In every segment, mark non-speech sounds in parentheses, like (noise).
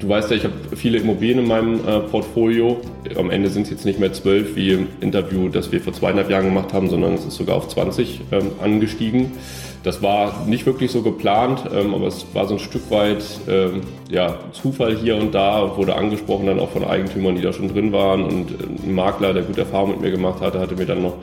Du weißt ja, ich habe viele Immobilien in meinem äh, Portfolio. Am Ende sind es jetzt nicht mehr zwölf wie im Interview, das wir vor zweieinhalb Jahren gemacht haben, sondern es ist sogar auf 20 ähm, angestiegen. Das war nicht wirklich so geplant, ähm, aber es war so ein Stück weit ähm, ja, Zufall hier und da, wurde angesprochen dann auch von Eigentümern, die da schon drin waren und ein Makler, der gute Erfahrungen mit mir gemacht hatte, hatte mir dann noch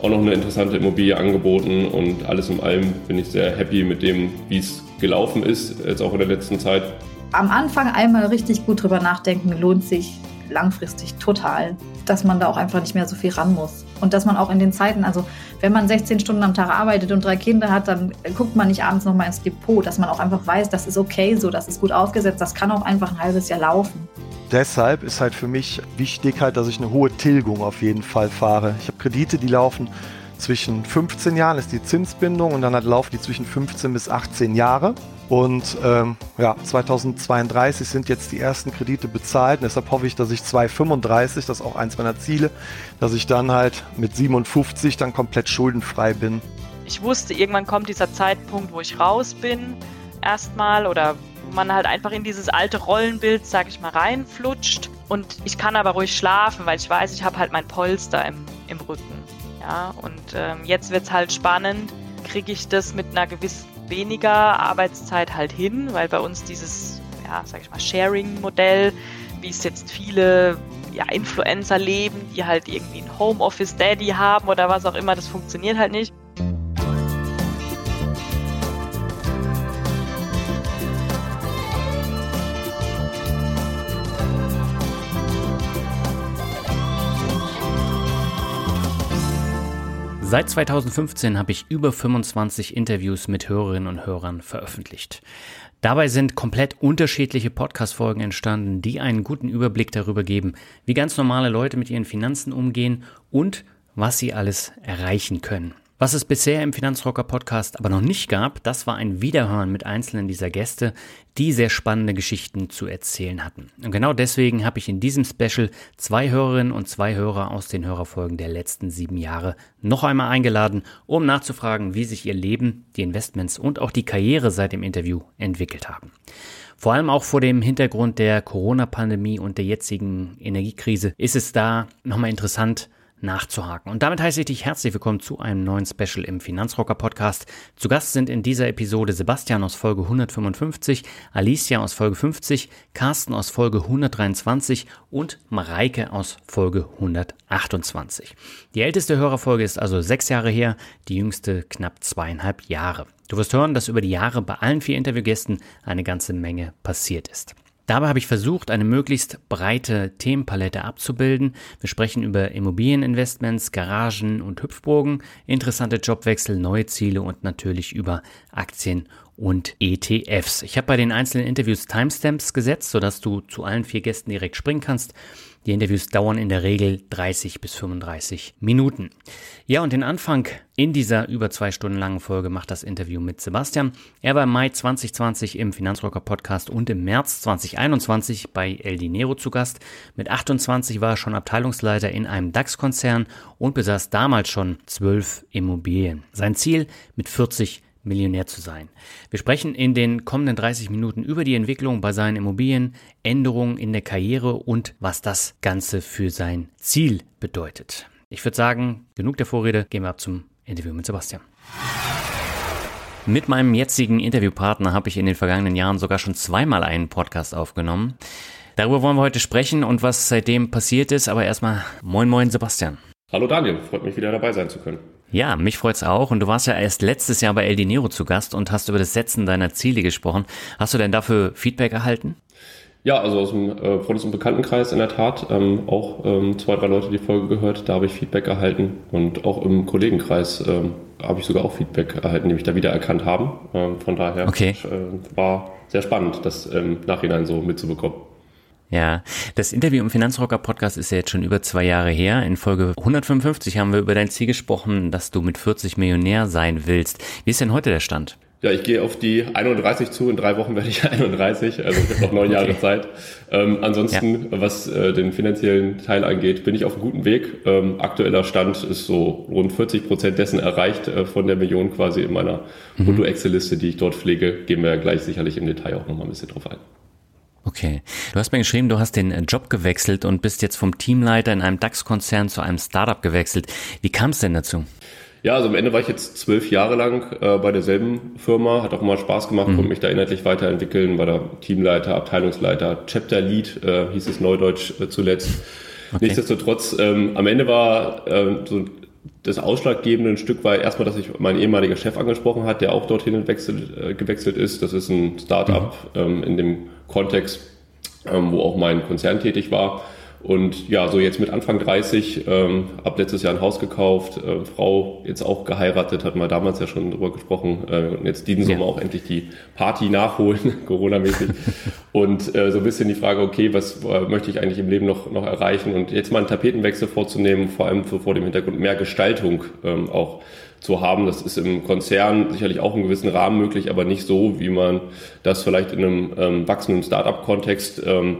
auch noch eine interessante Immobilie angeboten und alles in allem bin ich sehr happy mit dem, wie es gelaufen ist, jetzt auch in der letzten Zeit. Am Anfang einmal richtig gut drüber nachdenken, lohnt sich langfristig total, dass man da auch einfach nicht mehr so viel ran muss. Und dass man auch in den Zeiten, also wenn man 16 Stunden am Tag arbeitet und drei Kinder hat, dann guckt man nicht abends nochmal ins Depot, dass man auch einfach weiß, das ist okay so, das ist gut aufgesetzt, das kann auch einfach ein halbes Jahr laufen. Deshalb ist halt für mich wichtig halt, dass ich eine hohe Tilgung auf jeden Fall fahre. Ich habe Kredite, die laufen zwischen 15 Jahren, ist die Zinsbindung, und dann halt laufen die zwischen 15 bis 18 Jahre. Und ähm, ja, 2032 sind jetzt die ersten Kredite bezahlt. Und deshalb hoffe ich, dass ich 2035, das ist auch eins meiner Ziele, dass ich dann halt mit 57 dann komplett schuldenfrei bin. Ich wusste, irgendwann kommt dieser Zeitpunkt, wo ich raus bin, erstmal oder man halt einfach in dieses alte Rollenbild, sag ich mal, reinflutscht. Und ich kann aber ruhig schlafen, weil ich weiß, ich habe halt mein Polster im, im Rücken. Ja, und ähm, jetzt wird es halt spannend. Kriege ich das mit einer gewissen weniger Arbeitszeit halt hin, weil bei uns dieses, ja, sag ich mal, Sharing-Modell, wie es jetzt viele ja, Influencer leben, die halt irgendwie ein Homeoffice-Daddy haben oder was auch immer, das funktioniert halt nicht. Seit 2015 habe ich über 25 Interviews mit Hörerinnen und Hörern veröffentlicht. Dabei sind komplett unterschiedliche Podcast-Folgen entstanden, die einen guten Überblick darüber geben, wie ganz normale Leute mit ihren Finanzen umgehen und was sie alles erreichen können. Was es bisher im Finanzrocker Podcast aber noch nicht gab, das war ein Wiederhören mit einzelnen dieser Gäste, die sehr spannende Geschichten zu erzählen hatten. Und genau deswegen habe ich in diesem Special zwei Hörerinnen und zwei Hörer aus den Hörerfolgen der letzten sieben Jahre noch einmal eingeladen, um nachzufragen, wie sich ihr Leben, die Investments und auch die Karriere seit dem Interview entwickelt haben. Vor allem auch vor dem Hintergrund der Corona-Pandemie und der jetzigen Energiekrise ist es da nochmal interessant, nachzuhaken. Und damit heiße ich dich herzlich willkommen zu einem neuen Special im Finanzrocker Podcast. Zu Gast sind in dieser Episode Sebastian aus Folge 155, Alicia aus Folge 50, Carsten aus Folge 123 und Mareike aus Folge 128. Die älteste Hörerfolge ist also sechs Jahre her, die jüngste knapp zweieinhalb Jahre. Du wirst hören, dass über die Jahre bei allen vier Interviewgästen eine ganze Menge passiert ist. Dabei habe ich versucht, eine möglichst breite Themenpalette abzubilden. Wir sprechen über Immobilieninvestments, Garagen und Hüpfburgen, interessante Jobwechsel, neue Ziele und natürlich über Aktien und ETFs. Ich habe bei den einzelnen Interviews Timestamps gesetzt, sodass du zu allen vier Gästen direkt springen kannst. Die Interviews dauern in der Regel 30 bis 35 Minuten. Ja, und den Anfang in dieser über zwei Stunden langen Folge macht das Interview mit Sebastian. Er war im Mai 2020 im Finanzrocker Podcast und im März 2021 bei El Dinero zu Gast. Mit 28 war er schon Abteilungsleiter in einem DAX-Konzern und besaß damals schon zwölf Immobilien. Sein Ziel mit 40 Millionär zu sein. Wir sprechen in den kommenden 30 Minuten über die Entwicklung bei seinen Immobilien, Änderungen in der Karriere und was das Ganze für sein Ziel bedeutet. Ich würde sagen, genug der Vorrede, gehen wir ab zum Interview mit Sebastian. Mit meinem jetzigen Interviewpartner habe ich in den vergangenen Jahren sogar schon zweimal einen Podcast aufgenommen. Darüber wollen wir heute sprechen und was seitdem passiert ist. Aber erstmal, moin, moin, Sebastian. Hallo Daniel, freut mich wieder dabei sein zu können. Ja, mich freut's auch. Und du warst ja erst letztes Jahr bei El Dinero zu Gast und hast über das Setzen deiner Ziele gesprochen. Hast du denn dafür Feedback erhalten? Ja, also aus dem äh, Freundes- und Bekanntenkreis in der Tat. Ähm, auch ähm, zwei, drei Leute die Folge gehört, da habe ich Feedback erhalten. Und auch im Kollegenkreis ähm, habe ich sogar auch Feedback erhalten, die mich da wiedererkannt haben. Ähm, von daher okay. äh, war sehr spannend, das im Nachhinein so mitzubekommen. Ja, das Interview im Finanzrocker Podcast ist ja jetzt schon über zwei Jahre her. In Folge 155 haben wir über dein Ziel gesprochen, dass du mit 40 Millionär sein willst. Wie ist denn heute der Stand? Ja, ich gehe auf die 31 zu. In drei Wochen werde ich (laughs) 31. Also ich habe noch neun okay. Jahre Zeit. Ähm, ansonsten, ja. was äh, den finanziellen Teil angeht, bin ich auf einem guten Weg. Ähm, aktueller Stand ist so rund 40 Prozent dessen erreicht äh, von der Million quasi in meiner mhm. Brutto-Excel-Liste, die ich dort pflege. Gehen wir ja gleich sicherlich im Detail auch nochmal ein bisschen drauf ein. Okay. Du hast mir geschrieben, du hast den Job gewechselt und bist jetzt vom Teamleiter in einem DAX-Konzern zu einem Startup gewechselt. Wie kam es denn dazu? Ja, also am Ende war ich jetzt zwölf Jahre lang äh, bei derselben Firma, hat auch immer Spaß gemacht, mhm. konnte mich da inhaltlich weiterentwickeln, war da Teamleiter, Abteilungsleiter, Chapter Lead, äh, hieß es Neudeutsch äh, zuletzt. Okay. Nichtsdestotrotz, ähm, am Ende war äh, so das ausschlaggebende ein Stück war erstmal, dass ich mein ehemaliger Chef angesprochen hat, der auch dorthin wechselt, äh, gewechselt ist. Das ist ein Startup mhm. ähm, in dem Kontext, ähm, wo auch mein Konzern tätig war. Und ja, so jetzt mit Anfang 30, ähm, ab letztes Jahr ein Haus gekauft, äh, Frau jetzt auch geheiratet, hat mal damals ja schon drüber gesprochen, äh, und jetzt diesen Sommer ja. auch endlich die Party nachholen, (laughs) Corona-mäßig. und äh, so ein bisschen die Frage, okay, was äh, möchte ich eigentlich im Leben noch, noch erreichen? Und jetzt mal einen Tapetenwechsel vorzunehmen, vor allem für, vor dem Hintergrund mehr Gestaltung ähm, auch zu haben. Das ist im Konzern sicherlich auch in gewissen Rahmen möglich, aber nicht so, wie man das vielleicht in einem ähm, wachsenden Startup-Kontext ähm,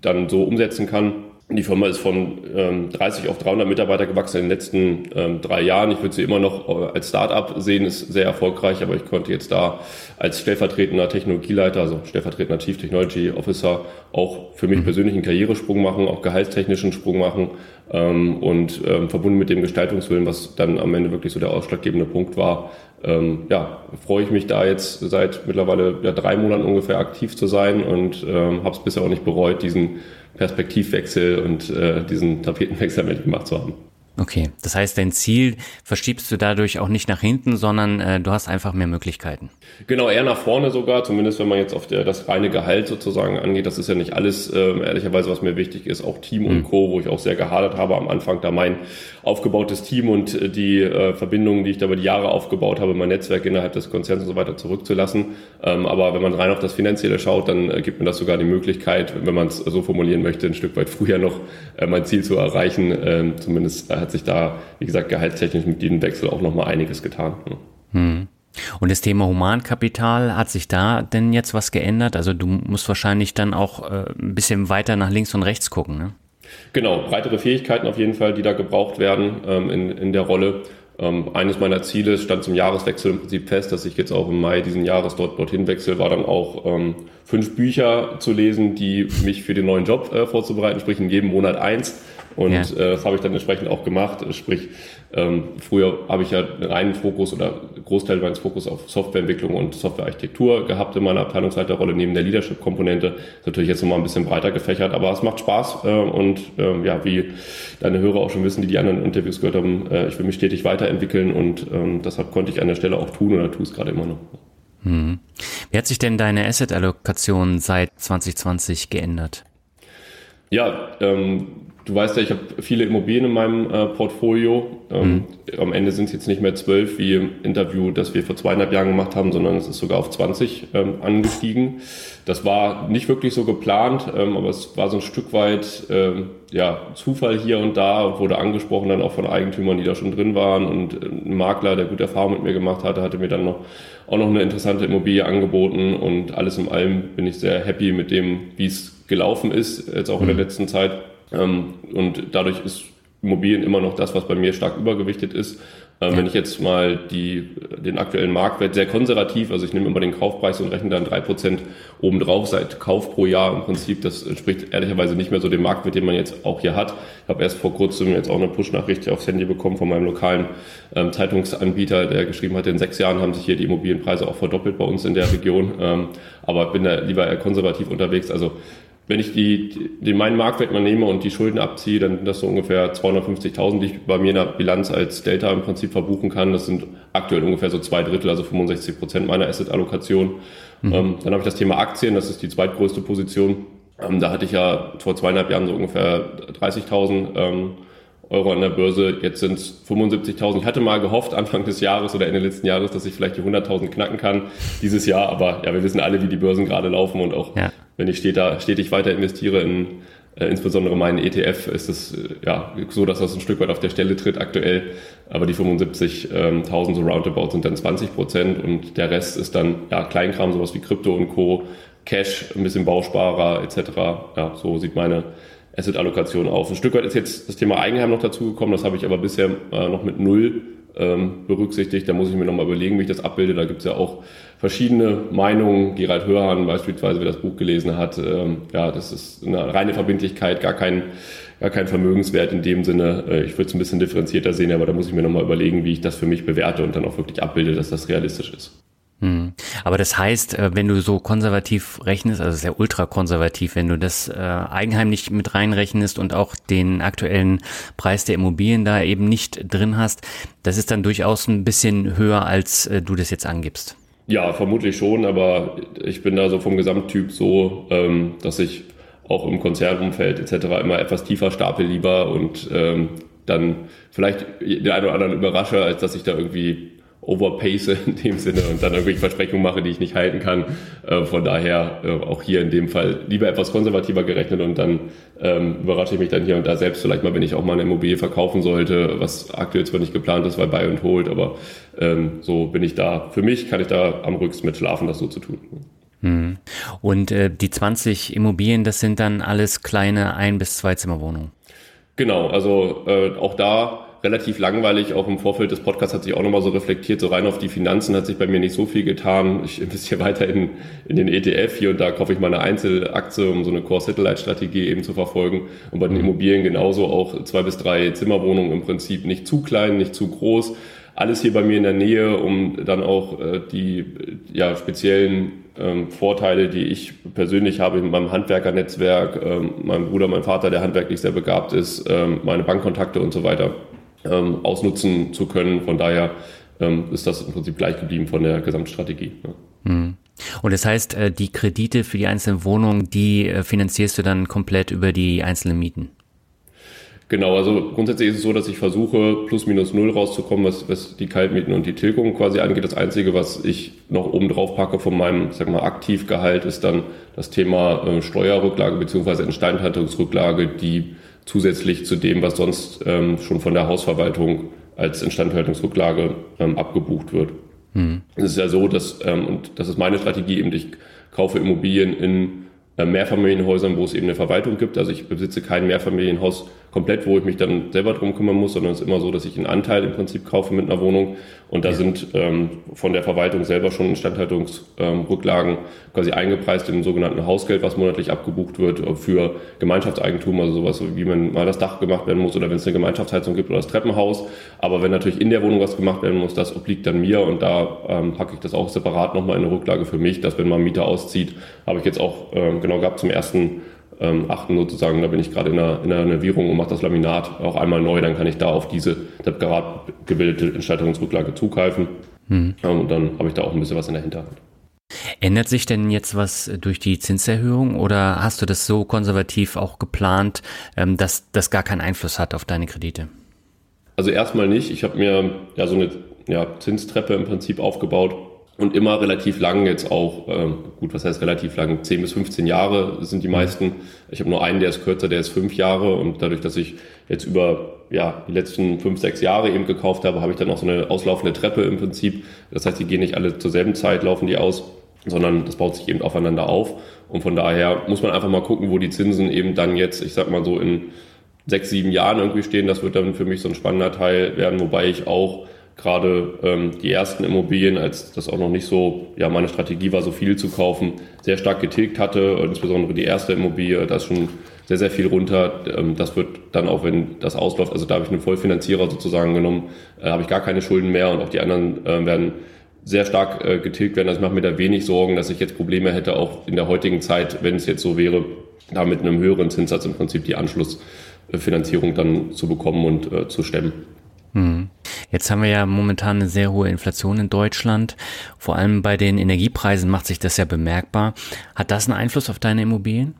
dann so umsetzen kann. Die Firma ist von ähm, 30 auf 300 Mitarbeiter gewachsen in den letzten ähm, drei Jahren. Ich würde sie immer noch äh, als Start-up sehen, ist sehr erfolgreich, aber ich konnte jetzt da als stellvertretender Technologieleiter, also stellvertretender Chief Technology Officer, auch für mich mhm. persönlich einen Karrieresprung machen, auch gehaltstechnischen Sprung machen ähm, und ähm, verbunden mit dem Gestaltungswillen, was dann am Ende wirklich so der ausschlaggebende Punkt war, ähm, ja, freue ich mich da jetzt seit mittlerweile ja, drei Monaten ungefähr aktiv zu sein und ähm, habe es bisher auch nicht bereut, diesen Perspektivwechsel und äh, diesen Tapetenwechsel mitgemacht zu haben. Okay, das heißt, dein Ziel verschiebst du dadurch auch nicht nach hinten, sondern äh, du hast einfach mehr Möglichkeiten. Genau, eher nach vorne sogar, zumindest wenn man jetzt auf der, das reine Gehalt sozusagen angeht. Das ist ja nicht alles, äh, ehrlicherweise, was mir wichtig ist. Auch Team und mhm. Co., wo ich auch sehr gehadert habe am Anfang, da mein aufgebautes Team und äh, die äh, Verbindungen, die ich da über die Jahre aufgebaut habe, mein Netzwerk innerhalb des Konzerns und so weiter zurückzulassen. Ähm, aber wenn man rein auf das Finanzielle schaut, dann äh, gibt mir das sogar die Möglichkeit, wenn man es so formulieren möchte, ein Stück weit früher noch äh, mein Ziel zu erreichen. Ähm, zumindest hat sich da, wie gesagt, gehaltstechnisch mit diesem Wechsel auch nochmal einiges getan. Hm. Und das Thema Humankapital, hat sich da denn jetzt was geändert? Also du musst wahrscheinlich dann auch äh, ein bisschen weiter nach links und rechts gucken, ne? Genau, breitere Fähigkeiten auf jeden Fall, die da gebraucht werden ähm, in, in der Rolle. Ähm, eines meiner Ziele stand zum Jahreswechsel im Prinzip fest, dass ich jetzt auch im Mai diesen Jahres dort dorthin wechsel, war dann auch ähm, fünf Bücher zu lesen, die mich für den neuen Job äh, vorzubereiten, sprich in jedem Monat eins. Und ja. äh, das habe ich dann entsprechend auch gemacht. Sprich, ähm, früher habe ich ja einen reinen Fokus oder Großteil meines Fokus auf Softwareentwicklung und Softwarearchitektur gehabt in meiner Abteilungsleiterrolle neben der Leadership-Komponente. Ist natürlich jetzt nochmal ein bisschen breiter gefächert, aber es macht Spaß. Äh, und äh, ja, wie deine Hörer auch schon wissen, die die anderen Interviews gehört haben, äh, ich will mich stetig weiterentwickeln und ähm, deshalb konnte ich an der Stelle auch tun oder tue es gerade immer noch. Hm. Wie hat sich denn deine Asset-Allokation seit 2020 geändert? Ja, ähm, Du weißt ja, ich habe viele Immobilien in meinem äh, Portfolio. Ähm, mhm. Am Ende sind es jetzt nicht mehr zwölf wie im Interview, das wir vor zweieinhalb Jahren gemacht haben, sondern es ist sogar auf 20 ähm, angestiegen. Das war nicht wirklich so geplant, ähm, aber es war so ein Stück weit ähm, ja, Zufall hier und da und wurde angesprochen dann auch von Eigentümern, die da schon drin waren. Und äh, ein Makler, der gute Erfahrungen mit mir gemacht hatte, hatte mir dann noch auch noch eine interessante Immobilie angeboten. Und alles in allem bin ich sehr happy mit dem, wie es gelaufen ist, jetzt auch in der mhm. letzten Zeit. Ähm, und dadurch ist Immobilien immer noch das, was bei mir stark übergewichtet ist. Ähm, ja. Wenn ich jetzt mal die, den aktuellen Marktwert sehr konservativ, also ich nehme immer den Kaufpreis und rechne dann drei Prozent obendrauf seit Kauf pro Jahr im Prinzip, das entspricht ehrlicherweise nicht mehr so dem Marktwert, den man jetzt auch hier hat. Ich habe erst vor kurzem jetzt auch eine Push-Nachricht aufs Handy bekommen von meinem lokalen ähm, Zeitungsanbieter, der geschrieben hat, in sechs Jahren haben sich hier die Immobilienpreise auch verdoppelt bei uns in der Region. Ähm, aber bin da lieber eher konservativ unterwegs. Also wenn ich die, den meinen Marktwert mal nehme und die Schulden abziehe, dann sind das so ungefähr 250.000, die ich bei mir in der Bilanz als Delta im Prinzip verbuchen kann. Das sind aktuell ungefähr so zwei Drittel, also 65 Prozent meiner Asset-Allokation. Mhm. Ähm, dann habe ich das Thema Aktien, das ist die zweitgrößte Position. Ähm, da hatte ich ja vor zweieinhalb Jahren so ungefähr 30.000 ähm, Euro an der Börse. Jetzt sind es 75.000. Ich hatte mal gehofft Anfang des Jahres oder Ende letzten Jahres, dass ich vielleicht die 100.000 knacken kann dieses Jahr. Aber ja, wir wissen alle, wie die Börsen gerade laufen und auch ja. Wenn ich stetig weiter investiere in äh, insbesondere meinen ETF ist es äh, ja so, dass das ein Stück weit auf der Stelle tritt aktuell. Aber die 75.000 so roundabout sind dann 20 Prozent und der Rest ist dann ja Kleinkram, sowas wie Krypto und Co. Cash, ein bisschen Bausparer etc. Ja, so sieht meine Asset-Allokation auf. Ein Stück weit ist jetzt das Thema Eigenheim noch dazugekommen, das habe ich aber bisher äh, noch mit null ähm, berücksichtigt. Da muss ich mir nochmal überlegen, wie ich das abbilde. Da gibt es ja auch verschiedene Meinungen. Gerald Hörhan beispielsweise, wer das Buch gelesen hat, ähm, ja, das ist eine reine Verbindlichkeit, gar kein, gar kein Vermögenswert in dem Sinne. Äh, ich würde es ein bisschen differenzierter sehen, aber da muss ich mir nochmal überlegen, wie ich das für mich bewerte und dann auch wirklich abbilde, dass das realistisch ist. Hm. Aber das heißt, äh, wenn du so konservativ rechnest, also sehr ultrakonservativ, wenn du das äh, Eigenheim nicht mit reinrechnest und auch den aktuellen Preis der Immobilien da eben nicht drin hast, das ist dann durchaus ein bisschen höher, als äh, du das jetzt angibst. Ja, vermutlich schon, aber ich bin da so vom Gesamttyp so, ähm, dass ich auch im Konzernumfeld etc. immer etwas tiefer stapel lieber und ähm, dann vielleicht den einen oder anderen überrasche, als dass ich da irgendwie overpace in dem Sinne und dann irgendwelche Versprechungen mache, die ich nicht halten kann. Äh, von daher äh, auch hier in dem Fall lieber etwas konservativer gerechnet und dann ähm, überrasche ich mich dann hier und da selbst vielleicht mal, wenn ich auch mal eine Immobilie verkaufen sollte, was aktuell zwar nicht geplant ist, weil Buy und Hold, aber ähm, so bin ich da. Für mich kann ich da am Rücks mit schlafen, das so zu tun. Hm. Und äh, die 20 Immobilien, das sind dann alles kleine Ein- bis Zwei-Zimmer-Wohnungen? Genau, also äh, auch da relativ langweilig. Auch im Vorfeld des Podcasts hat sich auch nochmal so reflektiert, so rein auf die Finanzen hat sich bei mir nicht so viel getan. Ich investiere (laughs) weiter in, in den ETF. Hier und da kaufe ich mal eine Einzelaktie, um so eine Core-Satellite-Strategie eben zu verfolgen. Und bei den Immobilien genauso auch zwei bis drei Zimmerwohnungen im Prinzip nicht zu klein, nicht zu groß. Alles hier bei mir in der Nähe, um dann auch äh, die ja, speziellen ähm, Vorteile, die ich persönlich habe mit meinem Handwerkernetzwerk, ähm, meinem Bruder, mein Vater, der handwerklich sehr begabt ist, ähm, meine Bankkontakte und so weiter ähm, ausnutzen zu können. Von daher ähm, ist das im Prinzip gleich geblieben von der Gesamtstrategie. Ja. Mhm. Und das heißt, äh, die Kredite für die einzelnen Wohnungen, die äh, finanzierst du dann komplett über die einzelnen Mieten? Genau, also grundsätzlich ist es so, dass ich versuche, plus minus null rauszukommen, was, was die Kaltmieten und die Tilgung quasi angeht. Das Einzige, was ich noch oben drauf packe von meinem, sag mal, Aktivgehalt, ist dann das Thema äh, Steuerrücklage beziehungsweise Instandhaltungsrücklage, die zusätzlich zu dem, was sonst ähm, schon von der Hausverwaltung als Instandhaltungsrücklage ähm, abgebucht wird. Mhm. Es ist ja so, dass, ähm, und das ist meine Strategie eben, ich kaufe Immobilien in äh, Mehrfamilienhäusern, wo es eben eine Verwaltung gibt. Also ich besitze kein Mehrfamilienhaus komplett, wo ich mich dann selber drum kümmern muss, sondern es ist immer so, dass ich einen Anteil im Prinzip kaufe mit einer Wohnung und da ja. sind ähm, von der Verwaltung selber schon Instandhaltungsrücklagen ähm, quasi eingepreist in dem sogenannten Hausgeld, was monatlich abgebucht wird für Gemeinschaftseigentum, also sowas wie wenn mal das Dach gemacht werden muss oder wenn es eine Gemeinschaftsheizung gibt oder das Treppenhaus. Aber wenn natürlich in der Wohnung was gemacht werden muss, das obliegt dann mir und da ähm, packe ich das auch separat nochmal in eine Rücklage für mich, dass wenn mal ein Mieter auszieht, habe ich jetzt auch ähm, genau gehabt zum ersten ähm, achten sozusagen. Da bin ich gerade in einer, in einer Nervierung und mache das Laminat auch einmal neu. Dann kann ich da auf diese separat gebildete Instandhaltungsrücklage zugreifen. Mhm. Ähm, und dann habe ich da auch ein bisschen was in der Hinterhand. Ändert sich denn jetzt was durch die Zinserhöhung oder hast du das so konservativ auch geplant, ähm, dass das gar keinen Einfluss hat auf deine Kredite? Also erstmal nicht. Ich habe mir ja so eine ja, Zinstreppe im Prinzip aufgebaut und immer relativ lang jetzt auch, ähm, gut, was heißt relativ lang, 10 bis 15 Jahre sind die meisten. Ich habe nur einen, der ist kürzer, der ist fünf Jahre und dadurch, dass ich jetzt über ja, die letzten fünf, sechs Jahre eben gekauft habe, habe ich dann auch so eine auslaufende Treppe im Prinzip. Das heißt, die gehen nicht alle zur selben Zeit, laufen die aus, sondern das baut sich eben aufeinander auf. Und von daher muss man einfach mal gucken, wo die Zinsen eben dann jetzt, ich sag mal so in sechs, sieben Jahren irgendwie stehen. Das wird dann für mich so ein spannender Teil werden, wobei ich auch gerade ähm, die ersten Immobilien, als das auch noch nicht so, ja, meine Strategie war, so viel zu kaufen, sehr stark getilgt hatte. Insbesondere die erste Immobilie, da ist schon sehr, sehr viel runter. Ähm, das wird dann auch, wenn das ausläuft, also da habe ich einen Vollfinanzierer sozusagen genommen, äh, habe ich gar keine Schulden mehr und auch die anderen äh, werden sehr stark äh, getilgt werden. Das macht mir da wenig Sorgen, dass ich jetzt Probleme hätte, auch in der heutigen Zeit, wenn es jetzt so wäre, da mit einem höheren Zinssatz im Prinzip die Anschlussfinanzierung dann zu bekommen und äh, zu stemmen. Hm. Jetzt haben wir ja momentan eine sehr hohe Inflation in Deutschland. Vor allem bei den Energiepreisen macht sich das ja bemerkbar. Hat das einen Einfluss auf deine Immobilien?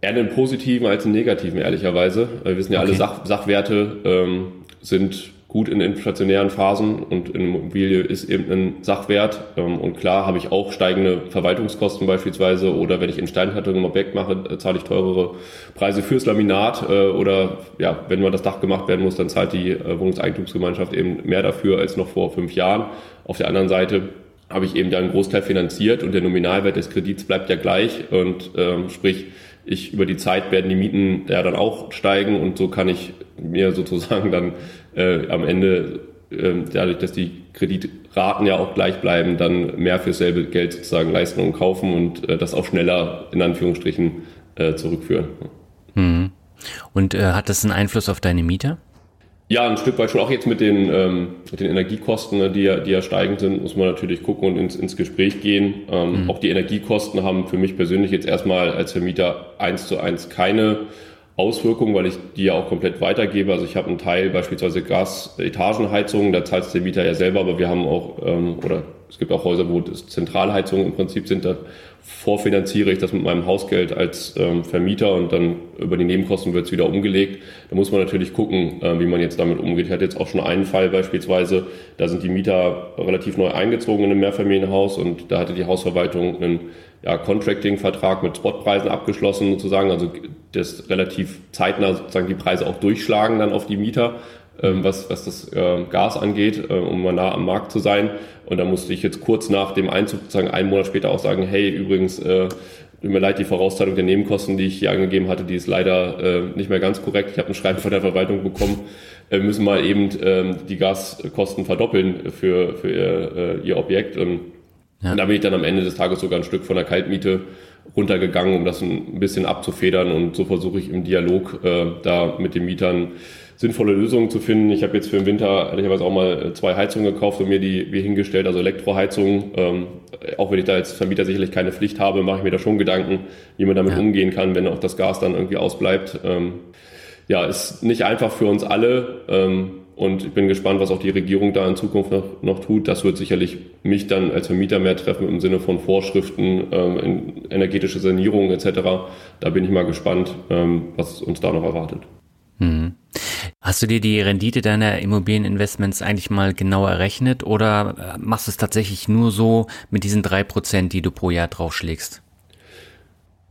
Eher einen positiven als einen negativen, ehrlicherweise. Wir wissen ja okay. alle, Sach Sachwerte ähm, sind gut in inflationären Phasen und Immobilie ist eben ein Sachwert. Ähm, und klar habe ich auch steigende Verwaltungskosten beispielsweise oder wenn ich in Steinhaltung ein Objekt mache, äh, zahle ich teurere Preise fürs Laminat äh, oder ja, wenn mal das Dach gemacht werden muss, dann zahlt die äh, Wohnungseigentumsgemeinschaft eben mehr dafür als noch vor fünf Jahren. Auf der anderen Seite habe ich eben da einen Großteil finanziert und der Nominalwert des Kredits bleibt ja gleich und ähm, sprich, ich über die Zeit werden die Mieten ja dann auch steigen und so kann ich mir sozusagen dann äh, am Ende äh, dadurch, dass die Kreditraten ja auch gleich bleiben, dann mehr für selbe Geld sozusagen leisten und kaufen und äh, das auch schneller in Anführungsstrichen äh, zurückführen. Mhm. Und äh, hat das einen Einfluss auf deine Mieter? Ja, ein Stück weit schon auch jetzt mit den, ähm, mit den Energiekosten, ne, die, ja, die ja steigend sind, muss man natürlich gucken und ins, ins Gespräch gehen. Ähm, mhm. Auch die Energiekosten haben für mich persönlich jetzt erstmal als Vermieter eins zu eins keine Auswirkungen, weil ich die ja auch komplett weitergebe. Also ich habe einen Teil beispielsweise Gas-Etagenheizungen, da zahlt der Mieter ja selber, aber wir haben auch, ähm, oder es gibt auch Häuser, wo das Zentralheizungen im Prinzip sind, da vorfinanziere ich das mit meinem Hausgeld als ähm, Vermieter und dann über die Nebenkosten wird es wieder umgelegt. Da muss man natürlich gucken, äh, wie man jetzt damit umgeht. Ich hatte jetzt auch schon einen Fall beispielsweise, da sind die Mieter relativ neu eingezogen in einem Mehrfamilienhaus und da hatte die Hausverwaltung einen ja, Contracting-Vertrag mit Spotpreisen abgeschlossen sozusagen, also das relativ zeitnah sozusagen die Preise auch durchschlagen dann auf die Mieter ähm, was, was das äh, Gas angeht, äh, um mal nah am Markt zu sein. Und da musste ich jetzt kurz nach dem Einzug, sozusagen einen Monat später auch sagen, hey, übrigens, äh, tut mir leid, die Vorauszahlung der Nebenkosten, die ich hier angegeben hatte, die ist leider äh, nicht mehr ganz korrekt. Ich habe ein Schreiben von der Verwaltung bekommen. Wir müssen mal eben ähm, die Gaskosten verdoppeln für, für ihr, äh, ihr Objekt. Und, ja. und da bin ich dann am Ende des Tages sogar ein Stück von der Kaltmiete runtergegangen, um das ein bisschen abzufedern. Und so versuche ich im Dialog äh, da mit den Mietern sinnvolle Lösungen zu finden. Ich habe jetzt für den Winter ehrlicherweise auch mal äh, zwei Heizungen gekauft und mir die wie hingestellt, also Elektroheizungen. Ähm, auch wenn ich da als Vermieter sicherlich keine Pflicht habe, mache ich mir da schon Gedanken, wie man damit ja. umgehen kann, wenn auch das Gas dann irgendwie ausbleibt. Ähm, ja, ist nicht einfach für uns alle. Ähm, und ich bin gespannt, was auch die Regierung da in Zukunft noch, noch tut. Das wird sicherlich mich dann als Vermieter mehr treffen im Sinne von Vorschriften, ähm, energetische Sanierung etc. Da bin ich mal gespannt, ähm, was uns da noch erwartet. Mhm. Hast du dir die Rendite deiner Immobilieninvestments eigentlich mal genauer errechnet oder äh, machst du es tatsächlich nur so mit diesen drei Prozent, die du pro Jahr draufschlägst?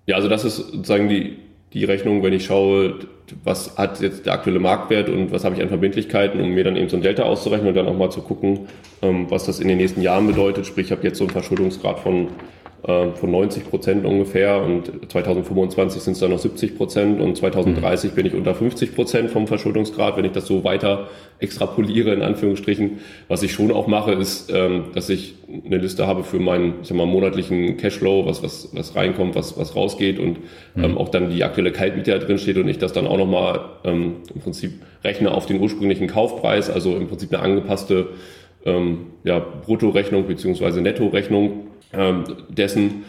Ja, also das ist sozusagen die, die Rechnung, wenn ich schaue, was hat jetzt der aktuelle Marktwert und was habe ich an Verbindlichkeiten, um mir dann eben so ein Delta auszurechnen und dann auch mal zu gucken, ähm, was das in den nächsten Jahren bedeutet. Sprich, ich habe jetzt so einen Verschuldungsgrad von von 90 Prozent ungefähr und 2025 sind es dann noch 70 Prozent und 2030 mhm. bin ich unter 50 Prozent vom Verschuldungsgrad, wenn ich das so weiter extrapoliere in Anführungsstrichen. Was ich schon auch mache, ist, ähm, dass ich eine Liste habe für meinen ich sag mal, monatlichen Cashflow, was, was, was reinkommt, was, was rausgeht und mhm. ähm, auch dann die aktuelle Kaltmiete da drin steht und ich das dann auch nochmal ähm, im Prinzip rechne auf den ursprünglichen Kaufpreis, also im Prinzip eine angepasste ähm, ja, Bruttorechnung beziehungsweise Nettorechnung ähm, dessen.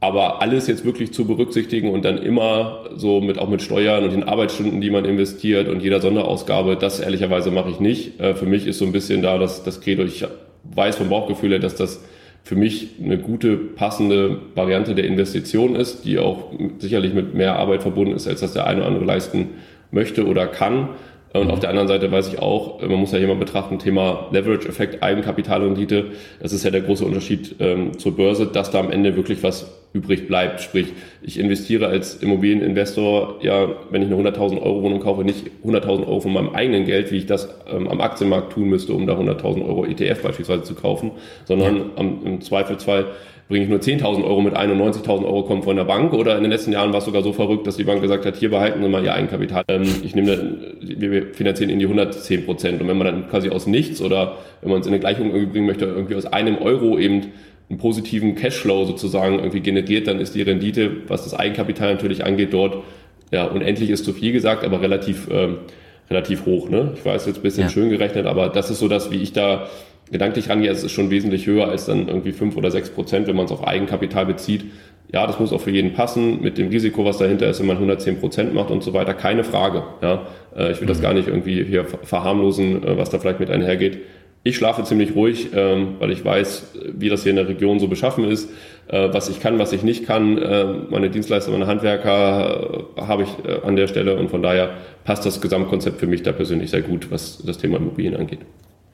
Aber alles jetzt wirklich zu berücksichtigen und dann immer so mit auch mit Steuern und den Arbeitsstunden, die man investiert und jeder Sonderausgabe, das ehrlicherweise mache ich nicht. Äh, für mich ist so ein bisschen da das, das Credo, ich weiß vom Bauchgefühl her, dass das für mich eine gute, passende Variante der Investition ist, die auch sicherlich mit mehr Arbeit verbunden ist, als das der eine oder andere leisten möchte oder kann. Und auf der anderen Seite weiß ich auch, man muss ja hier mal betrachten, Thema Leverage-Effekt, Eigenkapitalrendite. Das ist ja der große Unterschied ähm, zur Börse, dass da am Ende wirklich was übrig bleibt. Sprich, ich investiere als Immobilieninvestor, ja, wenn ich eine 100.000 Euro Wohnung kaufe, nicht 100.000 Euro von meinem eigenen Geld, wie ich das ähm, am Aktienmarkt tun müsste, um da 100.000 Euro ETF beispielsweise zu kaufen, sondern ja. am, im Zweifelsfall bringe ich nur 10.000 Euro mit ein und 90.000 Euro kommen von der Bank. Oder in den letzten Jahren war es sogar so verrückt, dass die Bank gesagt hat, hier behalten Sie mal Ihr Eigenkapital. Ähm, ich nehme, wir finanzieren Ihnen die 110 Prozent. Und wenn man dann quasi aus nichts oder wenn man es in eine Gleichung irgendwie bringen möchte, irgendwie aus einem Euro eben einen positiven Cashflow sozusagen irgendwie generiert, dann ist die Rendite, was das Eigenkapital natürlich angeht, dort ja unendlich ist zu viel gesagt, aber relativ ähm, relativ hoch. Ne? Ich weiß jetzt ein bisschen ja. schön gerechnet, aber das ist so das, wie ich da gedanklich rangehe, es ist schon wesentlich höher als dann irgendwie fünf oder sechs Prozent, wenn man es auf Eigenkapital bezieht. Ja, das muss auch für jeden passen, mit dem Risiko, was dahinter ist, wenn man 110 Prozent macht und so weiter, keine Frage. Ja, äh, ich will mhm. das gar nicht irgendwie hier verharmlosen, äh, was da vielleicht mit einhergeht. ich schlafe ziemlich ruhig, ähm, weil ich weiß, wie das hier in der Region so beschaffen ist, äh, was ich kann, was ich nicht kann. Äh, meine Dienstleister, meine Handwerker äh, habe ich äh, an der Stelle und von daher passt das Gesamtkonzept für mich da persönlich sehr gut, was das Thema Immobilien angeht.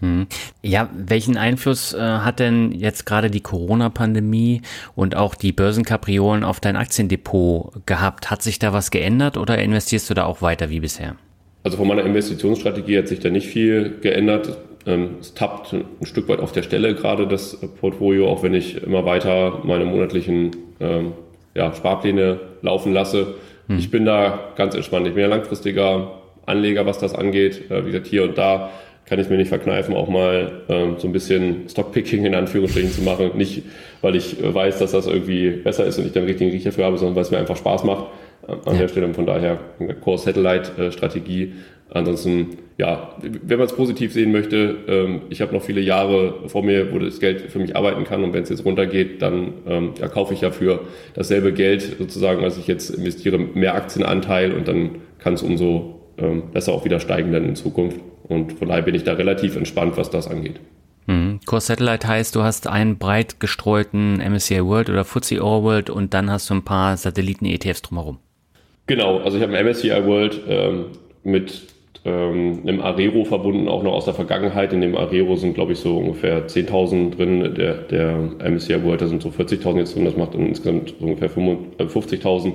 Hm. Ja, welchen Einfluss äh, hat denn jetzt gerade die Corona-Pandemie und auch die Börsenkapriolen auf dein Aktiendepot gehabt? Hat sich da was geändert oder investierst du da auch weiter wie bisher? Also von meiner Investitionsstrategie hat sich da nicht viel geändert. Ähm, es tappt ein Stück weit auf der Stelle gerade das Portfolio, auch wenn ich immer weiter meine monatlichen ähm, ja, Sparpläne laufen lasse. Hm. Ich bin da ganz entspannt. Ich bin ja langfristiger Anleger, was das angeht. Äh, wie gesagt, hier und da kann ich mir nicht verkneifen, auch mal ähm, so ein bisschen Stockpicking in Anführungsstrichen zu machen. Nicht, weil ich äh, weiß, dass das irgendwie besser ist und ich den richtigen Riecher für habe, sondern weil es mir einfach Spaß macht äh, an ja. der Stelle. Von daher Core Satellite Strategie. Ansonsten, ja, wenn man es positiv sehen möchte, ähm, ich habe noch viele Jahre vor mir, wo das Geld für mich arbeiten kann und wenn es jetzt runtergeht, dann ähm, ja, kaufe ich ja für dasselbe Geld sozusagen, als ich jetzt investiere, mehr Aktienanteil und dann kann es umso ähm, besser auch wieder steigen dann in Zukunft. Und von daher bin ich da relativ entspannt, was das angeht. Mhm. Core Satellite heißt, du hast einen breit gestreuten MSCI World oder FTSE All World und dann hast du ein paar Satelliten-ETFs drumherum. Genau, also ich habe einen MSCI World ähm, mit ähm, einem Arero verbunden, auch noch aus der Vergangenheit. In dem Arero sind, glaube ich, so ungefähr 10.000 drin. Der, der MSCI World, da sind so 40.000 jetzt drin. Das macht insgesamt so ungefähr 50.000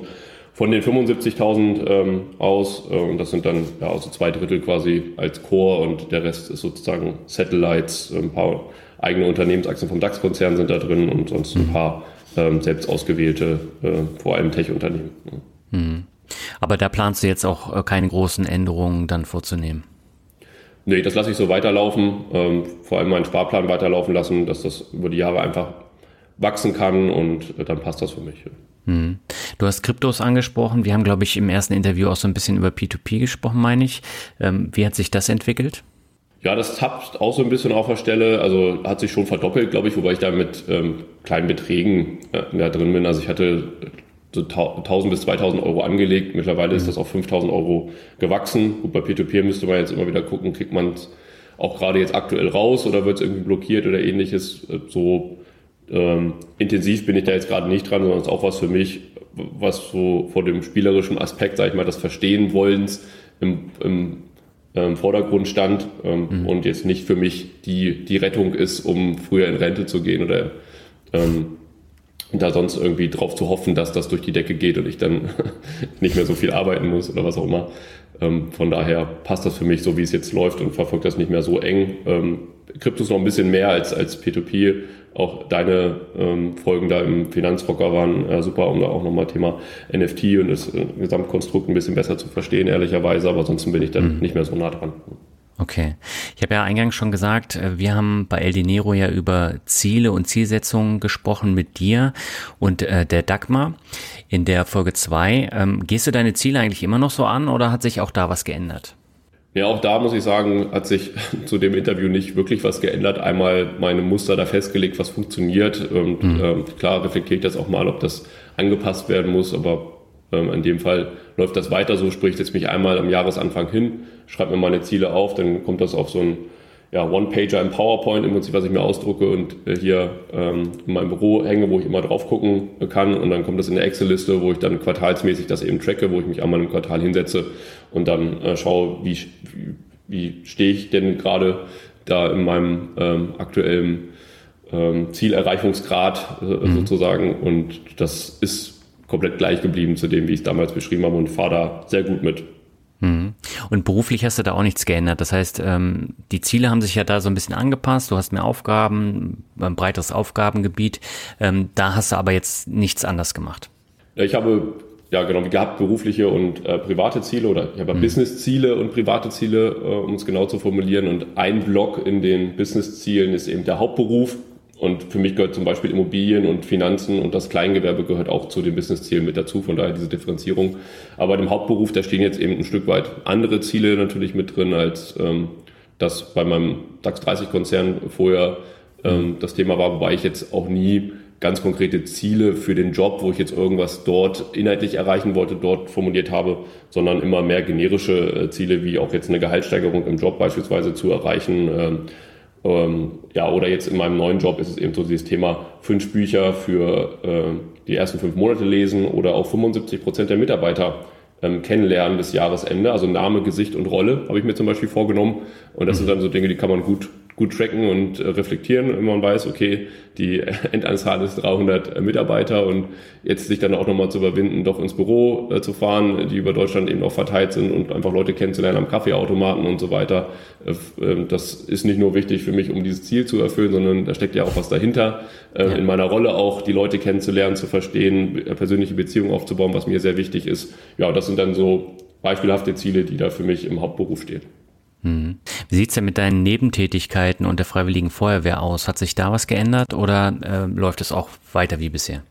von den 75.000 ähm, aus. Und das sind dann ja, also zwei Drittel quasi als Core und der Rest ist sozusagen Satellites, ein paar eigene Unternehmensaktien vom DAX-Konzern sind da drin und sonst ein mhm. paar ähm, selbst ausgewählte, äh, vor allem Tech-Unternehmen. Mhm. Aber da planst du jetzt auch äh, keine großen Änderungen dann vorzunehmen? Nee, das lasse ich so weiterlaufen. Ähm, vor allem meinen Sparplan weiterlaufen lassen, dass das über die Jahre einfach wachsen kann und äh, dann passt das für mich. Hm. Du hast Kryptos angesprochen. Wir haben, glaube ich, im ersten Interview auch so ein bisschen über P2P gesprochen, meine ich. Ähm, wie hat sich das entwickelt? Ja, das tappt auch so ein bisschen auf der Stelle. Also hat sich schon verdoppelt, glaube ich, wobei ich da mit ähm, kleinen Beträgen äh, da drin bin. Also ich hatte so 1000 bis 2000 Euro angelegt. Mittlerweile mhm. ist das auf 5000 Euro gewachsen. Gut, bei P2P müsste man jetzt immer wieder gucken, kriegt man es auch gerade jetzt aktuell raus oder wird es irgendwie blockiert oder ähnliches. So ähm, intensiv bin ich da jetzt gerade nicht dran, sondern es ist auch was für mich, was so vor dem spielerischen Aspekt, sage ich mal, das Verstehen wollens im, im ähm, Vordergrund stand ähm, mhm. und jetzt nicht für mich die, die Rettung ist, um früher in Rente zu gehen oder ähm, da sonst irgendwie drauf zu hoffen, dass das durch die Decke geht und ich dann (laughs) nicht mehr so viel arbeiten muss oder was auch immer. Ähm, von daher passt das für mich so, wie es jetzt läuft und verfolgt das nicht mehr so eng. Ähm, Kryptos noch ein bisschen mehr als, als P2P auch deine ähm, Folgen da im Finanzrocker waren äh, super, um da auch nochmal Thema NFT und das äh, Gesamtkonstrukt ein bisschen besser zu verstehen, ehrlicherweise, aber ansonsten bin ich dann mhm. nicht mehr so nah dran. Okay. Ich habe ja eingangs schon gesagt, äh, wir haben bei El Dinero ja über Ziele und Zielsetzungen gesprochen mit dir und äh, der Dagmar in der Folge 2. Ähm, gehst du deine Ziele eigentlich immer noch so an oder hat sich auch da was geändert? Ja, auch da muss ich sagen, hat sich (laughs) zu dem Interview nicht wirklich was geändert. Einmal meine Muster da festgelegt, was funktioniert. Und mhm. ähm, klar reflektiert das auch mal, ob das angepasst werden muss, aber ähm, in dem Fall läuft das weiter so, sprich, ich setze mich einmal am Jahresanfang hin, schreibe mir meine Ziele auf, dann kommt das auf so ein ja, One-Pager im PowerPoint im Prinzip, was ich mir ausdrucke und äh, hier ähm, in meinem Büro hänge, wo ich immer drauf gucken kann. Und dann kommt das in der Excel-Liste, wo ich dann quartalsmäßig das eben tracke, wo ich mich einmal im Quartal hinsetze und dann äh, schaue, wie, wie stehe ich denn gerade da in meinem ähm, aktuellen ähm, Zielerreichungsgrad äh, mhm. sozusagen. Und das ist komplett gleich geblieben zu dem, wie ich es damals beschrieben habe und fahre da sehr gut mit. Mhm. Und beruflich hast du da auch nichts geändert. Das heißt, ähm, die Ziele haben sich ja da so ein bisschen angepasst. Du hast mehr Aufgaben, ein breiteres Aufgabengebiet. Ähm, da hast du aber jetzt nichts anders gemacht. Ich habe ja genau wie gehabt berufliche und äh, private Ziele oder ich habe mhm. Business-Ziele und private Ziele, äh, um es genau zu formulieren. Und ein Block in den Business-Zielen ist eben der Hauptberuf. Und für mich gehört zum Beispiel Immobilien und Finanzen und das Kleingewerbe gehört auch zu den Businesszielen mit dazu, von daher diese Differenzierung. Aber im Hauptberuf, da stehen jetzt eben ein Stück weit andere Ziele natürlich mit drin, als ähm, das bei meinem DAX 30 Konzern vorher ähm, das Thema war, wobei ich jetzt auch nie ganz konkrete Ziele für den Job, wo ich jetzt irgendwas dort inhaltlich erreichen wollte, dort formuliert habe, sondern immer mehr generische äh, Ziele, wie auch jetzt eine Gehaltssteigerung im Job beispielsweise zu erreichen. Ähm, ja, oder jetzt in meinem neuen Job ist es eben so dieses Thema fünf Bücher für äh, die ersten fünf Monate lesen oder auch 75 Prozent der Mitarbeiter ähm, kennenlernen bis Jahresende. Also Name, Gesicht und Rolle habe ich mir zum Beispiel vorgenommen. Und das mhm. sind dann so Dinge, die kann man gut gut tracken und äh, reflektieren, wenn man weiß, okay, die (laughs) Endanzahl ist 300 äh, Mitarbeiter und jetzt sich dann auch nochmal zu überwinden, doch ins Büro äh, zu fahren, die über Deutschland eben auch verteilt sind und einfach Leute kennenzulernen am Kaffeeautomaten und so weiter. Das ist nicht nur wichtig für mich, um dieses Ziel zu erfüllen, sondern da steckt ja auch was dahinter. In meiner Rolle auch, die Leute kennenzulernen, zu verstehen, persönliche Beziehungen aufzubauen, was mir sehr wichtig ist. Ja, das sind dann so beispielhafte Ziele, die da für mich im Hauptberuf stehen. Hm. Wie sieht's denn mit deinen Nebentätigkeiten und der Freiwilligen Feuerwehr aus? Hat sich da was geändert oder äh, läuft es auch weiter wie bisher?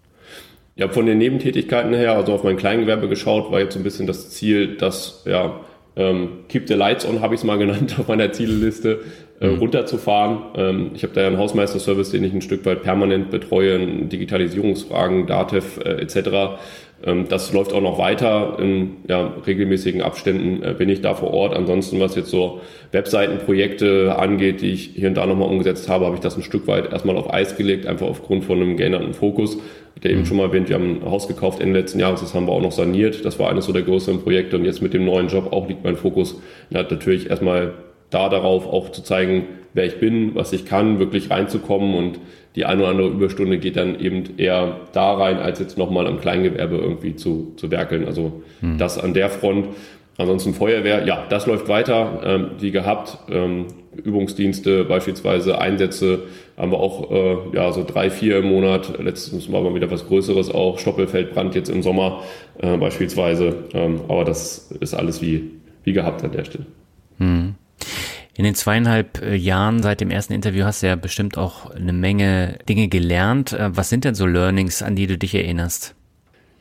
Ja, von den Nebentätigkeiten her, also auf mein Kleingewerbe geschaut, war jetzt so ein bisschen das Ziel, dass, ja, ähm, Keep the Lights On habe ich es mal genannt (laughs) auf meiner Zielliste, äh, mhm. runterzufahren. Ähm, ich habe da ja einen Hausmeisterservice, den ich ein Stück weit permanent betreue, Digitalisierungsfragen, Datev äh, etc. Ähm, das läuft auch noch weiter. In ja, regelmäßigen Abständen äh, bin ich da vor Ort. Ansonsten, was jetzt so Webseitenprojekte angeht, die ich hier und da nochmal umgesetzt habe, habe ich das ein Stück weit erstmal auf Eis gelegt, einfach aufgrund von einem geänderten Fokus. Der eben mhm. schon mal erwähnt, wir haben ein Haus gekauft Ende letzten Jahres, das haben wir auch noch saniert. Das war eines so der größeren Projekte und jetzt mit dem neuen Job auch liegt mein Fokus natürlich erstmal da darauf auch zu zeigen, wer ich bin, was ich kann, wirklich reinzukommen und die eine oder andere Überstunde geht dann eben eher da rein, als jetzt nochmal am Kleingewerbe irgendwie zu, zu werkeln. Also hm. das an der Front. Ansonsten Feuerwehr, ja, das läuft weiter, ähm, wie gehabt. Ähm, Übungsdienste, beispielsweise Einsätze, haben wir auch äh, ja so drei, vier im Monat. Letztens war mal wieder was Größeres auch, Stoppelfeldbrand jetzt im Sommer äh, beispielsweise. Ähm, aber das ist alles wie, wie gehabt an der Stelle. Hm. In den zweieinhalb äh, Jahren seit dem ersten Interview hast du ja bestimmt auch eine Menge Dinge gelernt. Äh, was sind denn so Learnings, an die du dich erinnerst?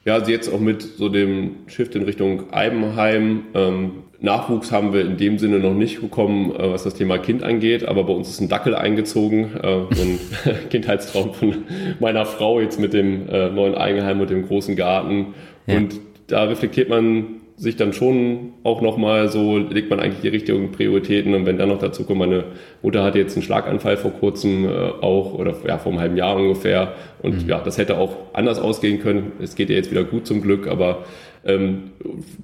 Ja, also jetzt auch mit so dem Shift in Richtung Eibenheim. Ähm, Nachwuchs haben wir in dem Sinne noch nicht bekommen, äh, was das Thema Kind angeht, aber bei uns ist ein Dackel eingezogen, äh, ein (laughs) Kindheitstraum von meiner Frau jetzt mit dem äh, neuen Eigenheim und dem großen Garten. Ja. Und da reflektiert man sich dann schon auch nochmal so, legt man eigentlich die richtigen Prioritäten und wenn dann noch dazu kommt, meine Mutter hatte jetzt einen Schlaganfall vor kurzem äh, auch oder ja, vor einem halben Jahr ungefähr und mhm. ja, das hätte auch anders ausgehen können. Es geht ja jetzt wieder gut zum Glück, aber ähm,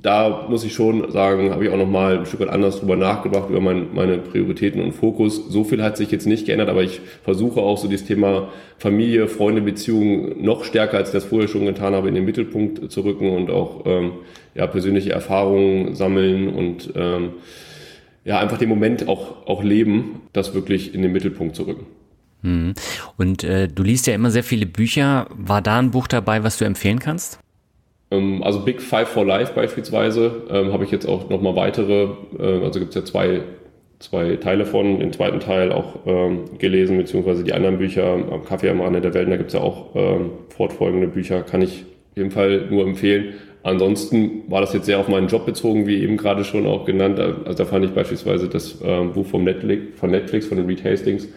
da muss ich schon sagen, habe ich auch nochmal ein Stück weit anders drüber nachgedacht, über mein, meine Prioritäten und Fokus. So viel hat sich jetzt nicht geändert, aber ich versuche auch so dieses Thema Familie, Freunde, Beziehungen noch stärker, als ich das vorher schon getan habe, in den Mittelpunkt zu rücken und auch ähm, ja, persönliche Erfahrungen sammeln und ähm, ja, einfach den Moment auch, auch leben, das wirklich in den Mittelpunkt zu rücken. Mhm. Und äh, du liest ja immer sehr viele Bücher. War da ein Buch dabei, was du empfehlen kannst? Ähm, also Big Five for Life beispielsweise ähm, habe ich jetzt auch nochmal weitere, äh, also gibt es ja zwei, zwei Teile von, den zweiten Teil auch ähm, gelesen, beziehungsweise die anderen Bücher, am Kaffee am Rande der Welt, da gibt es ja auch ähm, fortfolgende Bücher, kann ich auf jeden Fall nur empfehlen. Ansonsten war das jetzt sehr auf meinen Job bezogen, wie eben gerade schon auch genannt. Also da fand ich beispielsweise das ähm, Buch vom Netflix, von Netflix, von den Reed Hastings, ähm,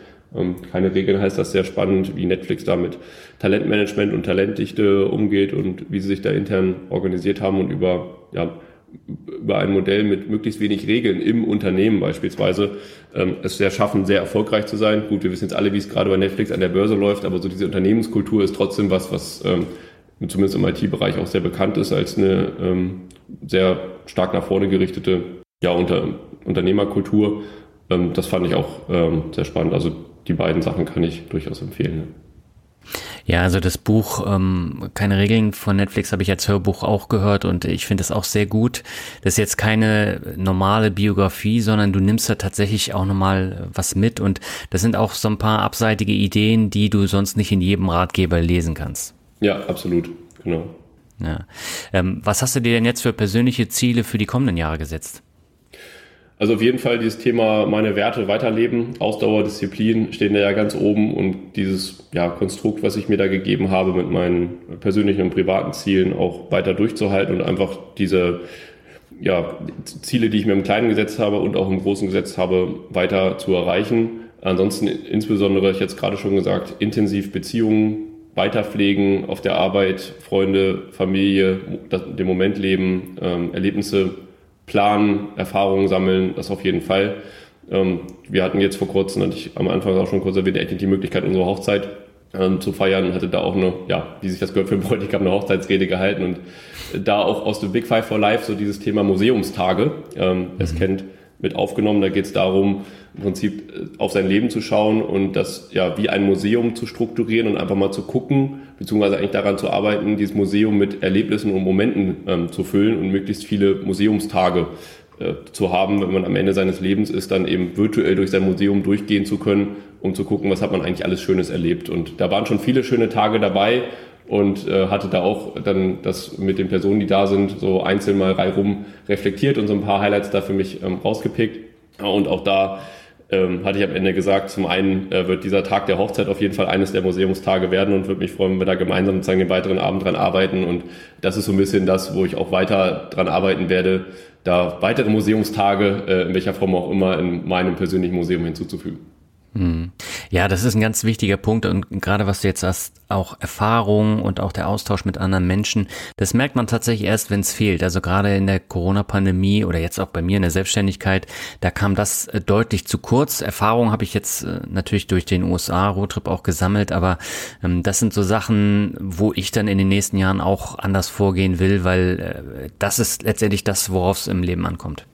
keine Regeln heißt das sehr spannend, wie Netflix da mit Talentmanagement und Talentdichte umgeht und wie sie sich da intern organisiert haben und über, ja, über ein Modell mit möglichst wenig Regeln im Unternehmen beispielsweise ähm, es sehr schaffen, sehr erfolgreich zu sein. Gut, wir wissen jetzt alle, wie es gerade bei Netflix an der Börse läuft, aber so diese Unternehmenskultur ist trotzdem was, was ähm, zumindest im IT-Bereich auch sehr bekannt ist als eine ähm, sehr stark nach vorne gerichtete ja, unter, Unternehmerkultur. Ähm, das fand ich auch ähm, sehr spannend. Also die beiden Sachen kann ich durchaus empfehlen. Ja, also das Buch ähm, Keine Regeln von Netflix habe ich als Hörbuch auch gehört und ich finde es auch sehr gut. Das ist jetzt keine normale Biografie, sondern du nimmst da tatsächlich auch nochmal was mit und das sind auch so ein paar abseitige Ideen, die du sonst nicht in jedem Ratgeber lesen kannst. Ja, absolut, genau. Ja. Ähm, was hast du dir denn jetzt für persönliche Ziele für die kommenden Jahre gesetzt? Also auf jeden Fall dieses Thema meine Werte weiterleben, Ausdauer, Disziplin stehen da ja ganz oben und dieses ja, Konstrukt, was ich mir da gegeben habe mit meinen persönlichen und privaten Zielen auch weiter durchzuhalten und einfach diese ja, Ziele, die ich mir im Kleinen gesetzt habe und auch im Großen gesetzt habe, weiter zu erreichen. Ansonsten insbesondere, ich jetzt gerade schon gesagt, intensiv Beziehungen weiterpflegen auf der Arbeit, Freunde, Familie, den Moment leben, ähm, Erlebnisse planen, Erfahrungen sammeln, das auf jeden Fall. Ähm, wir hatten jetzt vor kurzem, hatte ich am Anfang auch schon kurz erwähnt, endlich die Möglichkeit, unsere Hochzeit ähm, zu feiern. Hatte da auch eine, ja, wie sich das gehört für Bräutigam, eine Hochzeitsrede gehalten und da auch aus dem Big Five for Life so dieses Thema Museumstage. Ähm, mhm. Es kennt mit aufgenommen. Da geht es darum, im Prinzip äh, auf sein Leben zu schauen und das ja wie ein Museum zu strukturieren und einfach mal zu gucken, beziehungsweise eigentlich daran zu arbeiten, dieses Museum mit Erlebnissen und Momenten ähm, zu füllen und möglichst viele Museumstage äh, zu haben, wenn man am Ende seines Lebens ist, dann eben virtuell durch sein Museum durchgehen zu können, um zu gucken, was hat man eigentlich alles Schönes erlebt. Und da waren schon viele schöne Tage dabei und äh, hatte da auch dann das mit den Personen, die da sind, so einzeln mal reihum reflektiert und so ein paar Highlights da für mich ähm, rausgepickt. Und auch da ähm, hatte ich am Ende gesagt, zum einen äh, wird dieser Tag der Hochzeit auf jeden Fall eines der Museumstage werden und würde mich freuen, wenn wir da gemeinsam sozusagen den weiteren Abend dran arbeiten. Und das ist so ein bisschen das, wo ich auch weiter dran arbeiten werde, da weitere Museumstage, äh, in welcher Form auch immer, in meinem persönlichen Museum hinzuzufügen. Hm. Ja, das ist ein ganz wichtiger Punkt und gerade was du jetzt hast, auch Erfahrung und auch der Austausch mit anderen Menschen, das merkt man tatsächlich erst, wenn es fehlt. Also gerade in der Corona-Pandemie oder jetzt auch bei mir in der Selbstständigkeit, da kam das äh, deutlich zu kurz. Erfahrung habe ich jetzt äh, natürlich durch den USA-Roadtrip auch gesammelt, aber ähm, das sind so Sachen, wo ich dann in den nächsten Jahren auch anders vorgehen will, weil äh, das ist letztendlich das, worauf es im Leben ankommt.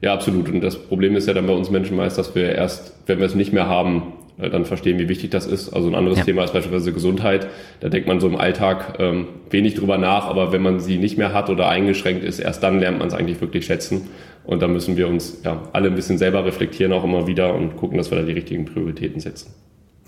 Ja, absolut. Und das Problem ist ja dann bei uns Menschen meist, dass wir erst, wenn wir es nicht mehr haben, äh, dann verstehen, wie wichtig das ist. Also ein anderes ja. Thema ist beispielsweise Gesundheit. Da denkt man so im Alltag ähm, wenig drüber nach, aber wenn man sie nicht mehr hat oder eingeschränkt ist, erst dann lernt man es eigentlich wirklich schätzen. Und da müssen wir uns ja alle ein bisschen selber reflektieren, auch immer wieder und gucken, dass wir da die richtigen Prioritäten setzen.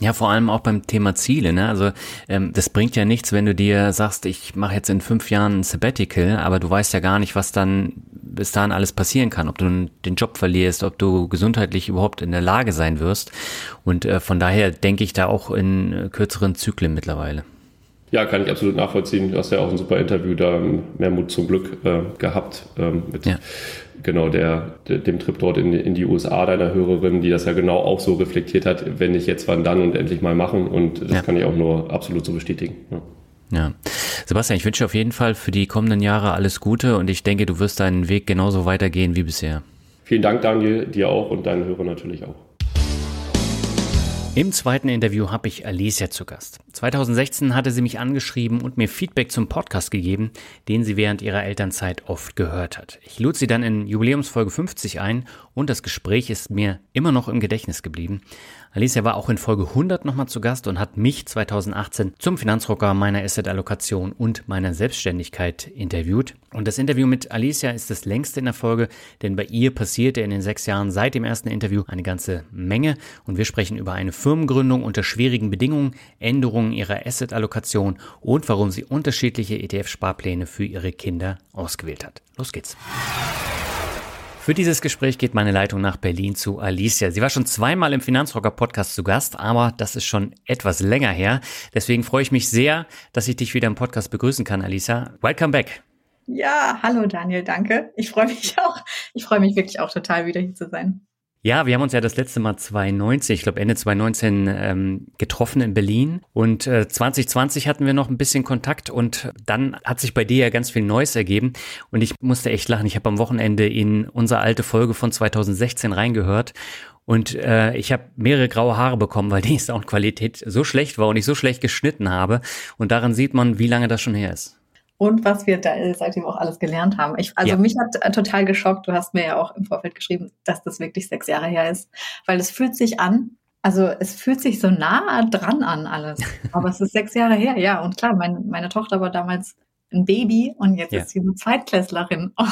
Ja, vor allem auch beim Thema Ziele. Ne? Also ähm, das bringt ja nichts, wenn du dir sagst, ich mache jetzt in fünf Jahren ein Sabbatical, aber du weißt ja gar nicht, was dann bis dahin alles passieren kann, ob du den Job verlierst, ob du gesundheitlich überhaupt in der Lage sein wirst. Und äh, von daher denke ich da auch in äh, kürzeren Zyklen mittlerweile. Ja, kann ich absolut nachvollziehen. Du hast ja auch ein super Interview da, mehr Mut zum Glück äh, gehabt ähm, mit ja genau der, der, dem Trip dort in, in die USA deiner Hörerin, die das ja genau auch so reflektiert hat, wenn nicht jetzt, wann dann und endlich mal machen. Und das ja. kann ich auch nur absolut so bestätigen. Ja. Ja. Sebastian, ich wünsche auf jeden Fall für die kommenden Jahre alles Gute und ich denke, du wirst deinen Weg genauso weitergehen wie bisher. Vielen Dank, Daniel, dir auch und deinen Hörern natürlich auch. Im zweiten Interview habe ich Alicia zu Gast. 2016 hatte sie mich angeschrieben und mir Feedback zum Podcast gegeben, den sie während ihrer Elternzeit oft gehört hat. Ich lud sie dann in Jubiläumsfolge 50 ein und das Gespräch ist mir immer noch im Gedächtnis geblieben. Alicia war auch in Folge 100 nochmal zu Gast und hat mich 2018 zum Finanzrocker meiner Asset-Allokation und meiner Selbstständigkeit interviewt. Und das Interview mit Alicia ist das längste in der Folge, denn bei ihr passierte in den sechs Jahren seit dem ersten Interview eine ganze Menge und wir sprechen über eine Firmengründung unter schwierigen Bedingungen, Änderungen ihrer Asset-Allokation und warum sie unterschiedliche ETF-Sparpläne für ihre Kinder ausgewählt hat. Los geht's. Für dieses Gespräch geht meine Leitung nach Berlin zu Alicia. Sie war schon zweimal im Finanzrocker Podcast zu Gast, aber das ist schon etwas länger her. Deswegen freue ich mich sehr, dass ich dich wieder im Podcast begrüßen kann, Alicia. Welcome back. Ja, hallo Daniel, danke. Ich freue mich (laughs) auch. Ich freue mich wirklich auch total, wieder hier zu sein. Ja, wir haben uns ja das letzte Mal 2019, ich glaube Ende 2019 ähm, getroffen in Berlin. Und äh, 2020 hatten wir noch ein bisschen Kontakt und dann hat sich bei dir ja ganz viel Neues ergeben. Und ich musste echt lachen. Ich habe am Wochenende in unsere alte Folge von 2016 reingehört. Und äh, ich habe mehrere graue Haare bekommen, weil die (laughs) Soundqualität so schlecht war und ich so schlecht geschnitten habe. Und daran sieht man, wie lange das schon her ist und was wir da seitdem auch alles gelernt haben. Ich, also ja. mich hat äh, total geschockt, du hast mir ja auch im Vorfeld geschrieben, dass das wirklich sechs Jahre her ist, weil es fühlt sich an, also es fühlt sich so nah dran an alles, (laughs) aber es ist sechs Jahre her, ja. Und klar, mein, meine Tochter war damals ein Baby und jetzt ja. ist sie eine Zweitklässlerin. (laughs)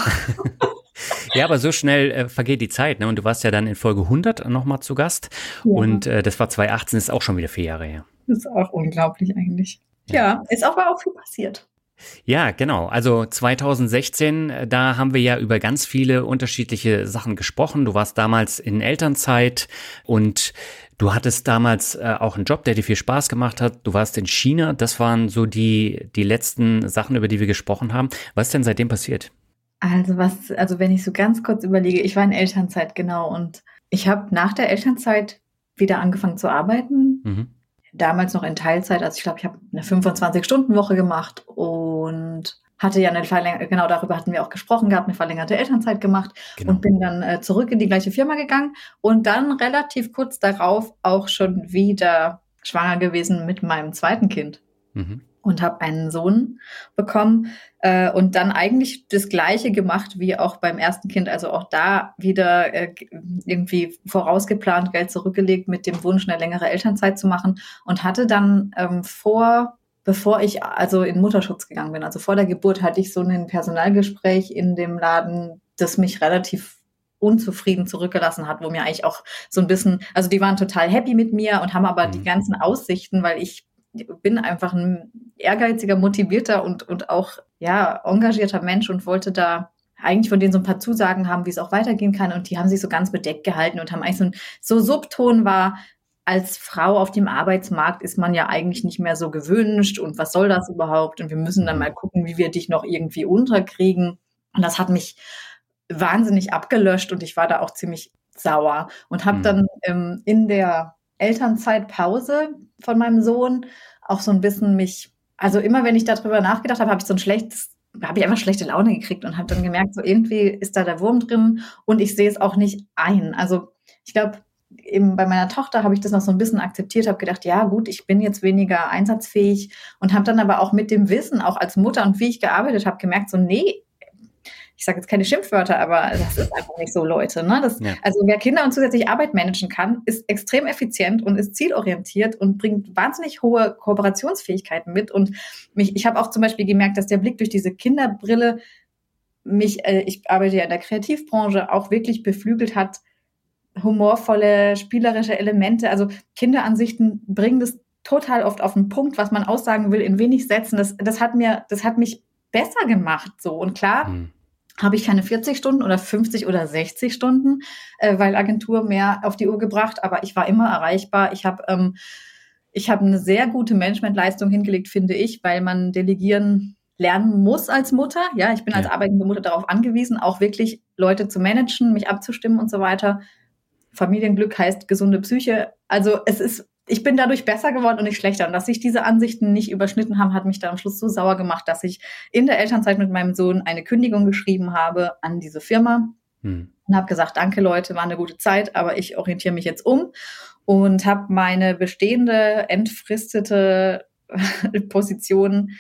Ja, aber so schnell äh, vergeht die Zeit, ne? Und du warst ja dann in Folge 100 nochmal zu Gast. Ja. Und äh, das war 2018, ist auch schon wieder vier Jahre her. Das ist auch unglaublich eigentlich. Ja, ja ist aber auch viel passiert. Ja, genau. Also 2016, äh, da haben wir ja über ganz viele unterschiedliche Sachen gesprochen. Du warst damals in Elternzeit und du hattest damals äh, auch einen Job, der dir viel Spaß gemacht hat. Du warst in China. Das waren so die, die letzten Sachen, über die wir gesprochen haben. Was ist denn seitdem passiert? Also was, also wenn ich so ganz kurz überlege, ich war in Elternzeit, genau. Und ich habe nach der Elternzeit wieder angefangen zu arbeiten. Mhm damals noch in Teilzeit, also ich glaube, ich habe eine 25-Stunden-Woche gemacht und hatte ja eine verlängerte, genau darüber hatten wir auch gesprochen gehabt, eine verlängerte Elternzeit gemacht genau. und bin dann äh, zurück in die gleiche Firma gegangen und dann relativ kurz darauf auch schon wieder schwanger gewesen mit meinem zweiten Kind. Mhm. Und habe einen Sohn bekommen äh, und dann eigentlich das Gleiche gemacht wie auch beim ersten Kind. Also auch da wieder äh, irgendwie vorausgeplant, Geld zurückgelegt mit dem Wunsch, eine längere Elternzeit zu machen und hatte dann ähm, vor bevor ich also in Mutterschutz gegangen bin, also vor der Geburt, hatte ich so ein Personalgespräch in dem Laden, das mich relativ unzufrieden zurückgelassen hat, wo mir eigentlich auch so ein bisschen, also die waren total happy mit mir und haben aber mhm. die ganzen Aussichten, weil ich bin einfach ein ehrgeiziger, motivierter und, und auch, ja, engagierter Mensch und wollte da eigentlich von denen so ein paar Zusagen haben, wie es auch weitergehen kann. Und die haben sich so ganz bedeckt gehalten und haben eigentlich so ein, so Subton war, als Frau auf dem Arbeitsmarkt ist man ja eigentlich nicht mehr so gewünscht und was soll das überhaupt? Und wir müssen dann mal gucken, wie wir dich noch irgendwie unterkriegen. Und das hat mich wahnsinnig abgelöscht und ich war da auch ziemlich sauer und habe mhm. dann ähm, in der Elternzeitpause von meinem Sohn auch so ein bisschen mich, also immer wenn ich darüber nachgedacht habe, habe ich so ein schlechtes habe ich einfach schlechte Laune gekriegt und habe dann gemerkt, so irgendwie ist da der Wurm drin und ich sehe es auch nicht ein. Also ich glaube, eben bei meiner Tochter habe ich das noch so ein bisschen akzeptiert, habe gedacht, ja gut, ich bin jetzt weniger einsatzfähig und habe dann aber auch mit dem Wissen, auch als Mutter und wie ich gearbeitet habe, gemerkt, so nee, ich sage jetzt keine Schimpfwörter, aber das ist einfach nicht so, Leute. Ne? Das, ja. Also wer Kinder und zusätzlich Arbeit managen kann, ist extrem effizient und ist zielorientiert und bringt wahnsinnig hohe Kooperationsfähigkeiten mit. Und mich, ich habe auch zum Beispiel gemerkt, dass der Blick durch diese Kinderbrille mich, äh, ich arbeite ja in der Kreativbranche, auch wirklich beflügelt hat, humorvolle, spielerische Elemente. Also Kinderansichten bringen das total oft auf den Punkt, was man aussagen will, in wenig Sätzen. Das, das hat mir, das hat mich besser gemacht so. Und klar, mhm. Habe ich keine 40 Stunden oder 50 oder 60 Stunden, äh, weil Agentur mehr auf die Uhr gebracht, aber ich war immer erreichbar. Ich habe ähm, ich habe eine sehr gute Managementleistung hingelegt, finde ich, weil man delegieren lernen muss als Mutter. Ja, ich bin ja. als arbeitende Mutter darauf angewiesen, auch wirklich Leute zu managen, mich abzustimmen und so weiter. Familienglück heißt gesunde Psyche. Also es ist, ich bin dadurch besser geworden und nicht schlechter. Und dass sich diese Ansichten nicht überschnitten haben, hat mich dann am Schluss so sauer gemacht, dass ich in der Elternzeit mit meinem Sohn eine Kündigung geschrieben habe an diese Firma hm. und habe gesagt, danke Leute, war eine gute Zeit, aber ich orientiere mich jetzt um und habe meine bestehende, entfristete (laughs) Position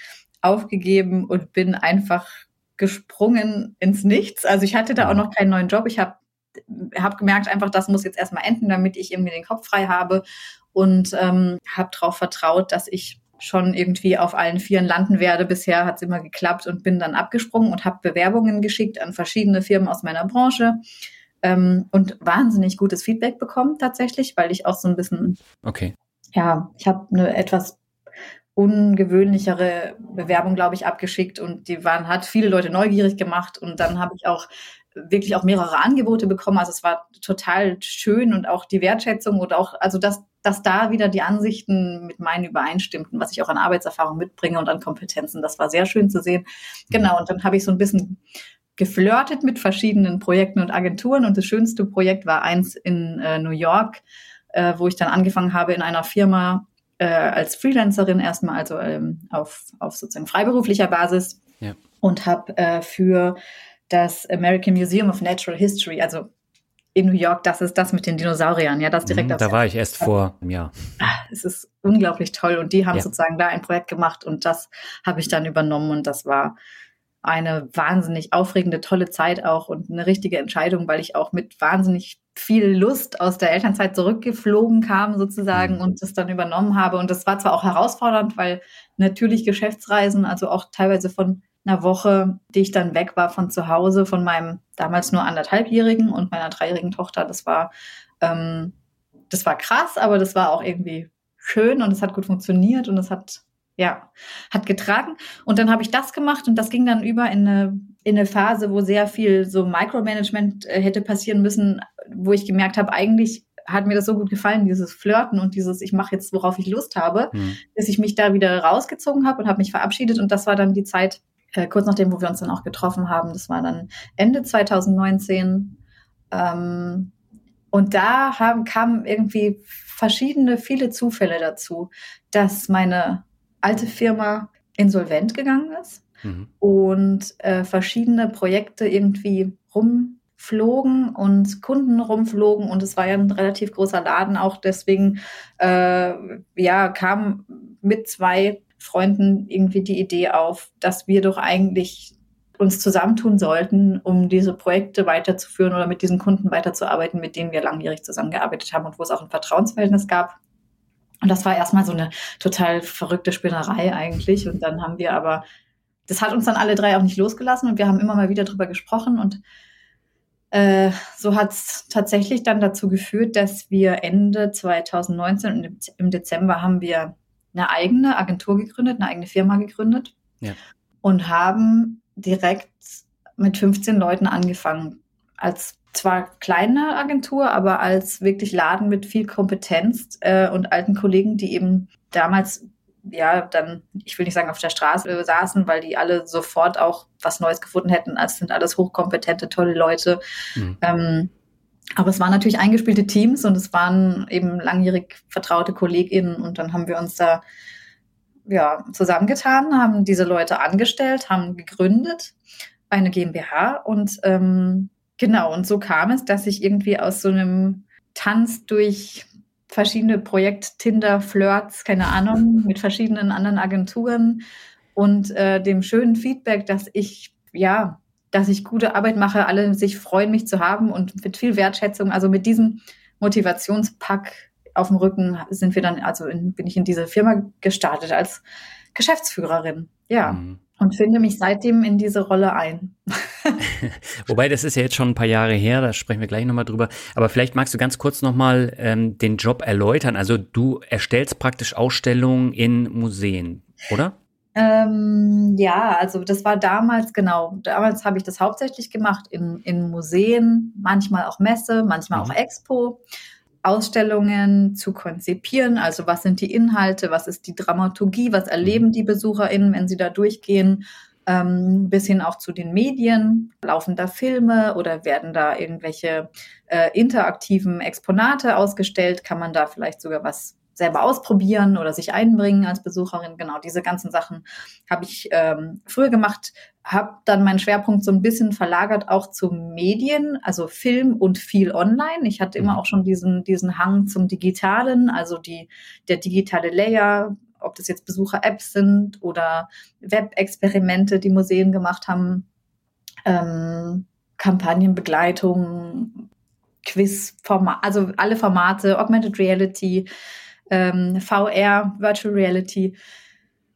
aufgegeben und bin einfach gesprungen ins Nichts. Also ich hatte da auch noch keinen neuen Job. Ich habe habe gemerkt, einfach, das muss jetzt erstmal enden, damit ich irgendwie den Kopf frei habe und ähm, habe darauf vertraut, dass ich schon irgendwie auf allen Vieren landen werde. Bisher hat es immer geklappt und bin dann abgesprungen und habe Bewerbungen geschickt an verschiedene Firmen aus meiner Branche ähm, und wahnsinnig gutes Feedback bekommen tatsächlich, weil ich auch so ein bisschen, okay, ja, ich habe eine etwas ungewöhnlichere Bewerbung, glaube ich, abgeschickt und die waren, hat viele Leute neugierig gemacht und dann habe ich auch wirklich auch mehrere Angebote bekommen. Also es war total schön und auch die Wertschätzung und auch, also dass, dass da wieder die Ansichten mit meinen übereinstimmten, was ich auch an Arbeitserfahrung mitbringe und an Kompetenzen. Das war sehr schön zu sehen. Genau, und dann habe ich so ein bisschen geflirtet mit verschiedenen Projekten und Agenturen und das schönste Projekt war eins in äh, New York, äh, wo ich dann angefangen habe in einer Firma äh, als Freelancerin erstmal, also ähm, auf, auf sozusagen freiberuflicher Basis ja. und habe äh, für das American Museum of Natural History, also in New York, das ist das mit den Dinosauriern, ja, das direkt. Mhm, da war ich erst vor einem Jahr. Ah, es ist unglaublich toll und die haben ja. sozusagen da ein Projekt gemacht und das habe ich dann übernommen und das war eine wahnsinnig aufregende, tolle Zeit auch und eine richtige Entscheidung, weil ich auch mit wahnsinnig viel Lust aus der Elternzeit zurückgeflogen kam sozusagen mhm. und das dann übernommen habe. Und das war zwar auch herausfordernd, weil natürlich Geschäftsreisen, also auch teilweise von einer Woche, die ich dann weg war von zu Hause, von meinem damals nur anderthalbjährigen und meiner dreijährigen Tochter. Das war, ähm, das war krass, aber das war auch irgendwie schön und es hat gut funktioniert und es hat, ja, hat getragen. Und dann habe ich das gemacht und das ging dann über in eine, in eine Phase, wo sehr viel so Micromanagement äh, hätte passieren müssen, wo ich gemerkt habe, eigentlich hat mir das so gut gefallen, dieses Flirten und dieses, ich mache jetzt, worauf ich Lust habe, mhm. dass ich mich da wieder rausgezogen habe und habe mich verabschiedet. Und das war dann die Zeit, äh, kurz nachdem, wo wir uns dann auch getroffen haben. Das war dann Ende 2019. Ähm, und da haben, kamen irgendwie verschiedene, viele Zufälle dazu, dass meine alte Firma insolvent gegangen ist. mhm. und äh, verschiedene Projekte irgendwie rumflogen und Kunden rumflogen und es war ja ein relativ großer Laden auch deswegen äh, ja kam mit zwei Freunden irgendwie die Idee auf, dass wir doch eigentlich uns zusammentun sollten, um diese Projekte weiterzuführen oder mit diesen Kunden weiterzuarbeiten, mit denen wir langjährig zusammengearbeitet haben und wo es auch ein Vertrauensverhältnis gab. Und das war erstmal so eine total verrückte Spinnerei eigentlich. Und dann haben wir aber, das hat uns dann alle drei auch nicht losgelassen und wir haben immer mal wieder drüber gesprochen und äh, so hat es tatsächlich dann dazu geführt, dass wir Ende 2019 und im Dezember haben wir eine eigene Agentur gegründet, eine eigene Firma gegründet ja. und haben direkt mit 15 Leuten angefangen. Als zwar kleine Agentur, aber als wirklich Laden mit viel Kompetenz äh, und alten Kollegen, die eben damals ja dann, ich will nicht sagen auf der Straße saßen, weil die alle sofort auch was Neues gefunden hätten. als sind alles hochkompetente, tolle Leute. Mhm. Ähm, aber es waren natürlich eingespielte Teams und es waren eben langjährig vertraute KollegInnen und dann haben wir uns da ja, zusammengetan, haben diese Leute angestellt, haben gegründet, eine GmbH und ähm, genau, und so kam es, dass ich irgendwie aus so einem Tanz durch verschiedene Projekt Tinder, Flirts, keine Ahnung, (laughs) mit verschiedenen anderen Agenturen und äh, dem schönen Feedback, dass ich, ja, dass ich gute Arbeit mache, alle sich freuen, mich zu haben und mit viel Wertschätzung, also mit diesem Motivationspack auf dem Rücken sind wir dann, also in, bin ich in diese Firma gestartet als Geschäftsführerin. Ja. Mhm. Und finde mich seitdem in diese Rolle ein. (laughs) (laughs) Wobei, das ist ja jetzt schon ein paar Jahre her, da sprechen wir gleich nochmal drüber. Aber vielleicht magst du ganz kurz nochmal ähm, den Job erläutern. Also du erstellst praktisch Ausstellungen in Museen, oder? Ähm, ja, also das war damals, genau, damals habe ich das hauptsächlich gemacht in, in Museen, manchmal auch Messe, manchmal mhm. auch Expo. Ausstellungen zu konzipieren. Also was sind die Inhalte, was ist die Dramaturgie, was erleben mhm. die BesucherInnen, wenn sie da durchgehen, ähm, bis hin auch zu den Medien. Laufen da Filme oder werden da irgendwelche äh, interaktiven Exponate ausgestellt? Kann man da vielleicht sogar was selber ausprobieren oder sich einbringen als Besucherin. Genau, diese ganzen Sachen habe ich ähm, früher gemacht, habe dann meinen Schwerpunkt so ein bisschen verlagert auch zu Medien, also Film und viel online. Ich hatte immer mhm. auch schon diesen, diesen Hang zum Digitalen, also die, der digitale Layer, ob das jetzt Besucher-Apps sind oder Web-Experimente, die Museen gemacht haben, ähm, Kampagnenbegleitung, Quiz-Format, also alle Formate, Augmented Reality, ähm, VR, Virtual Reality,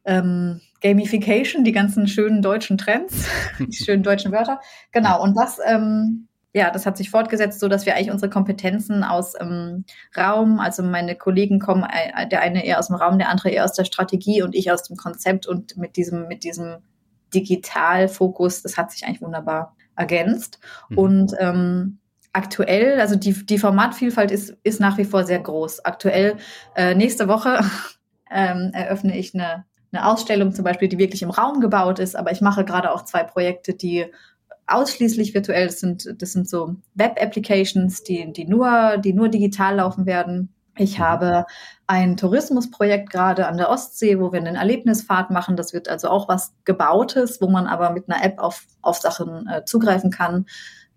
ähm, Gamification, die ganzen schönen deutschen Trends, (laughs) die schönen deutschen Wörter. Genau, und das, ähm, ja, das hat sich fortgesetzt, so dass wir eigentlich unsere Kompetenzen aus ähm, Raum, also meine Kollegen kommen, äh, der eine eher aus dem Raum, der andere eher aus der Strategie und ich aus dem Konzept und mit diesem, mit diesem Digitalfokus, das hat sich eigentlich wunderbar ergänzt. Mhm. Und ähm, aktuell, also die, die Formatvielfalt ist, ist nach wie vor sehr groß. Aktuell, äh, nächste Woche (laughs) ähm, eröffne ich eine, eine Ausstellung zum Beispiel, die wirklich im Raum gebaut ist, aber ich mache gerade auch zwei Projekte, die ausschließlich virtuell sind. Das sind so Web-Applications, die, die, nur, die nur digital laufen werden. Ich mhm. habe ein Tourismusprojekt gerade an der Ostsee, wo wir einen Erlebnisfahrt machen. Das wird also auch was Gebautes, wo man aber mit einer App auf, auf Sachen äh, zugreifen kann.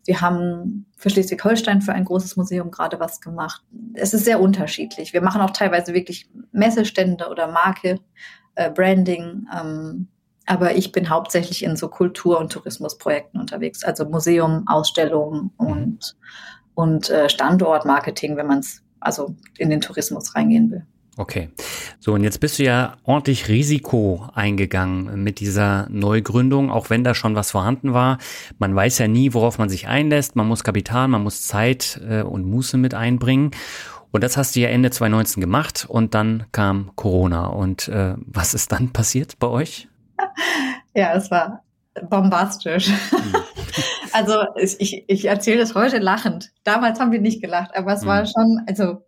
Wir haben für Schleswig-Holstein für ein großes Museum gerade was gemacht. Es ist sehr unterschiedlich. Wir machen auch teilweise wirklich Messestände oder Marke, äh, Branding. Ähm, aber ich bin hauptsächlich in so Kultur- und Tourismusprojekten unterwegs, also Museum, Ausstellungen und, und äh, Standortmarketing, wenn man es also in den Tourismus reingehen will. Okay. So, und jetzt bist du ja ordentlich Risiko eingegangen mit dieser Neugründung, auch wenn da schon was vorhanden war. Man weiß ja nie, worauf man sich einlässt. Man muss Kapital, man muss Zeit äh, und Muße mit einbringen. Und das hast du ja Ende 2019 gemacht und dann kam Corona. Und äh, was ist dann passiert bei euch? (laughs) Ja, es war bombastisch. Hm. (laughs) also ich, ich erzähle das heute lachend. Damals haben wir nicht gelacht, aber es war hm. schon, also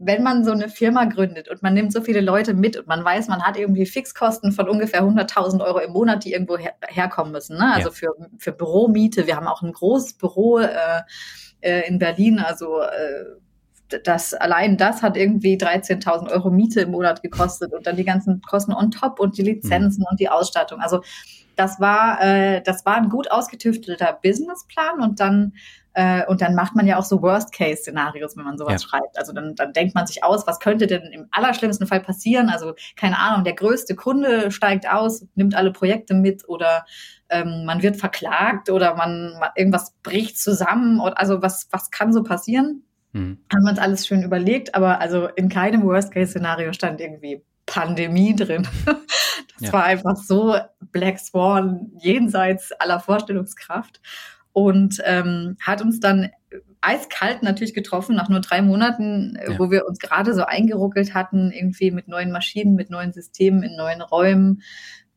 wenn man so eine Firma gründet und man nimmt so viele Leute mit und man weiß, man hat irgendwie Fixkosten von ungefähr 100.000 Euro im Monat, die irgendwo her herkommen müssen. Ne? Also ja. für, für Büromiete. Wir haben auch ein großes Büro äh, äh, in Berlin, also äh, das allein das hat irgendwie 13.000 Euro Miete im Monat gekostet und dann die ganzen Kosten on top und die Lizenzen mhm. und die Ausstattung. Also das war, äh, das war ein gut ausgetüftelter Businessplan und dann äh, und dann macht man ja auch so Worst-Case-Szenarios, wenn man sowas ja. schreibt. Also dann, dann denkt man sich aus, was könnte denn im allerschlimmsten Fall passieren? Also keine Ahnung, der größte Kunde steigt aus, nimmt alle Projekte mit oder ähm, man wird verklagt oder man, man irgendwas bricht zusammen. Oder, also was, was kann so passieren? Mhm. Haben wir uns alles schön überlegt, aber also in keinem Worst-Case-Szenario stand irgendwie Pandemie drin. (laughs) Das ja. war einfach so Black Swan jenseits aller Vorstellungskraft und ähm, hat uns dann eiskalt natürlich getroffen, nach nur drei Monaten, äh, ja. wo wir uns gerade so eingeruckelt hatten, irgendwie mit neuen Maschinen, mit neuen Systemen, in neuen Räumen.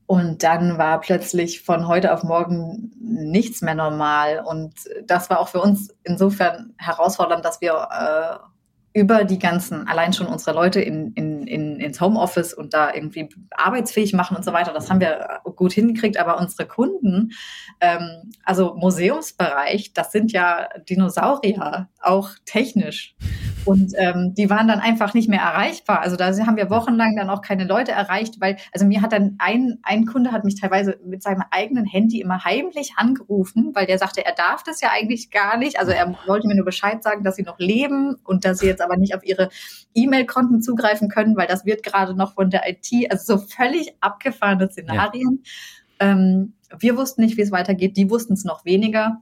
Und dann war plötzlich von heute auf morgen nichts mehr normal. Und das war auch für uns insofern herausfordernd, dass wir äh, über die ganzen, allein schon unsere Leute in, in, in, ins Homeoffice und da irgendwie arbeitsfähig machen und so weiter, das haben wir gut hingekriegt, aber unsere Kunden, ähm, also Museumsbereich, das sind ja Dinosaurier, auch technisch. Und ähm, die waren dann einfach nicht mehr erreichbar. Also da haben wir wochenlang dann auch keine Leute erreicht, weil, also mir hat dann ein, ein Kunde hat mich teilweise mit seinem eigenen Handy immer heimlich angerufen, weil der sagte, er darf das ja eigentlich gar nicht. Also er wollte mir nur Bescheid sagen, dass sie noch leben und dass sie jetzt aber nicht auf ihre E-Mail-Konten zugreifen können, weil das wird gerade noch von der IT, also so völlig abgefahrene Szenarien. Ja. Ähm, wir wussten nicht, wie es weitergeht, die wussten es noch weniger.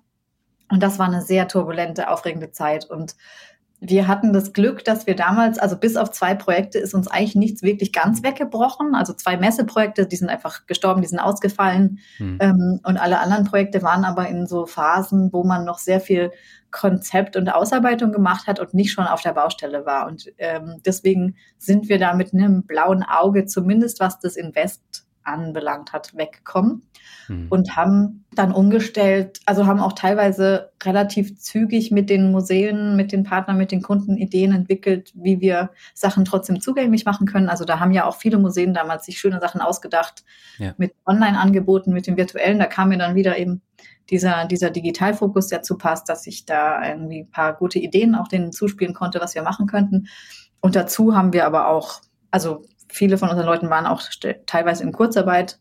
Und das war eine sehr turbulente, aufregende Zeit. Und wir hatten das Glück, dass wir damals, also bis auf zwei Projekte ist uns eigentlich nichts wirklich ganz weggebrochen. Also zwei Messeprojekte, die sind einfach gestorben, die sind ausgefallen. Hm. Ähm, und alle anderen Projekte waren aber in so Phasen, wo man noch sehr viel Konzept und Ausarbeitung gemacht hat und nicht schon auf der Baustelle war. Und ähm, deswegen sind wir da mit einem blauen Auge, zumindest was das Invest anbelangt hat, weggekommen mhm. und haben dann umgestellt, also haben auch teilweise relativ zügig mit den Museen, mit den Partnern, mit den Kunden Ideen entwickelt, wie wir Sachen trotzdem zugänglich machen können. Also da haben ja auch viele Museen damals sich schöne Sachen ausgedacht ja. mit Online-Angeboten, mit dem virtuellen. Da kam mir dann wieder eben dieser, dieser Digitalfokus dazu passt, dass ich da irgendwie ein paar gute Ideen auch denen zuspielen konnte, was wir machen könnten. Und dazu haben wir aber auch, also viele von unseren Leuten waren auch teilweise in Kurzarbeit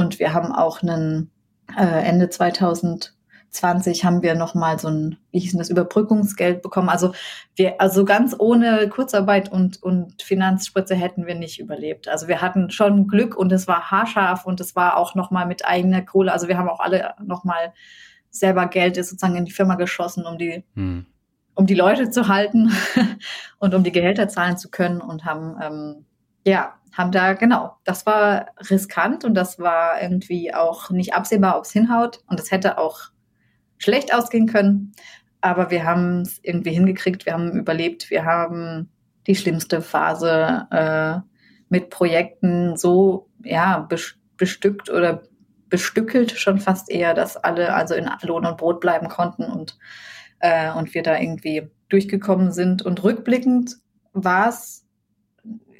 und wir haben auch einen äh, Ende 2020 haben wir nochmal so ein, wie hieß denn das, Überbrückungsgeld bekommen. Also wir, also ganz ohne Kurzarbeit und, und Finanzspritze hätten wir nicht überlebt. Also wir hatten schon Glück und es war haarscharf und es war auch nochmal mit eigener Kohle. Also wir haben auch alle nochmal selber Geld ist sozusagen in die Firma geschossen, um die, hm. um die Leute zu halten (laughs) und um die Gehälter zahlen zu können und haben ähm, ja, haben da, genau, das war riskant und das war irgendwie auch nicht absehbar, ob es hinhaut. Und es hätte auch schlecht ausgehen können. Aber wir haben es irgendwie hingekriegt, wir haben überlebt, wir haben die schlimmste Phase äh, mit Projekten so ja, bestückt oder bestückelt schon fast eher, dass alle also in Lohn und Brot bleiben konnten und, äh, und wir da irgendwie durchgekommen sind. Und rückblickend war es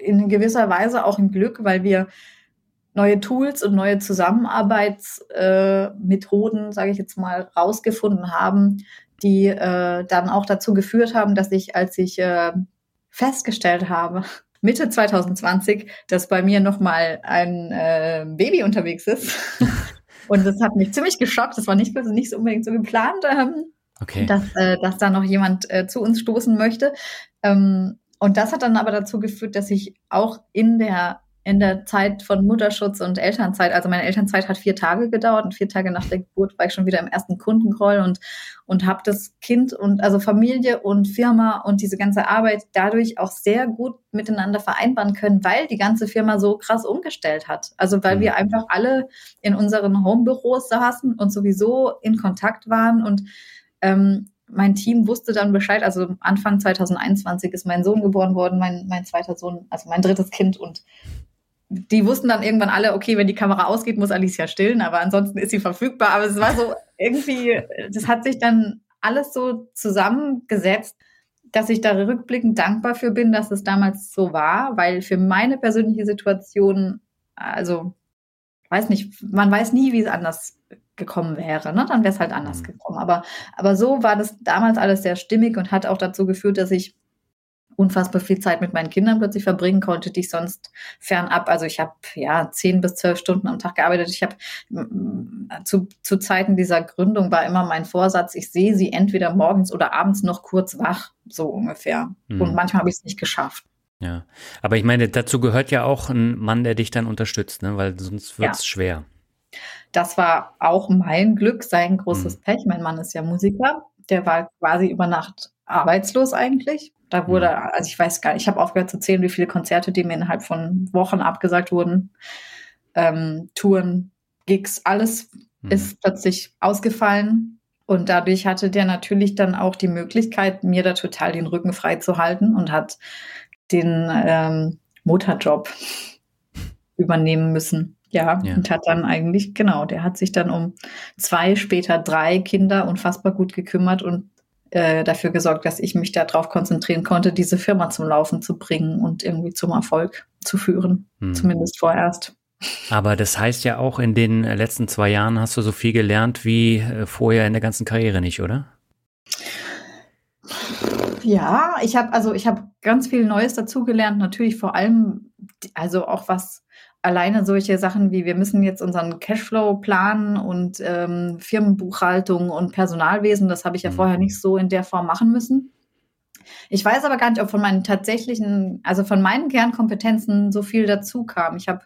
in gewisser Weise auch ein Glück, weil wir neue Tools und neue Zusammenarbeitsmethoden, äh, sage ich jetzt mal, rausgefunden haben, die äh, dann auch dazu geführt haben, dass ich, als ich äh, festgestellt habe, (laughs) Mitte 2020, dass bei mir nochmal ein äh, Baby unterwegs ist. (laughs) und das hat mich ziemlich geschockt. Das war nicht, nicht unbedingt so geplant, ähm, okay. dass, äh, dass da noch jemand äh, zu uns stoßen möchte. Ähm, und das hat dann aber dazu geführt, dass ich auch in der in der Zeit von Mutterschutz und Elternzeit, also meine Elternzeit hat vier Tage gedauert und vier Tage nach der Geburt war ich schon wieder im ersten Kundengroll und und habe das Kind und also Familie und Firma und diese ganze Arbeit dadurch auch sehr gut miteinander vereinbaren können, weil die ganze Firma so krass umgestellt hat. Also weil mhm. wir einfach alle in unseren Homebüros saßen und sowieso in Kontakt waren und ähm, mein Team wusste dann Bescheid. Also Anfang 2021 ist mein Sohn geboren worden, mein, mein zweiter Sohn, also mein drittes Kind. Und die wussten dann irgendwann alle, okay, wenn die Kamera ausgeht, muss Alicia stillen, aber ansonsten ist sie verfügbar. Aber es war so irgendwie, das hat sich dann alles so zusammengesetzt, dass ich da rückblickend dankbar für bin, dass es damals so war, weil für meine persönliche Situation, also weiß nicht, man weiß nie, wie es anders gekommen wäre, ne? dann wäre es halt anders mhm. gekommen. Aber, aber so war das damals alles sehr stimmig und hat auch dazu geführt, dass ich unfassbar viel Zeit mit meinen Kindern plötzlich verbringen konnte, die ich sonst fernab, also ich habe ja zehn bis zwölf Stunden am Tag gearbeitet. Ich habe zu, zu Zeiten dieser Gründung war immer mein Vorsatz, ich sehe sie entweder morgens oder abends noch kurz wach, so ungefähr. Mhm. Und manchmal habe ich es nicht geschafft. Ja, aber ich meine, dazu gehört ja auch ein Mann, der dich dann unterstützt, ne? weil sonst wird es ja. schwer. Das war auch mein Glück, sein großes mhm. Pech. Mein Mann ist ja Musiker. Der war quasi über Nacht arbeitslos eigentlich. Da wurde, mhm. also ich weiß gar nicht, ich habe aufgehört zu zählen, wie viele Konzerte, die mir innerhalb von Wochen abgesagt wurden. Ähm, Touren, Gigs, alles mhm. ist plötzlich ausgefallen. Und dadurch hatte der natürlich dann auch die Möglichkeit, mir da total den Rücken frei zu halten und hat den ähm, Mutterjob (laughs) übernehmen müssen. Ja, ja, und hat dann eigentlich, genau, der hat sich dann um zwei, später drei Kinder unfassbar gut gekümmert und äh, dafür gesorgt, dass ich mich darauf konzentrieren konnte, diese Firma zum Laufen zu bringen und irgendwie zum Erfolg zu führen. Hm. Zumindest vorerst. Aber das heißt ja auch, in den letzten zwei Jahren hast du so viel gelernt wie äh, vorher in der ganzen Karriere nicht, oder? Ja, ich habe also ich habe ganz viel Neues dazugelernt. Natürlich vor allem, also auch was alleine solche Sachen wie wir müssen jetzt unseren Cashflow planen und ähm, Firmenbuchhaltung und Personalwesen, das habe ich ja mhm. vorher nicht so in der Form machen müssen. Ich weiß aber gar nicht, ob von meinen tatsächlichen, also von meinen Kernkompetenzen so viel dazu kam. Ich habe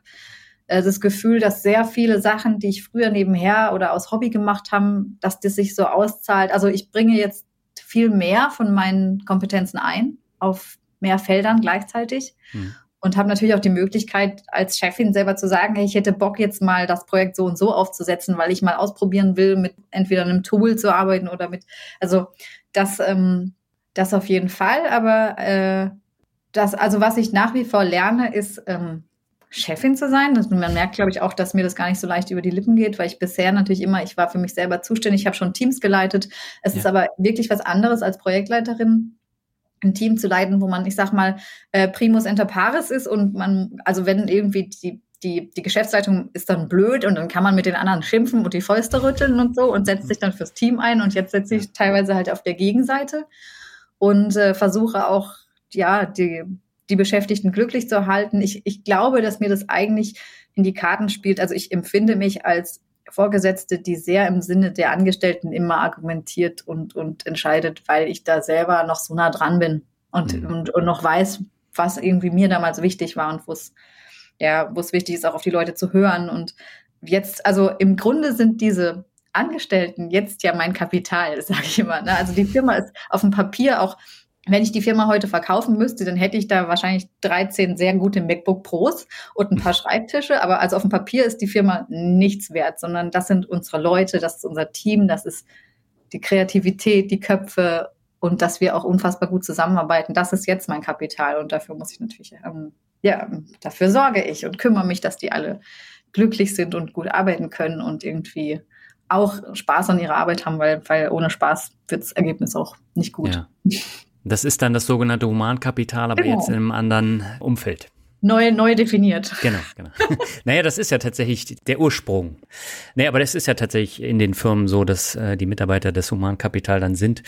äh, das Gefühl, dass sehr viele Sachen, die ich früher nebenher oder aus Hobby gemacht haben, dass das sich so auszahlt. Also ich bringe jetzt viel mehr von meinen Kompetenzen ein auf mehr Feldern gleichzeitig. Mhm und habe natürlich auch die Möglichkeit, als Chefin selber zu sagen, hey, ich hätte Bock jetzt mal das Projekt so und so aufzusetzen, weil ich mal ausprobieren will, mit entweder einem Tool zu arbeiten oder mit, also das, ähm, das auf jeden Fall. Aber äh, das, also was ich nach wie vor lerne, ist ähm, Chefin zu sein. Das, man merkt, glaube ich, auch, dass mir das gar nicht so leicht über die Lippen geht, weil ich bisher natürlich immer, ich war für mich selber zuständig, ich habe schon Teams geleitet. Es ja. ist aber wirklich was anderes als Projektleiterin ein Team zu leiten, wo man, ich sag mal, äh, primus inter pares ist und man, also wenn irgendwie die, die, die Geschäftsleitung ist dann blöd und dann kann man mit den anderen schimpfen und die Fäuste rütteln und so und setzt sich dann fürs Team ein und jetzt setze ich teilweise halt auf der Gegenseite und äh, versuche auch, ja, die, die Beschäftigten glücklich zu halten. Ich, ich glaube, dass mir das eigentlich in die Karten spielt. Also ich empfinde mich als Vorgesetzte, die sehr im Sinne der Angestellten immer argumentiert und, und entscheidet, weil ich da selber noch so nah dran bin und, mhm. und, und noch weiß, was irgendwie mir damals wichtig war und wo es ja, wo es wichtig ist, auch auf die Leute zu hören. Und jetzt, also im Grunde sind diese Angestellten jetzt ja mein Kapital, (laughs) sage ich immer. Ne? Also die Firma ist auf dem Papier auch wenn ich die Firma heute verkaufen müsste, dann hätte ich da wahrscheinlich 13 sehr gute MacBook Pros und ein paar (laughs) Schreibtische. Aber also auf dem Papier ist die Firma nichts wert, sondern das sind unsere Leute, das ist unser Team, das ist die Kreativität, die Köpfe und dass wir auch unfassbar gut zusammenarbeiten. Das ist jetzt mein Kapital und dafür muss ich natürlich, ähm, ja, dafür sorge ich und kümmere mich, dass die alle glücklich sind und gut arbeiten können und irgendwie auch Spaß an ihrer Arbeit haben, weil, weil ohne Spaß wird das Ergebnis auch nicht gut. Ja. (laughs) Das ist dann das sogenannte Humankapital, aber genau. jetzt in einem anderen Umfeld. Neu, neu definiert. Genau, genau. (laughs) naja, das ist ja tatsächlich der Ursprung. Naja, aber das ist ja tatsächlich in den Firmen so, dass äh, die Mitarbeiter das Humankapital dann sind.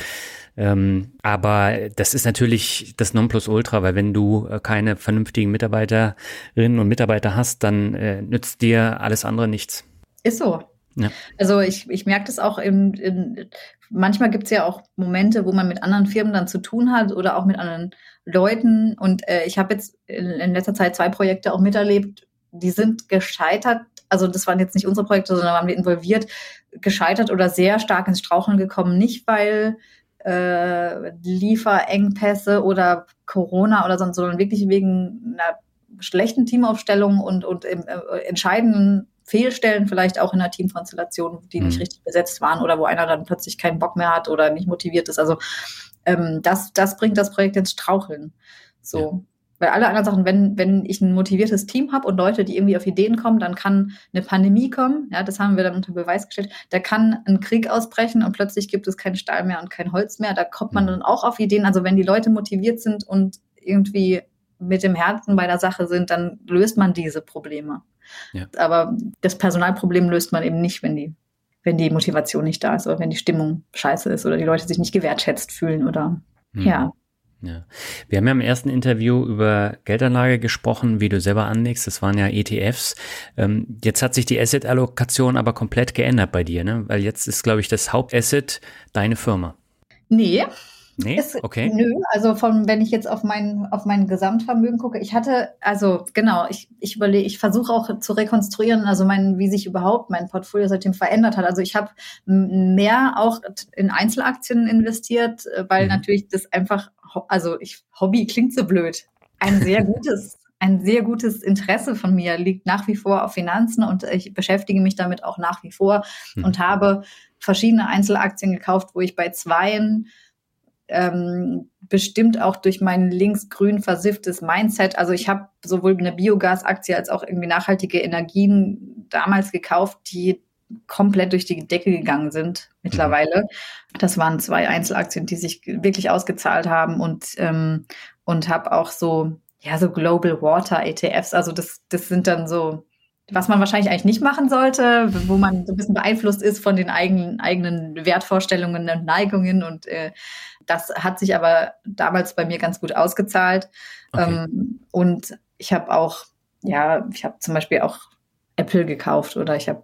Ähm, aber das ist natürlich das Nonplusultra, weil wenn du äh, keine vernünftigen Mitarbeiterinnen und Mitarbeiter hast, dann äh, nützt dir alles andere nichts. Ist so. Ja. Also ich, ich merke das auch in, in manchmal gibt es ja auch Momente, wo man mit anderen Firmen dann zu tun hat oder auch mit anderen Leuten. Und äh, ich habe jetzt in, in, letzter Zeit zwei Projekte auch miterlebt, die sind gescheitert. Also das waren jetzt nicht unsere Projekte, sondern waren wir involviert, gescheitert oder sehr stark ins Straucheln gekommen. Nicht, weil äh, Lieferengpässe oder Corona oder sonst, sondern wirklich wegen einer schlechten Teamaufstellung und, und äh, entscheidenden Fehlstellen vielleicht auch in der Teamkonstellation, die mhm. nicht richtig besetzt waren oder wo einer dann plötzlich keinen Bock mehr hat oder nicht motiviert ist. Also ähm, das, das bringt das Projekt ins Straucheln. So. Ja. Weil alle anderen Sachen, wenn, wenn ich ein motiviertes Team habe und Leute, die irgendwie auf Ideen kommen, dann kann eine Pandemie kommen, ja, das haben wir dann unter Beweis gestellt, da kann ein Krieg ausbrechen und plötzlich gibt es keinen Stahl mehr und kein Holz mehr. Da kommt man mhm. dann auch auf Ideen. Also wenn die Leute motiviert sind und irgendwie mit dem Herzen bei der Sache sind, dann löst man diese Probleme. Ja. Aber das Personalproblem löst man eben nicht, wenn die, wenn die Motivation nicht da ist oder wenn die Stimmung scheiße ist oder die Leute sich nicht gewertschätzt fühlen oder mhm. ja. Ja. Wir haben ja im ersten Interview über Geldanlage gesprochen, wie du selber anlegst. Das waren ja ETFs. Ähm, jetzt hat sich die Asset-Allokation aber komplett geändert bei dir, ne? Weil jetzt ist, glaube ich, das Hauptasset deine Firma. Nee, Nee, Ist, okay. Nö, also von, wenn ich jetzt auf mein, auf mein Gesamtvermögen gucke, ich hatte, also genau, ich, ich überlege, ich versuche auch zu rekonstruieren, also mein, wie sich überhaupt mein Portfolio seitdem verändert hat. Also ich habe mehr auch in Einzelaktien investiert, äh, weil Mhm. natürlich das einfach, also ich, Hobby klingt so blöd. Ein sehr (laughs) gutes, ein sehr gutes Interesse von mir liegt nach wie vor auf Finanzen und ich beschäftige mich damit auch nach wie vor Mhm. und habe verschiedene Einzelaktien gekauft, wo ich bei zweien ähm, bestimmt auch durch mein linksgrün versifftes Mindset. Also ich habe sowohl eine Biogasaktie als auch irgendwie nachhaltige Energien damals gekauft, die komplett durch die Decke gegangen sind mittlerweile. Das waren zwei Einzelaktien, die sich wirklich ausgezahlt haben und ähm, und habe auch so ja so Global Water ETFs. Also das das sind dann so was man wahrscheinlich eigentlich nicht machen sollte, wo man so ein bisschen beeinflusst ist von den eigenen, eigenen Wertvorstellungen und Neigungen. Und äh, das hat sich aber damals bei mir ganz gut ausgezahlt. Okay. Ähm, und ich habe auch, ja, ich habe zum Beispiel auch Apple gekauft oder ich habe,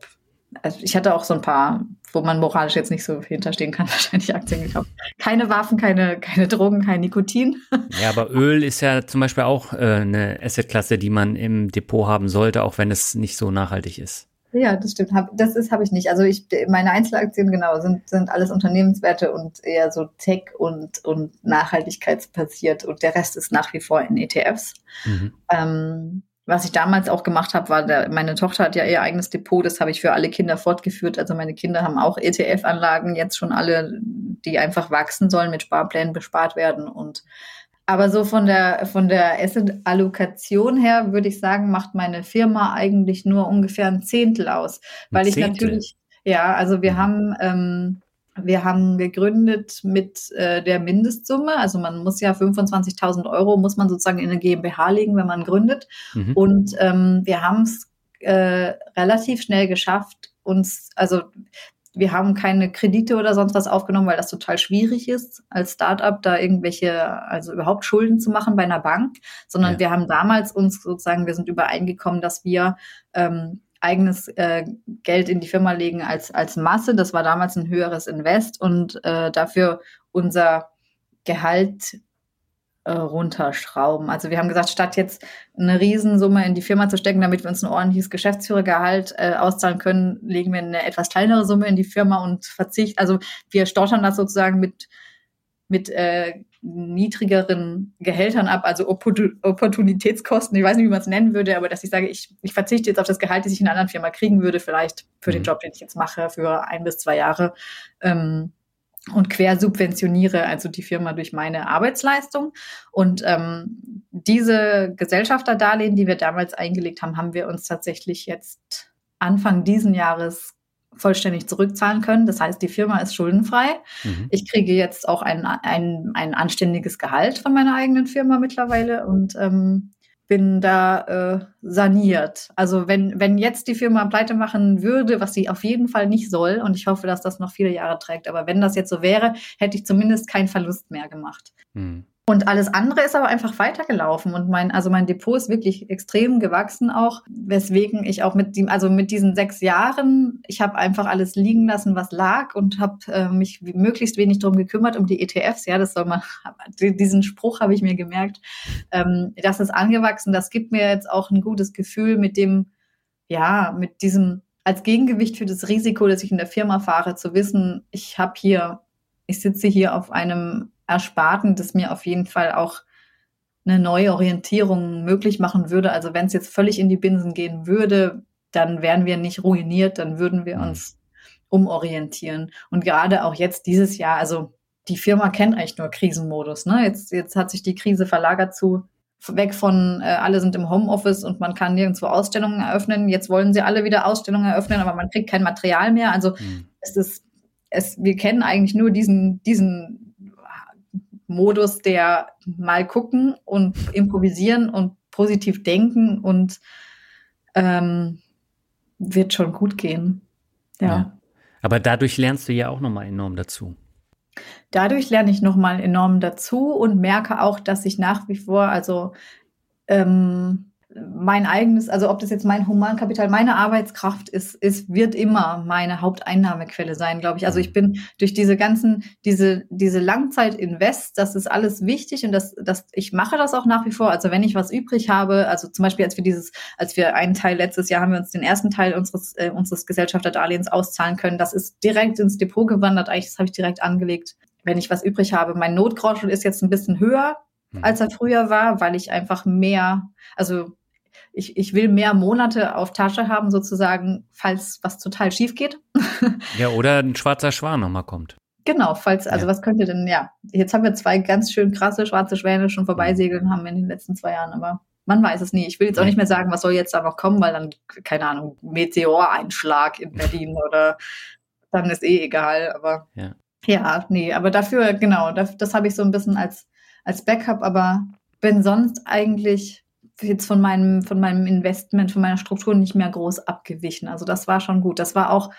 also ich hatte auch so ein paar, wo man moralisch jetzt nicht so hinterstehen kann, (laughs) wahrscheinlich Aktien gekauft. Keine Waffen, keine, keine Drogen, kein Nikotin. (laughs) Ja, aber Öl ist ja zum Beispiel auch äh, eine Assetklasse, die man im Depot haben sollte, auch wenn es nicht so nachhaltig ist. Ja, das stimmt. Hab, das ist habe ich nicht. Also ich meine Einzelaktien genau sind sind alles Unternehmenswerte und eher so Tech und und nachhaltigkeitsbasiert und der Rest ist nach wie vor in ETFs. Mhm. Ähm, was ich damals auch gemacht habe, war, der, meine Tochter hat ja ihr eigenes Depot, das habe ich für alle Kinder fortgeführt. Also meine Kinder haben auch ETF-Anlagen, jetzt schon alle, die einfach wachsen sollen, mit Sparplänen bespart werden. Und aber so von der von der Asset-Allokation her würde ich sagen, macht meine Firma eigentlich nur ungefähr ein Zehntel aus, weil Ein ich Zehntel? natürlich ja, also wir haben ähm, wir haben gegründet mit äh, der Mindestsumme. Also man muss ja 25.000 Euro muss man sozusagen in eine GmbH legen, wenn man gründet. Mhm. Und ähm, wir haben es äh, relativ schnell geschafft, uns, also wir haben keine Kredite oder sonst was aufgenommen, weil das total schwierig ist, als Startup da irgendwelche, also überhaupt Schulden zu machen bei einer Bank, sondern Ja. wir haben damals uns sozusagen, wir sind übereingekommen, dass wir ähm, eigenes äh, Geld in die Firma legen als, als Masse. Das war damals ein höheres Invest und äh, dafür unser Gehalt äh, runterschrauben. Also wir haben gesagt, statt jetzt eine Riesensumme in die Firma zu stecken, damit wir uns ein ordentliches Geschäftsführergehalt äh, auszahlen können, legen wir eine etwas kleinere Summe in die Firma und verzichten. Also wir stottern das sozusagen mit, mit äh, niedrigeren Gehältern ab, also Opportu- Opportunitätskosten. Ich weiß nicht, wie man es nennen würde, aber dass ich sage, ich, ich verzichte jetzt auf das Gehalt, das ich in einer anderen Firma kriegen würde, vielleicht für den Mhm. Job, den ich jetzt mache, für ein bis zwei Jahre. Ähm, und quersubventioniere also die Firma durch meine Arbeitsleistung. Und ähm, diese Gesellschafterdarlehen, die wir damals eingelegt haben, haben wir uns tatsächlich jetzt Anfang diesen Jahres vollständig zurückzahlen können. Das heißt, die Firma ist schuldenfrei. Mhm. Ich kriege jetzt auch ein, ein, ein anständiges Gehalt von meiner eigenen Firma mittlerweile und ähm, bin da äh, saniert. Also wenn, wenn jetzt die Firma pleite machen würde, was sie auf jeden Fall nicht soll, und ich hoffe, dass das noch viele Jahre trägt, aber wenn das jetzt so wäre, hätte ich zumindest keinen Verlust mehr gemacht. Mhm. Und alles andere ist aber einfach weitergelaufen und mein, also mein Depot ist wirklich extrem gewachsen auch, weswegen ich auch mit dem, also mit diesen sechs Jahren, ich habe einfach alles liegen lassen, was lag und habe äh, mich möglichst wenig drum gekümmert um die ETFs. Ja, das soll man, (laughs) diesen Spruch habe ich mir gemerkt. Ähm, das ist angewachsen. Das gibt mir jetzt auch ein gutes Gefühl mit dem, ja, mit diesem als Gegengewicht für das Risiko, das ich in der Firma fahre, zu wissen, ich habe hier, ich sitze hier auf einem Ersparten, das mir auf jeden Fall auch eine neue Orientierung möglich machen würde. Also wenn es jetzt völlig in die Binsen gehen würde, dann wären wir nicht ruiniert, dann würden wir Mhm. uns umorientieren. Und gerade auch jetzt dieses Jahr, also die Firma kennt eigentlich nur Krisenmodus. Ne? Jetzt, jetzt hat sich die Krise verlagert zu weg von äh, alle sind im Homeoffice und man kann nirgendwo Ausstellungen eröffnen. Jetzt wollen sie alle wieder Ausstellungen eröffnen, aber man kriegt kein Material mehr. Also Mhm. es ist, es, wir kennen eigentlich nur diesen, diesen Modus, der mal gucken und improvisieren und positiv denken und ähm, wird schon gut gehen. Ja. Ja. Aber dadurch lernst du ja auch nochmal enorm dazu. Dadurch lerne ich nochmal enorm dazu und merke auch, dass ich nach wie vor, also ähm, mein eigenes, also ob das jetzt mein Humankapital, meine Arbeitskraft ist, ist, wird immer meine Haupteinnahmequelle sein, glaube ich. Also ich bin durch diese ganzen, diese, diese Langzeit-Invest, das ist alles wichtig und das, das, ich mache das auch nach wie vor. Also wenn ich was übrig habe, also zum Beispiel als wir dieses, als wir einen Teil letztes Jahr haben wir uns den ersten Teil unseres, äh, unseres Gesellschafterdarlehens auszahlen können, das ist direkt ins Depot gewandert, eigentlich, das habe ich direkt angelegt. Wenn ich was übrig habe, mein Notgroschen ist jetzt ein bisschen höher, hm. als er früher war, weil ich einfach mehr, also ich, ich will mehr Monate auf Tasche haben, sozusagen, falls was total schief geht. (laughs) ja, oder ein schwarzer Schwan nochmal kommt. Genau, falls, also ja. was könnte denn, ja, jetzt haben wir zwei ganz schön krasse schwarze Schwäne schon vorbeisegeln haben in den letzten zwei Jahren, aber man weiß es nie. Ich will jetzt auch nicht mehr sagen, was soll jetzt da noch kommen, weil dann, keine Ahnung, Meteoreinschlag in Berlin (laughs) oder dann ist eh egal, aber ja, ja nee, aber dafür, genau, das, das habe ich so ein bisschen als, als Backup, aber bin sonst eigentlich jetzt von meinem, von meinem Investment, von meiner Struktur nicht mehr groß abgewichen. Also das war schon gut. Das war auch,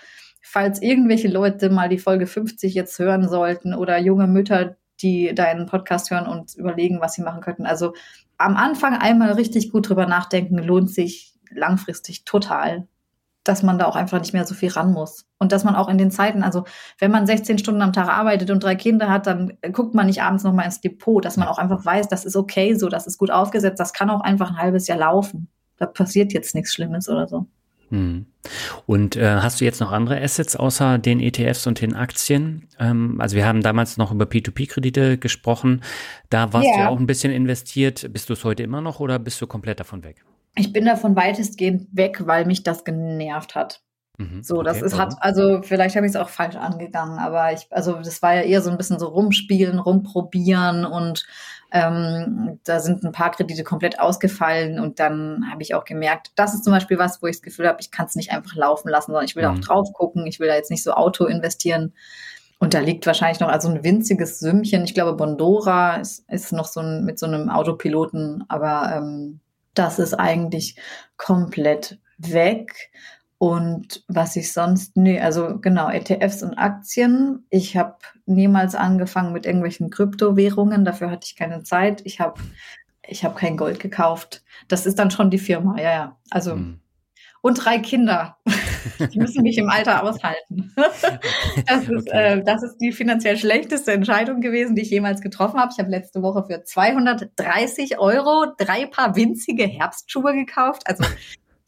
falls irgendwelche Leute mal die Folge 50 jetzt hören sollten oder junge Mütter, die deinen Podcast hören und überlegen, was sie machen könnten. Also am Anfang einmal richtig gut drüber nachdenken, lohnt sich langfristig total dass man da auch einfach nicht mehr so viel ran muss. Und dass man auch in den Zeiten, also wenn man 16 Stunden am Tag arbeitet und drei Kinder hat, dann guckt man nicht abends nochmal ins Depot, dass man auch einfach weiß, das ist okay so, das ist gut aufgesetzt, das kann auch einfach ein halbes Jahr laufen. Da passiert jetzt nichts Schlimmes oder so. Hm. Und äh, hast du jetzt noch andere Assets außer den ETFs und den Aktien? Ähm, also wir haben damals noch über P2P-Kredite gesprochen. Da warst ja. du ja auch ein bisschen investiert. Bist du es heute immer noch oder bist du komplett davon weg? Ich bin davon weitestgehend weg, weil mich das genervt hat. Mhm, so, das okay, ist hat, also vielleicht habe ich es auch falsch angegangen, aber ich, also das war ja eher so ein bisschen so rumspielen, rumprobieren und ähm, da sind ein paar Kredite komplett ausgefallen und dann habe ich auch gemerkt, das ist zum Beispiel was, wo ich das Gefühl habe, ich kann es nicht einfach laufen lassen, sondern ich will mhm. auch drauf gucken, ich will da jetzt nicht so Auto investieren. Und da liegt wahrscheinlich noch also ein winziges Sümmchen. Ich glaube, Bondora ist, ist noch so ein, mit so einem Autopiloten, aber ähm, das ist eigentlich komplett weg. Und was ich sonst, nee, also genau, ETFs und Aktien. Ich habe niemals angefangen mit irgendwelchen Kryptowährungen, dafür hatte ich keine Zeit. Ich habe ich hab kein Gold gekauft. Das ist dann schon die Firma, ja, ja. Also, hm. und drei Kinder. Die müssen mich im Alter aushalten. (laughs) Das ist, okay. äh, das ist die finanziell schlechteste Entscheidung gewesen, die ich jemals getroffen habe. Ich habe letzte Woche für 230 Euro drei Paar winzige Herbstschuhe gekauft. Also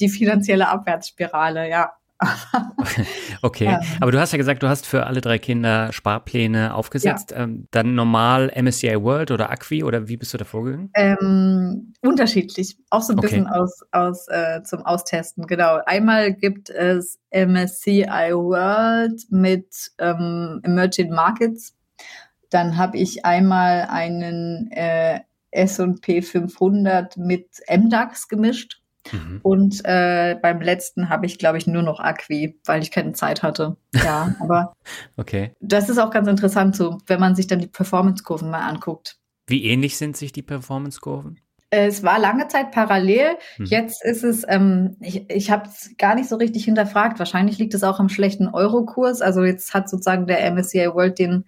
die finanzielle Abwärtsspirale, ja. (laughs) okay, ähm. aber du hast ja gesagt, du hast für alle drei Kinder Sparpläne aufgesetzt. Ja. Ähm, dann normal MSCI World oder Acqui oder wie bist du da vorgegangen? Ähm, unterschiedlich, auch so ein okay. bisschen aus, aus äh, zum Austesten. Genau. Einmal gibt es MSCI World mit ähm, Emerging Markets. Dann habe ich einmal einen äh, S&P 500 mit MDAX gemischt. Mhm. Und äh, beim letzten habe ich, glaube ich, nur noch Acqui, weil ich keine Zeit hatte. Ja, (laughs) aber okay. das ist auch ganz interessant, so wenn man sich dann die Performance-Kurven mal anguckt. Wie ähnlich sind sich die Performance-Kurven? Es war lange Zeit parallel. Mhm. Jetzt ist es, ähm, ich, ich habe es gar nicht so richtig hinterfragt. Wahrscheinlich liegt es auch am schlechten Euro-Kurs. Also jetzt hat sozusagen der MSCI World den,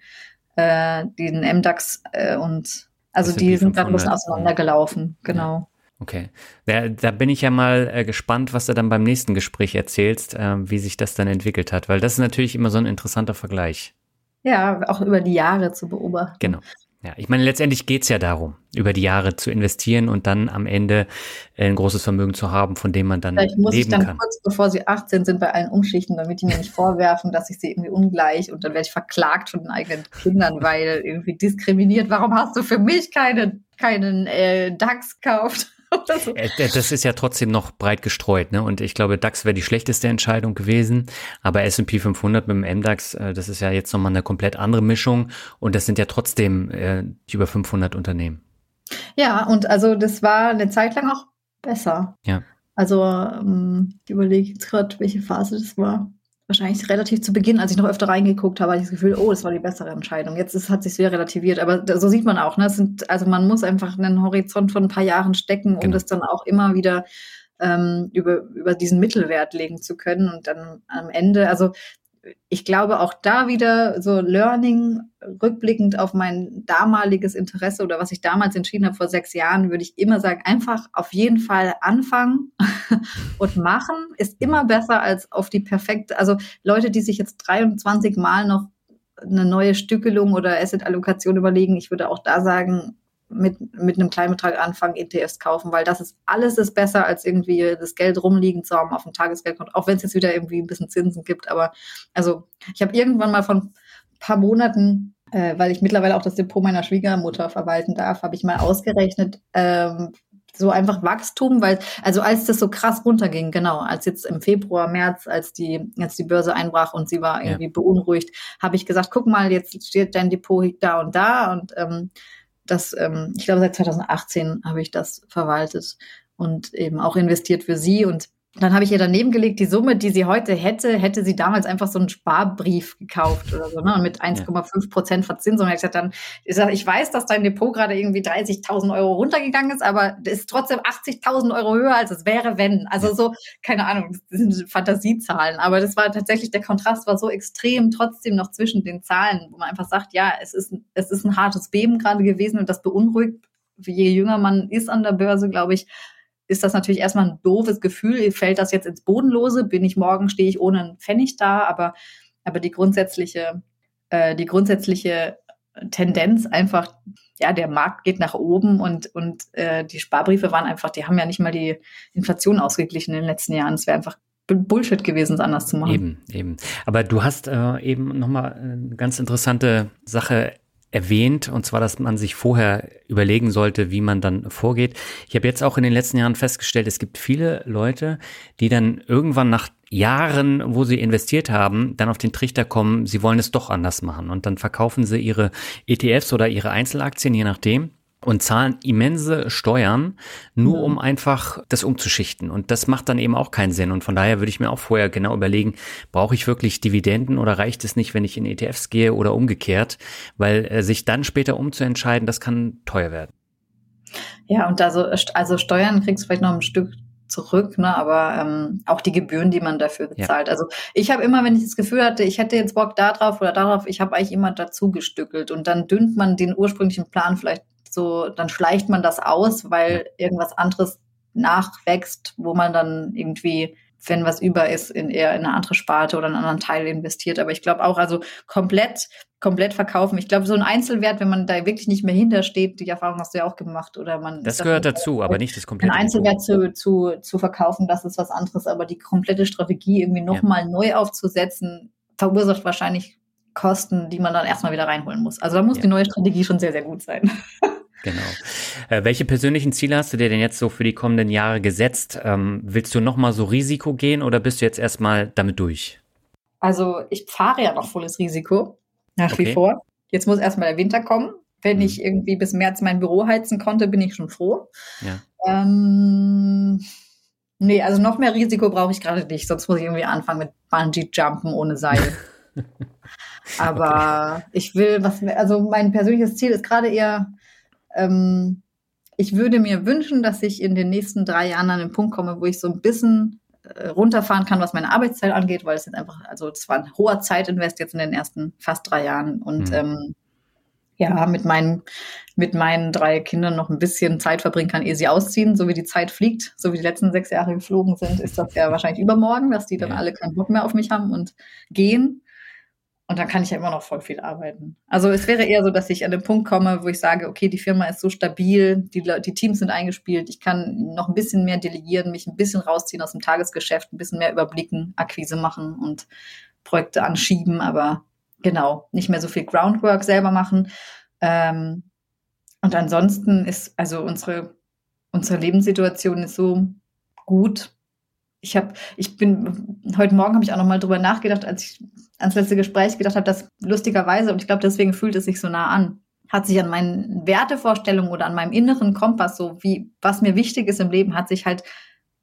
äh, den MDAX äh, und also die sind gerade ein bisschen auseinandergelaufen. Genau. Okay. Da, da bin ich ja mal äh, gespannt, was du dann beim nächsten Gespräch erzählst, äh, wie sich das dann entwickelt hat, weil das ist natürlich immer so ein interessanter Vergleich. Ja, auch über die Jahre zu beobachten. Genau. Ja, ich meine, letztendlich geht's ja darum, über die Jahre zu investieren und dann am Ende äh, ein großes Vermögen zu haben, von dem man dann Vielleicht muss leben ich dann kann. kurz bevor sie 18 sind bei allen umschichten, damit die mir nicht vorwerfen, dass ich sie irgendwie ungleich und dann werde ich verklagt von den eigenen Kindern, weil irgendwie diskriminiert. Warum hast du für mich keine, keinen äh, DAX gekauft? Äh, das ist ja trotzdem noch breit gestreut, ne? Und ich glaube, DAX wäre die schlechteste Entscheidung gewesen. Aber S&P 500 mit dem MDAX, äh, das ist ja jetzt nochmal eine komplett andere Mischung. Und das sind ja trotzdem äh, über 500 Unternehmen. Ja, und also das war eine Zeit lang auch besser. Ja. Also ähm, ich überlege jetzt gerade, welche Phase das war wahrscheinlich relativ zu Beginn, als ich noch öfter reingeguckt habe, hatte ich das Gefühl, oh, das war die bessere Entscheidung. Jetzt ist, hat sich wieder relativiert, aber so sieht man auch, ne? Sind, also man muss einfach einen Horizont von ein paar Jahren stecken, um genau. das dann auch immer wieder ähm, über, über diesen Mittelwert legen zu können. Und dann am Ende, also ich glaube auch da wieder so Learning, rückblickend auf mein damaliges Interesse oder was ich damals entschieden habe vor sechs Jahren, würde ich immer sagen, einfach auf jeden Fall anfangen (laughs) und machen. Ist immer besser als auf die perfekte, also Leute, die sich jetzt 23 Mal noch eine neue Stückelung oder Asset-Allokation überlegen, ich würde auch da sagen, mit, mit einem kleinen Betrag anfangen, ETFs kaufen, weil das ist alles ist besser, als irgendwie das Geld rumliegen zu haben auf dem Tagesgeldkonto, auch wenn es jetzt wieder irgendwie ein bisschen Zinsen gibt. Aber also ich habe irgendwann mal von ein paar Monaten, äh, weil ich mittlerweile auch das Depot meiner Schwiegermutter verwalten darf, habe ich mal ausgerechnet, ähm, so einfach Wachstum, weil, also als das so krass runterging, genau, als jetzt im Februar, März, als die, als die Börse einbrach und sie war irgendwie ja. beunruhigt, habe ich gesagt, guck mal, jetzt steht dein Depot da und da und ähm, das, ähm, ich glaube, seit 2018 habe ich das verwaltet und eben auch investiert für sie. Und dann habe ich ihr daneben gelegt, die Summe, die sie heute hätte, hätte sie damals einfach so einen Sparbrief gekauft oder so, ne, mit 1,5 Prozent Verzinsung. Ich gesagt, dann, ich, sag, ich weiß, dass dein Depot gerade irgendwie 30.000 Euro runtergegangen ist, aber das ist trotzdem 80.000 Euro höher, als es wäre, wenn. Also so, keine Ahnung, das sind Fantasiezahlen. Aber das war tatsächlich, der Kontrast war so extrem trotzdem noch zwischen den Zahlen, wo man einfach sagt, ja, es ist, es ist ein hartes Beben gerade gewesen und das beunruhigt, je jünger man ist an der Börse, glaube ich, ist das natürlich erstmal ein doofes Gefühl. Fällt das jetzt ins Bodenlose? Bin ich morgen, stehe ich ohne einen Pfennig da? Aber, aber die grundsätzliche, äh, die grundsätzliche Tendenz einfach, ja, der Markt geht nach oben und, und äh, die Sparbriefe waren einfach, die haben ja nicht mal die Inflation ausgeglichen in den letzten Jahren. Es wäre einfach Bullshit gewesen, es anders zu machen. Eben, eben. Aber du hast äh, eben nochmal eine ganz interessante Sache erwähnt, und zwar, dass man sich vorher überlegen sollte, wie man dann vorgeht. Ich habe jetzt auch in den letzten Jahren festgestellt, es gibt viele Leute, die dann irgendwann nach Jahren, wo sie investiert haben, dann auf den Trichter kommen, sie wollen es doch anders machen. Und dann verkaufen sie ihre ETFs oder ihre Einzelaktien, je nachdem, und zahlen immense Steuern, nur um einfach das umzuschichten. Und das macht dann eben auch keinen Sinn. Und von daher würde ich mir auch vorher genau überlegen, brauche ich wirklich Dividenden oder reicht es nicht, wenn ich in ETFs gehe oder umgekehrt? Weil äh, sich dann später umzuentscheiden, das kann teuer werden. Ja, und also, also Steuern kriegst du vielleicht noch ein Stück zurück, ne? aber ähm, auch die Gebühren, die man dafür bezahlt. Ja. Also ich habe immer, wenn ich das Gefühl hatte, ich hätte jetzt Bock da drauf oder darauf, ich habe eigentlich immer dazu gestückelt und dann dünnt man den ursprünglichen Plan vielleicht so, dann schleicht man das aus, weil irgendwas anderes nachwächst, wo man dann irgendwie, wenn was über ist, in eher in eine andere Sparte oder einen anderen Teil investiert. Aber ich glaube auch, also komplett, komplett verkaufen. Ich glaube, so ein Einzelwert, wenn man da wirklich nicht mehr hintersteht, die Erfahrung hast du ja auch gemacht, oder man. Das gehört dazu, aber nicht das komplette. Ein Einzelwert zu, zu, zu verkaufen, das ist was anderes, aber die komplette Strategie irgendwie nochmal ja. neu aufzusetzen, verursacht wahrscheinlich Kosten, die man dann erstmal wieder reinholen muss. Also da muss ja. die neue Strategie schon sehr, sehr gut sein. (laughs) Genau. Äh, welche persönlichen Ziele hast du dir denn jetzt so für die kommenden Jahre gesetzt? Ähm, willst du nochmal so Risiko gehen oder bist du jetzt erstmal damit durch? Also ich fahre ja noch volles Risiko, nach okay. wie vor. Jetzt muss erstmal der Winter kommen. Wenn mhm. ich irgendwie bis März mein Büro heizen konnte, bin ich schon froh. Ja. Ähm, nee, also noch mehr Risiko brauche ich gerade nicht, sonst muss ich irgendwie anfangen mit Bungee-Jumpen ohne Seil. (laughs) Aber okay. ich will, was, also mein persönliches Ziel ist gerade eher ähm, ich würde mir wünschen, dass ich in den nächsten drei Jahren an den Punkt komme, wo ich so ein bisschen äh, runterfahren kann, was meine Arbeitszeit angeht, weil es jetzt einfach, also es war ein hoher Zeitinvest jetzt in den ersten fast drei Jahren und mhm. ähm, ja, mit meinen, mit meinen drei Kindern noch ein bisschen Zeit verbringen kann, ehe sie ausziehen, so wie die Zeit fliegt, so wie die letzten sechs Jahre geflogen sind, ist das ja (laughs) wahrscheinlich übermorgen, dass die dann ja. alle keinen Bock mehr auf mich haben und gehen. Und dann kann ich ja immer noch voll viel arbeiten. Also es wäre eher so, dass ich an den Punkt komme, wo ich sage, okay, die Firma ist so stabil, die, die Teams sind eingespielt, ich kann noch ein bisschen mehr delegieren, mich ein bisschen rausziehen aus dem Tagesgeschäft, ein bisschen mehr überblicken, Akquise machen und Projekte anschieben, aber genau, nicht mehr so viel Groundwork selber machen. Ähm, und ansonsten ist, also unsere, unsere Lebenssituation ist so gut, ich habe, ich bin, heute Morgen habe ich auch nochmal drüber nachgedacht, als ich ans letzte Gespräch gedacht habe, dass lustigerweise, und ich glaube, deswegen fühlt es sich so nah an, hat sich an meinen Wertevorstellungen oder an meinem inneren Kompass, so wie, was mir wichtig ist im Leben, hat sich halt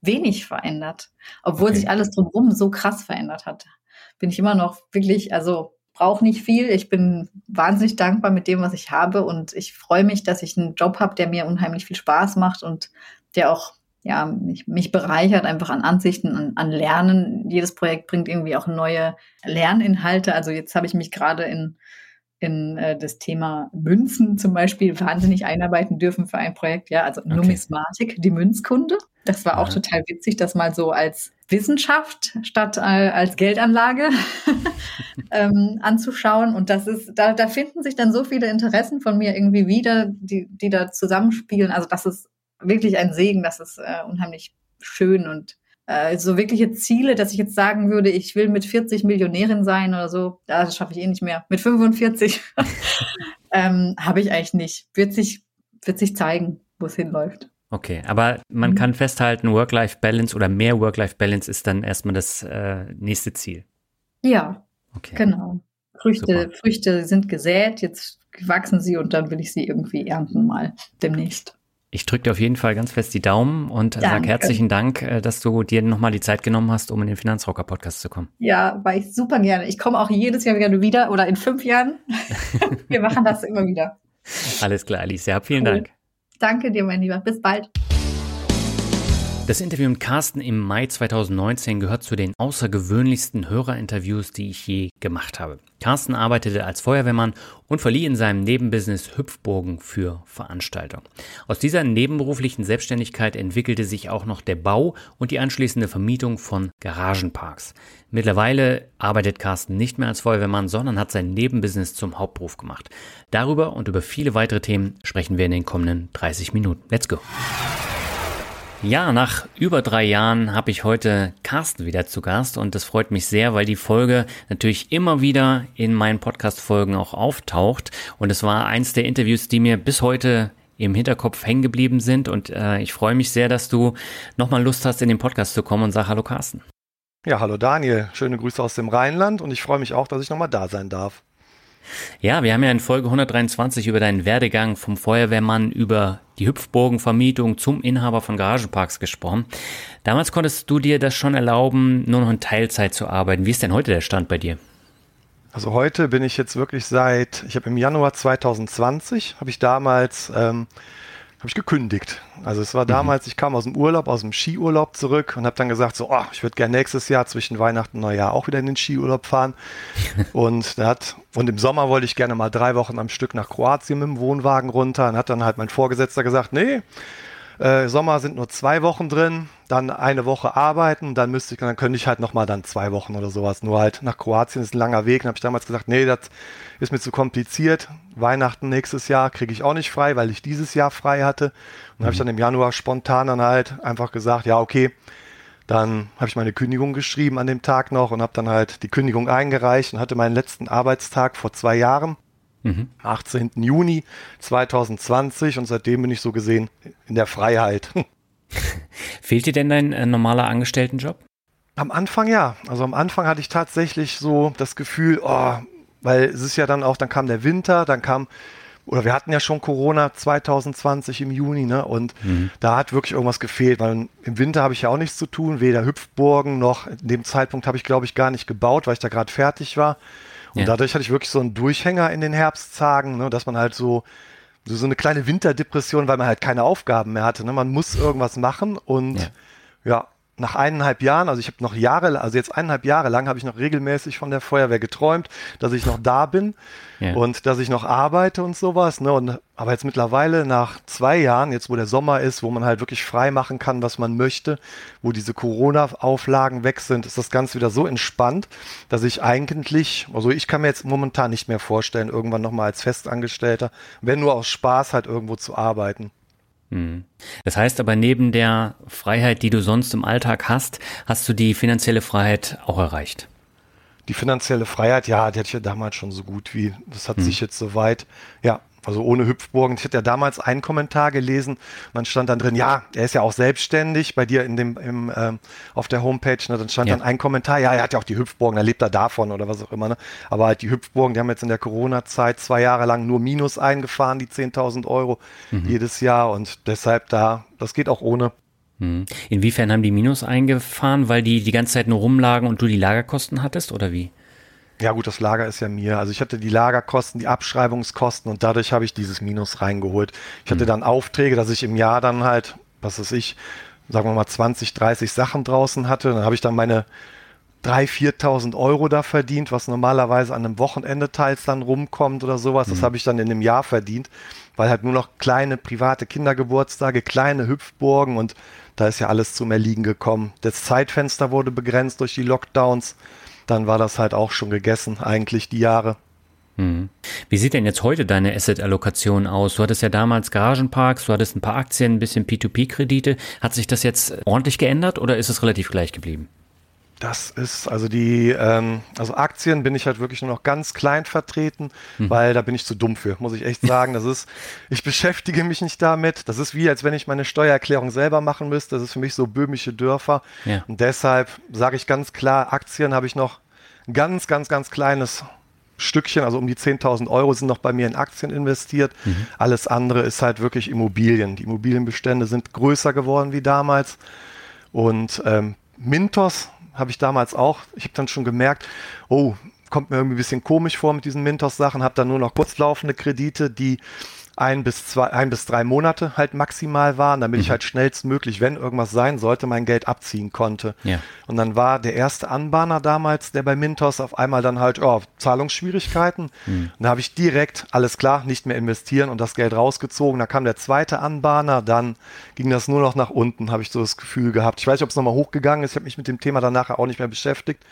wenig verändert. Obwohl okay. sich alles drumherum so krass verändert hat. Bin ich immer noch wirklich, also brauche nicht viel. Ich bin wahnsinnig dankbar mit dem, was ich habe und ich freue mich, dass ich einen Job habe, der mir unheimlich viel Spaß macht und der auch ja, mich, mich bereichert einfach an Ansichten, an, an Lernen. Jedes Projekt bringt irgendwie auch neue Lerninhalte. Also jetzt habe ich mich gerade in, in äh, das Thema Münzen zum Beispiel wahnsinnig einarbeiten dürfen für ein Projekt. Ja, also okay. Numismatik, die Münzkunde. Das war auch ja. total witzig, das mal so als Wissenschaft statt äh, als Geldanlage (laughs) ähm, anzuschauen. Und das ist, da, da finden sich dann so viele Interessen von mir irgendwie wieder, die, die da zusammenspielen. Also das ist wirklich ein Segen, das ist äh, unheimlich schön und äh, so wirkliche Ziele, dass ich jetzt sagen würde, ich will mit 40 Millionärin sein oder so, das schaffe ich eh nicht mehr. Mit 45 (laughs) ähm, habe ich eigentlich nicht. Wird sich, wird sich zeigen, wo es hinläuft. Okay, aber man mhm. kann festhalten, Work-Life-Balance oder mehr Work-Life-Balance ist dann erstmal das äh, nächste Ziel. Ja, okay. genau. Früchte, Früchte sind gesät, jetzt wachsen sie und dann will ich sie irgendwie ernten mal demnächst. Ich drücke dir auf jeden Fall ganz fest die Daumen und sage herzlichen Dank, äh, dass du dir nochmal die Zeit genommen hast, um in den Finanzrocker-Podcast zu kommen. Ja, war ich super gerne. Ich komme auch jedes Jahr gerne wieder oder in fünf Jahren. (laughs) Wir machen das immer wieder. Alles klar, Alicia. Vielen cool. Dank. Danke dir, mein Lieber. Bis bald. Das Interview mit Carsten im Mai 2019 gehört zu den außergewöhnlichsten Hörerinterviews, die ich je gemacht habe. Carsten arbeitete als Feuerwehrmann und verlieh in seinem Nebenbusiness Hüpfburgen für Veranstaltungen. Aus dieser nebenberuflichen Selbstständigkeit entwickelte sich auch noch der Bau und die anschließende Vermietung von Garagenparks. Mittlerweile arbeitet Carsten nicht mehr als Feuerwehrmann, sondern hat sein Nebenbusiness zum Hauptberuf gemacht. Darüber und über viele weitere Themen sprechen wir in den kommenden 30 Minuten. Let's go! Ja, nach über drei Jahren habe ich heute Carsten wieder zu Gast und das freut mich sehr, weil die Folge natürlich immer wieder in meinen Podcast-Folgen auch auftaucht und es war eins der Interviews, die mir bis heute im Hinterkopf hängen geblieben sind und äh, ich freue mich sehr, dass du nochmal Lust hast, in den Podcast zu kommen und sag Hallo Carsten. Ja, hallo Daniel, schöne Grüße aus dem Rheinland und ich freue mich auch, dass ich nochmal da sein darf. Ja, wir haben ja in Folge 123 über deinen Werdegang vom Feuerwehrmann über die Hüpfburgenvermietung zum Inhaber von Garagenparks gesprochen. Damals konntest du dir das schon erlauben, nur noch in Teilzeit zu arbeiten. Wie ist denn heute der Stand bei dir? Also heute bin ich jetzt wirklich seit, ich habe im Januar 2020, habe ich damals ähm, habe ich gekündigt. Also es war mhm. damals, ich kam aus dem Urlaub, aus dem Skiurlaub zurück und habe dann gesagt, so, oh, ich würde gerne nächstes Jahr zwischen Weihnachten und Neujahr auch wieder in den Skiurlaub fahren. (laughs) und hat, und im Sommer wollte ich gerne mal drei Wochen am Stück nach Kroatien mit dem Wohnwagen runter. Und hat dann halt mein Vorgesetzter gesagt, nee, äh, Sommer sind nur zwei Wochen drin, dann eine Woche arbeiten, dann müsste ich, dann könnte ich halt nochmal dann zwei Wochen oder sowas. Nur halt nach Kroatien ist ein langer Weg. Dann habe ich damals gesagt, nee, das ist mir zu kompliziert. Weihnachten nächstes Jahr kriege ich auch nicht frei, weil ich dieses Jahr frei hatte. Und mhm. habe ich dann im Januar spontan dann halt einfach gesagt, ja, okay, dann habe ich meine Kündigung geschrieben an dem Tag noch und habe dann halt die Kündigung eingereicht und hatte meinen letzten Arbeitstag vor zwei Jahren. Mhm. 18. Juni 2020 und seitdem bin ich so gesehen in der Freiheit. (laughs) Fehlt dir denn dein äh, normaler Angestelltenjob? Am Anfang ja. Also am Anfang hatte ich tatsächlich so das Gefühl, oh, weil es ist ja dann auch, dann kam der Winter, dann kam, oder wir hatten ja schon Corona 2020 im Juni, ne? Und mhm. da hat wirklich irgendwas gefehlt, weil im Winter habe ich ja auch nichts zu tun, weder Hüpfburgen noch, in dem Zeitpunkt habe ich, glaube ich, gar nicht gebaut, weil ich da gerade fertig war. Und ja. dadurch hatte ich wirklich so einen Durchhänger in den Herbsttagen, ne, dass man halt so, so, so eine kleine Winterdepression, weil man halt keine Aufgaben mehr hatte. Ne? Man muss irgendwas machen und ja, ja nach eineinhalb Jahren, also ich habe noch Jahre, also jetzt eineinhalb Jahre lang habe ich noch regelmäßig von der Feuerwehr geträumt, dass ich noch da bin ja. und dass ich noch arbeite und sowas. Ne? Und, aber jetzt mittlerweile nach zwei Jahren, jetzt wo der Sommer ist, wo man halt wirklich frei machen kann, was man möchte, wo diese Corona-Auflagen weg sind, ist das Ganze wieder so entspannt, dass ich eigentlich, also ich kann mir jetzt momentan nicht mehr vorstellen, irgendwann nochmal als Festangestellter, wenn nur aus Spaß halt irgendwo zu arbeiten. Hm. Das heißt aber, neben der Freiheit, die du sonst im Alltag hast, hast du die finanzielle Freiheit auch erreicht. Die finanzielle Freiheit, ja, die hatte ich ja damals schon so gut wie. Das hat hm. sich jetzt soweit, ja, also ohne Hüpfburgen. Ich hatte ja damals einen Kommentar gelesen, man stand dann drin, ja, er ist ja auch selbstständig bei dir in dem, im, ähm, auf der Homepage, ne, dann stand ja. dann ein Kommentar, ja, er hat ja auch die Hüpfburgen, da lebt er davon oder was auch immer, ne? Aber halt die Hüpfburgen, die haben jetzt in der Corona-Zeit zwei Jahre lang nur Minus eingefahren, die 10.000 Euro mhm. jedes Jahr und deshalb da, das geht auch ohne. Mhm. Inwiefern haben die Minus eingefahren, weil die die ganze Zeit nur rumlagen und du die Lagerkosten hattest oder wie? Ja gut, das Lager ist ja mir. Also ich hatte die Lagerkosten, die Abschreibungskosten und dadurch habe ich dieses Minus reingeholt. Ich hatte mhm. dann Aufträge, dass ich im Jahr dann halt, was weiß ich, sagen wir mal 20, 30 Sachen draußen hatte. Dann habe ich dann meine 3.000, 4.000 Euro da verdient, was normalerweise an einem Wochenende teils dann rumkommt oder sowas. Das mhm. habe ich dann in einem Jahr verdient, weil halt nur noch kleine private Kindergeburtstage, kleine Hüpfburgen und da ist ja alles zum Erliegen gekommen. Das Zeitfenster wurde begrenzt durch die Lockdowns. Dann war das halt auch schon gegessen, eigentlich die Jahre. Mhm. Wie sieht denn jetzt heute deine Asset-Allokation aus? Du hattest ja damals Garagenparks, du hattest ein paar Aktien, ein bisschen P2P-Kredite. Hat sich das jetzt ordentlich geändert oder ist es relativ gleich geblieben? Das ist, also die, ähm, also Aktien bin ich halt wirklich nur noch ganz klein vertreten, mhm. weil da bin ich zu dumm für, muss ich echt (laughs) sagen. Das ist, ich beschäftige mich nicht damit. Das ist wie, als wenn ich meine Steuererklärung selber machen müsste. Das ist für mich so böhmische Dörfer. Ja. Und deshalb sage ich ganz klar, Aktien habe ich noch ein ganz, ganz, ganz kleines Stückchen, also um die 10.000 Euro sind noch bei mir in Aktien investiert. Mhm. Alles andere ist halt wirklich Immobilien. Die Immobilienbestände sind größer geworden wie damals. Und ähm, Mintos habe ich damals auch. Ich habe dann schon gemerkt, oh, kommt mir irgendwie ein bisschen komisch vor mit diesen Mintos-Sachen. Habe dann nur noch kurzlaufende Kredite, die ein bis zwei, ein bis drei Monate halt maximal waren, damit mhm. ich halt schnellstmöglich, wenn irgendwas sein sollte, mein Geld abziehen konnte. Ja. Und dann war der erste Anbahner damals, der bei Mintos auf einmal dann halt, oh, Zahlungsschwierigkeiten. Mhm. Und da habe ich direkt, alles klar, nicht mehr investieren und das Geld rausgezogen. Da kam der zweite Anbahner, dann ging das nur noch nach unten, habe ich so das Gefühl gehabt. Ich weiß nicht, ob es nochmal hochgegangen ist. Ich habe mich mit dem Thema danach auch nicht mehr beschäftigt.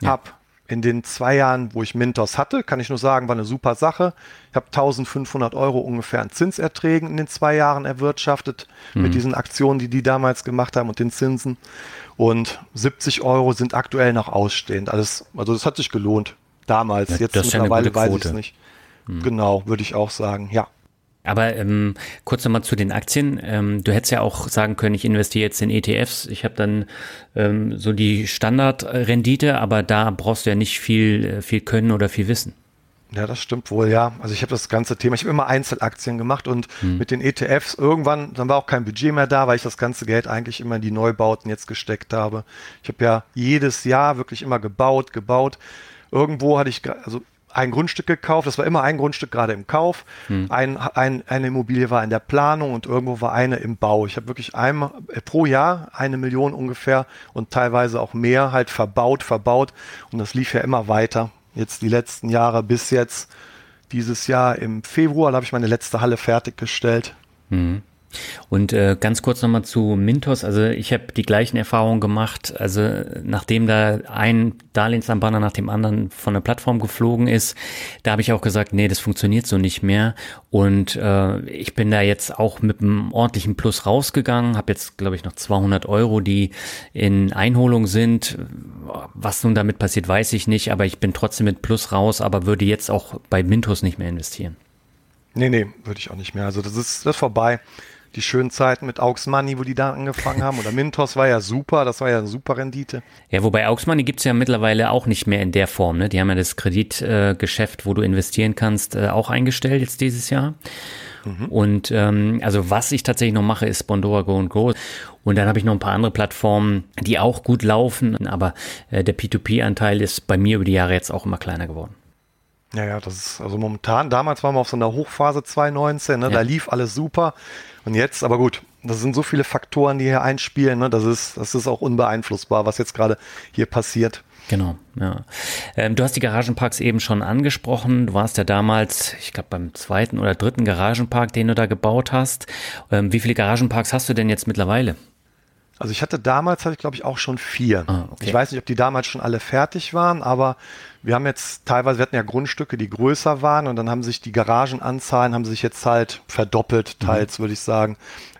Ja. Hab in den zwei Jahren, wo ich Mintos hatte, kann ich nur sagen, war eine super Sache. Ich habe 1500 Euro ungefähr an Zinserträgen in den zwei Jahren erwirtschaftet mhm. mit diesen Aktionen, die die damals gemacht haben und den Zinsen. Und 70 Euro sind aktuell noch ausstehend. Alles, also das hat sich gelohnt damals. Ja, Jetzt mittlerweile weiß ich es nicht. Mhm. Genau, würde ich auch sagen, ja. Aber ähm, kurz nochmal zu den Aktien. Ähm, du hättest ja auch sagen können, ich investiere jetzt in ETFs. Ich habe dann ähm, so die Standardrendite, aber da brauchst du ja nicht viel, äh, viel Können oder viel Wissen. Ja, das stimmt wohl, ja. Also ich habe das ganze Thema, ich habe immer Einzelaktien gemacht und hm. mit den ETFs irgendwann, dann war auch kein Budget mehr da, weil ich das ganze Geld eigentlich immer in die Neubauten jetzt gesteckt habe. Ich habe ja jedes Jahr wirklich immer gebaut, gebaut. Irgendwo hatte ich, also ein Grundstück gekauft. Das war immer ein Grundstück gerade im Kauf. Hm. Ein, ein, eine Immobilie war in der Planung und irgendwo war eine im Bau. Ich habe wirklich einmal äh, pro Jahr eine Million ungefähr und teilweise auch mehr halt verbaut, verbaut. Und das lief ja immer weiter. Jetzt die letzten Jahre bis jetzt. Dieses Jahr im Februar habe ich meine letzte Halle fertiggestellt. Hm. Und äh, ganz kurz nochmal zu Mintos. Also ich habe die gleichen Erfahrungen gemacht. Also nachdem da ein Darlehensanbahner nach dem anderen von der Plattform geflogen ist, da habe ich auch gesagt, nee, das funktioniert so nicht mehr. Und äh, ich bin da jetzt auch mit einem ordentlichen Plus rausgegangen, habe jetzt, glaube ich, noch 200 Euro, die in Einholung sind. Was nun damit passiert, weiß ich nicht, aber ich bin trotzdem mit Plus raus, aber würde jetzt auch bei Mintos nicht mehr investieren. Nee, nee, würde ich auch nicht mehr. Also das ist, das ist vorbei die schönen Zeiten mit Aux Money, wo die da angefangen haben. Oder Mintos war ja super, das war ja eine super Rendite. Ja, wobei Aux Money gibt's ja mittlerweile auch nicht mehr in der Form. Ne? Die haben ja das Kreditgeschäft, äh, wo du investieren kannst, äh, auch eingestellt jetzt dieses Jahr. Mhm. Und ähm, also was ich tatsächlich noch mache, ist Bondora Go and Go. Und dann habe ich noch ein paar andere Plattformen, die auch gut laufen, aber äh, der P2P-Anteil ist bei mir über die Jahre jetzt auch immer kleiner geworden. Ja, ja, das ist also momentan, damals waren wir auf so einer Hochphase 2019, ne? Ja. da lief alles super. Und jetzt, aber gut, das sind so viele Faktoren, die hier einspielen, ne? das, ist, das ist auch unbeeinflussbar, was jetzt gerade hier passiert. Genau, ja. Ähm, du hast die Garagenparks eben schon angesprochen. Du warst ja damals, ich glaube, beim zweiten oder dritten Garagenpark, den du da gebaut hast. Ähm, wie viele Garagenparks hast du denn jetzt mittlerweile? Also ich hatte damals, hatte ich glaube ich auch schon vier. Ah, okay. Ich weiß nicht, ob die damals schon alle fertig waren, aber wir haben jetzt teilweise, wir hatten ja Grundstücke, die größer waren und dann haben sich die Garagenanzahlen haben sich jetzt halt verdoppelt, mhm. teils mhm. würde ich sagen.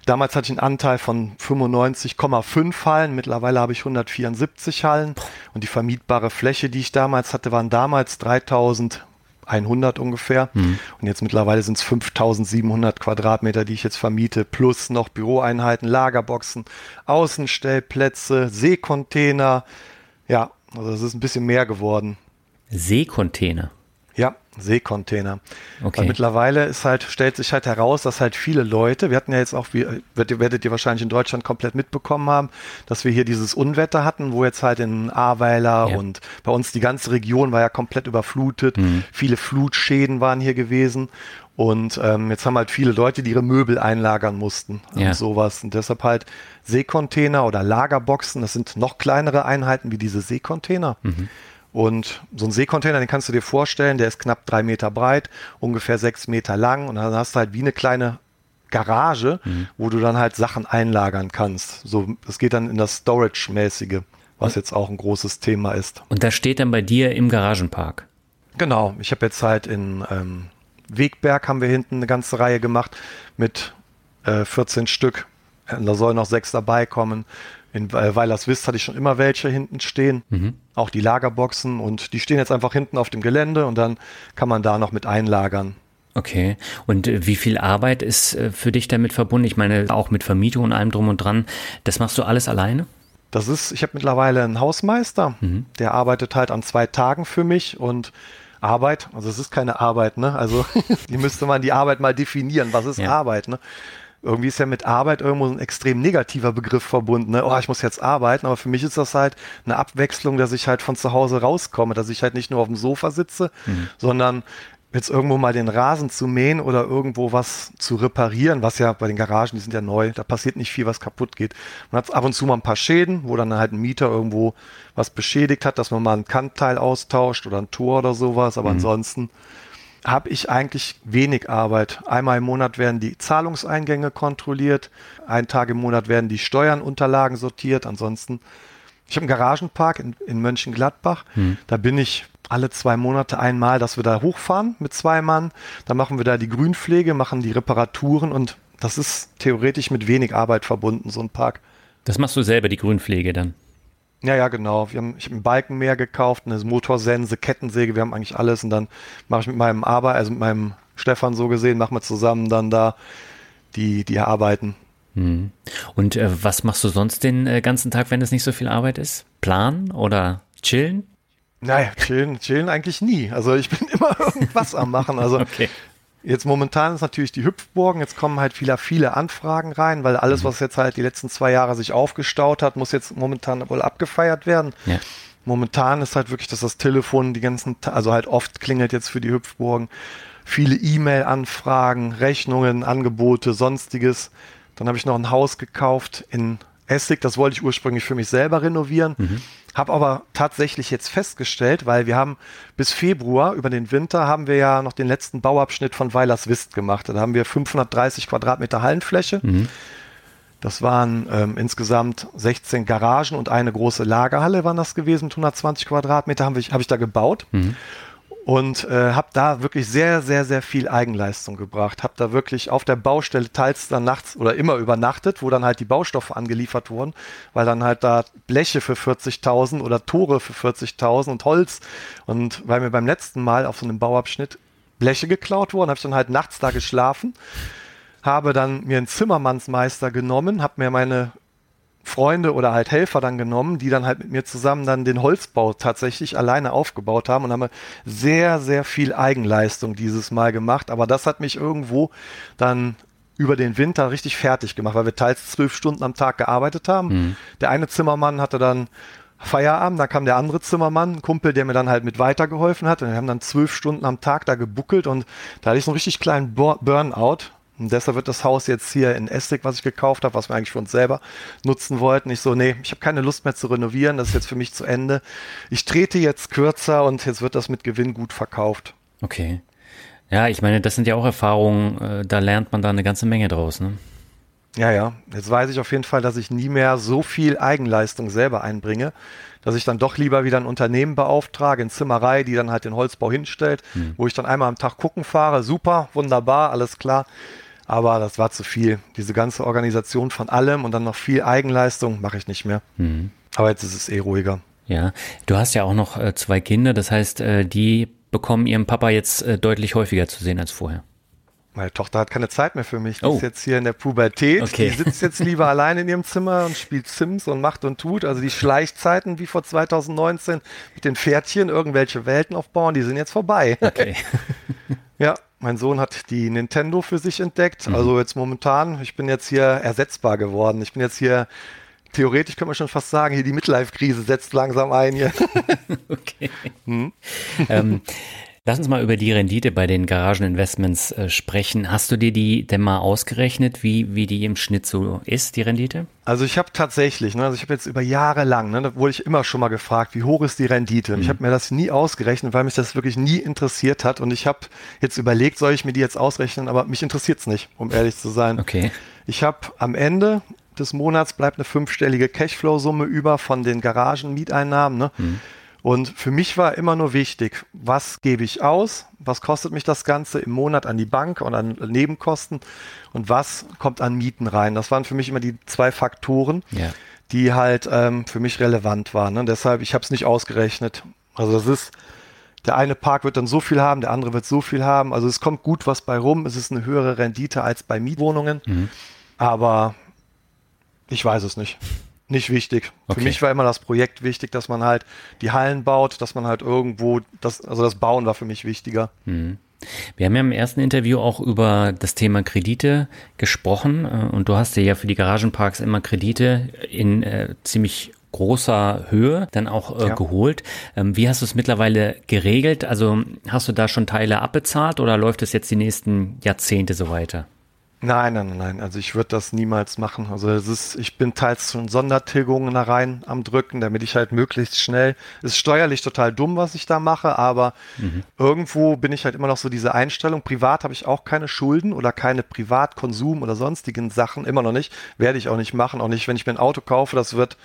Damals hatte ich einen Anteil von 95,5 Hallen, mittlerweile habe ich 174 Hallen und die vermietbare Fläche, die ich damals hatte, waren damals 3000 100 ungefähr. Mhm. Und jetzt mittlerweile sind es 5700 Quadratmeter, die ich jetzt vermiete, plus noch Büroeinheiten, Lagerboxen, Außenstellplätze, Seekontainer. Ja, also es ist ein bisschen mehr geworden. Seekontainer? Seekontainer. Okay. Weil mittlerweile ist halt, stellt sich halt heraus, dass halt viele Leute, wir hatten ja jetzt auch, wie, werdet, ihr wahrscheinlich in Deutschland komplett mitbekommen haben, dass wir hier dieses Unwetter hatten, wo jetzt halt in Ahrweiler ja. und bei uns die ganze Region war ja komplett überflutet. Mhm. Viele Flutschäden waren hier gewesen. Und ähm, jetzt haben halt viele Leute, die ihre Möbel einlagern mussten Ja. und sowas. Und deshalb halt Seekontainer oder Lagerboxen, das sind noch kleinere Einheiten wie diese Seekontainer. Und so ein Seekontainer, den kannst du dir vorstellen, der ist knapp drei Meter breit, ungefähr sechs Meter lang und dann hast du halt wie eine kleine Garage, wo du dann halt Sachen einlagern kannst. So, das geht dann in das Storage-mäßige, was jetzt auch ein großes Thema ist. Und das steht dann bei dir im Garagenpark. Genau, ich habe jetzt halt in ähm, Wegberg haben wir hinten eine ganze Reihe gemacht mit äh, 14 Stück. Da sollen noch sechs dabei kommen. In äh, Weilerswist hatte ich schon immer welche hinten stehen, auch die Lagerboxen und die stehen jetzt einfach hinten auf dem Gelände und dann kann man da noch mit einlagern. Okay. Und äh, wie viel Arbeit ist äh, für dich damit verbunden? Ich meine, auch mit Vermietung und allem drum und dran. Das machst du alles alleine? Das ist, ich habe mittlerweile einen Hausmeister, Mhm. der arbeitet halt an zwei Tagen für mich und Arbeit, also es ist keine Arbeit, ne? Also (laughs) die müsste man die Arbeit mal definieren. Was ist Ja. Arbeit, ne? Irgendwie ist ja mit Arbeit irgendwo ein extrem negativer Begriff verbunden. Ne? Oh, ich muss jetzt arbeiten, aber für mich ist das halt eine Abwechslung, dass ich halt von zu Hause rauskomme, dass ich halt nicht nur auf dem Sofa sitze, sondern jetzt irgendwo mal den Rasen zu mähen oder irgendwo was zu reparieren, was ja bei den Garagen, die sind ja neu, da passiert nicht viel, was kaputt geht. Man hat ab und zu mal ein paar Schäden, wo dann halt ein Mieter irgendwo was beschädigt hat, dass man mal ein Kantteil austauscht oder ein Tor oder sowas, aber ansonsten habe ich eigentlich wenig Arbeit. Einmal im Monat werden die Zahlungseingänge kontrolliert, einen Tag im Monat werden die Steuernunterlagen sortiert. Ansonsten, ich habe einen Garagenpark in, in Mönchengladbach. Da bin ich alle zwei Monate einmal, dass wir da hochfahren mit zwei Mann. Da machen wir da die Grünpflege, machen die Reparaturen und das ist theoretisch mit wenig Arbeit verbunden, so ein Park. Das machst du selber, die Grünpflege dann. Ja, ja, genau. Wir haben, ich habe einen Balkenmäher gekauft, eine Motorsense, Kettensäge, wir haben eigentlich alles und dann mache ich mit meinem Arbeit, also mit meinem Stefan so gesehen, machen wir zusammen dann da die, die Arbeiten. Mhm. Und äh, was machst du sonst den äh, ganzen Tag, wenn es nicht so viel Arbeit ist? Planen oder chillen? Naja, chillen, chillen eigentlich nie. Also ich bin (laughs) immer irgendwas am machen. Also (laughs) Okay. Jetzt momentan ist natürlich die Hüpfburgen, jetzt kommen halt viele, viele Anfragen rein, weil alles, was jetzt halt die letzten zwei Jahre sich aufgestaut hat, muss jetzt momentan wohl abgefeiert werden. Ja. Momentan ist halt wirklich, dass das Telefon die ganzen, also halt oft klingelt jetzt für die Hüpfburgen. Viele E-Mail-Anfragen, Rechnungen, Angebote, sonstiges. Dann habe ich noch ein Haus gekauft in Essig, das wollte ich ursprünglich für mich selber renovieren. Habe aber tatsächlich jetzt festgestellt, weil wir haben bis Februar über den Winter haben wir ja noch den letzten Bauabschnitt von Weilerswist gemacht. Da haben wir 530 Quadratmeter Hallenfläche. Das waren ähm, insgesamt 16 Garagen und eine große Lagerhalle waren das gewesen mit 120 Quadratmeter habe ich, hab ich da gebaut und äh, habe da wirklich sehr, sehr, sehr viel Eigenleistung gebracht. Habe da wirklich auf der Baustelle teils dann nachts oder immer übernachtet, wo dann halt die Baustoffe angeliefert wurden, weil dann halt da Bleche für 40.000 oder Tore für 40.000 und Holz und weil mir beim letzten Mal auf so einem Bauabschnitt Bleche geklaut wurden, habe ich dann halt nachts da geschlafen habe dann mir einen Zimmermannsmeister genommen, habe mir meine Freunde oder halt Helfer dann genommen, die dann halt mit mir zusammen dann den Holzbau tatsächlich alleine aufgebaut haben und haben sehr, sehr viel Eigenleistung dieses Mal gemacht. Aber das hat mich irgendwo dann über den Winter richtig fertig gemacht, weil wir teils zwölf Stunden am Tag gearbeitet haben. Der eine Zimmermann hatte dann Feierabend, dann kam der andere Zimmermann, ein Kumpel, der mir dann halt mit weitergeholfen hat. Und wir haben dann zwölf Stunden am Tag da gebuckelt und da hatte ich so einen richtig kleinen Bur- Burnout. Und deshalb wird das Haus jetzt hier in Essig, was ich gekauft habe, was wir eigentlich für uns selber nutzen wollten. Ich so, nee, ich habe keine Lust mehr zu renovieren, das ist jetzt für mich zu Ende. Ich trete jetzt kürzer und jetzt wird das mit Gewinn gut verkauft. Okay. Ja, ich meine, das sind ja auch Erfahrungen, äh, da lernt man da eine ganze Menge draus, ne? Ja, ja. Jetzt weiß ich auf jeden Fall, dass ich nie mehr so viel Eigenleistung selber einbringe, dass ich dann doch lieber wieder ein Unternehmen beauftrage, in Zimmerei, die dann halt den Holzbau hinstellt, wo ich dann einmal am Tag gucken fahre. Super, wunderbar, alles klar. Aber das war zu viel. Diese ganze Organisation von allem und dann noch viel Eigenleistung mache ich nicht mehr. Aber jetzt ist es eh ruhiger. Ja. Du hast ja auch noch äh, zwei Kinder, das heißt, äh, die bekommen ihren Papa jetzt äh, deutlich häufiger zu sehen als vorher. Meine Tochter hat keine Zeit mehr für mich. Die Oh. ist jetzt hier in der Pubertät. Okay. Die sitzt jetzt lieber (laughs) allein in ihrem Zimmer und spielt Sims und macht und tut. Also die Schleichzeiten wie vor 2019 mit den Pferdchen irgendwelche Welten aufbauen, die sind jetzt vorbei. Okay. (laughs) Ja, mein Sohn hat die Nintendo für sich entdeckt. Also jetzt momentan, ich bin jetzt hier ersetzbar geworden. Ich bin jetzt hier, theoretisch könnte man schon fast sagen, hier die Midlife-Krise setzt langsam ein hier. (laughs) okay. Ähm, Lass uns mal über die Rendite bei den Garageninvestments äh, sprechen. Hast du dir die denn mal ausgerechnet, wie, wie die im Schnitt so ist, die Rendite? Also ich habe tatsächlich, ne, also ich habe jetzt über Jahre lang, ne, da wurde ich immer schon mal gefragt, wie hoch ist die Rendite? Und mhm. ich habe mir das nie ausgerechnet, weil mich das wirklich nie interessiert hat. Und ich habe jetzt überlegt, soll ich mir die jetzt ausrechnen, aber mich interessiert es nicht, um ehrlich zu sein. Okay. Ich habe am Ende des Monats bleibt eine fünfstellige Cashflow-Summe über von den Garagenmieteinnahmen. Ne? Mhm. Und für mich war immer nur wichtig, was gebe ich aus, was kostet mich das Ganze im Monat an die Bank und an Nebenkosten und was kommt an Mieten rein. Das waren für mich immer die zwei Faktoren, ja. die halt ähm, für mich relevant waren. Ne? Deshalb, ich habe es nicht ausgerechnet. Also das ist, der eine Park wird dann so viel haben, der andere wird so viel haben. Also es kommt gut was bei rum. Es ist eine höhere Rendite als bei Mietwohnungen. Mhm. Aber ich weiß es nicht nicht wichtig. Okay. Für mich war immer das Projekt wichtig, dass man halt die Hallen baut, dass man halt irgendwo, das, also das Bauen war für mich wichtiger. Mhm. Wir haben ja im ersten Interview auch über das Thema Kredite gesprochen äh, und du hast dir ja für die Garagenparks immer Kredite in äh, ziemlich großer Höhe dann auch äh, ja. geholt. Ähm, wie hast du es mittlerweile geregelt? Also hast du da schon Teile abbezahlt oder läuft es jetzt die nächsten Jahrzehnte so weiter? Nein, nein, nein. Also ich würde das niemals machen. Also es ist, ich bin teils schon Sondertilgungen da rein am Drücken, damit ich halt möglichst schnell. Es ist steuerlich total dumm, was ich da mache, aber mhm. irgendwo bin ich halt immer noch so diese Einstellung. Privat habe ich auch keine Schulden oder keine Privatkonsum oder sonstigen Sachen. Immer noch nicht. Werde ich auch nicht machen. Auch nicht, wenn ich mir ein Auto kaufe, das wird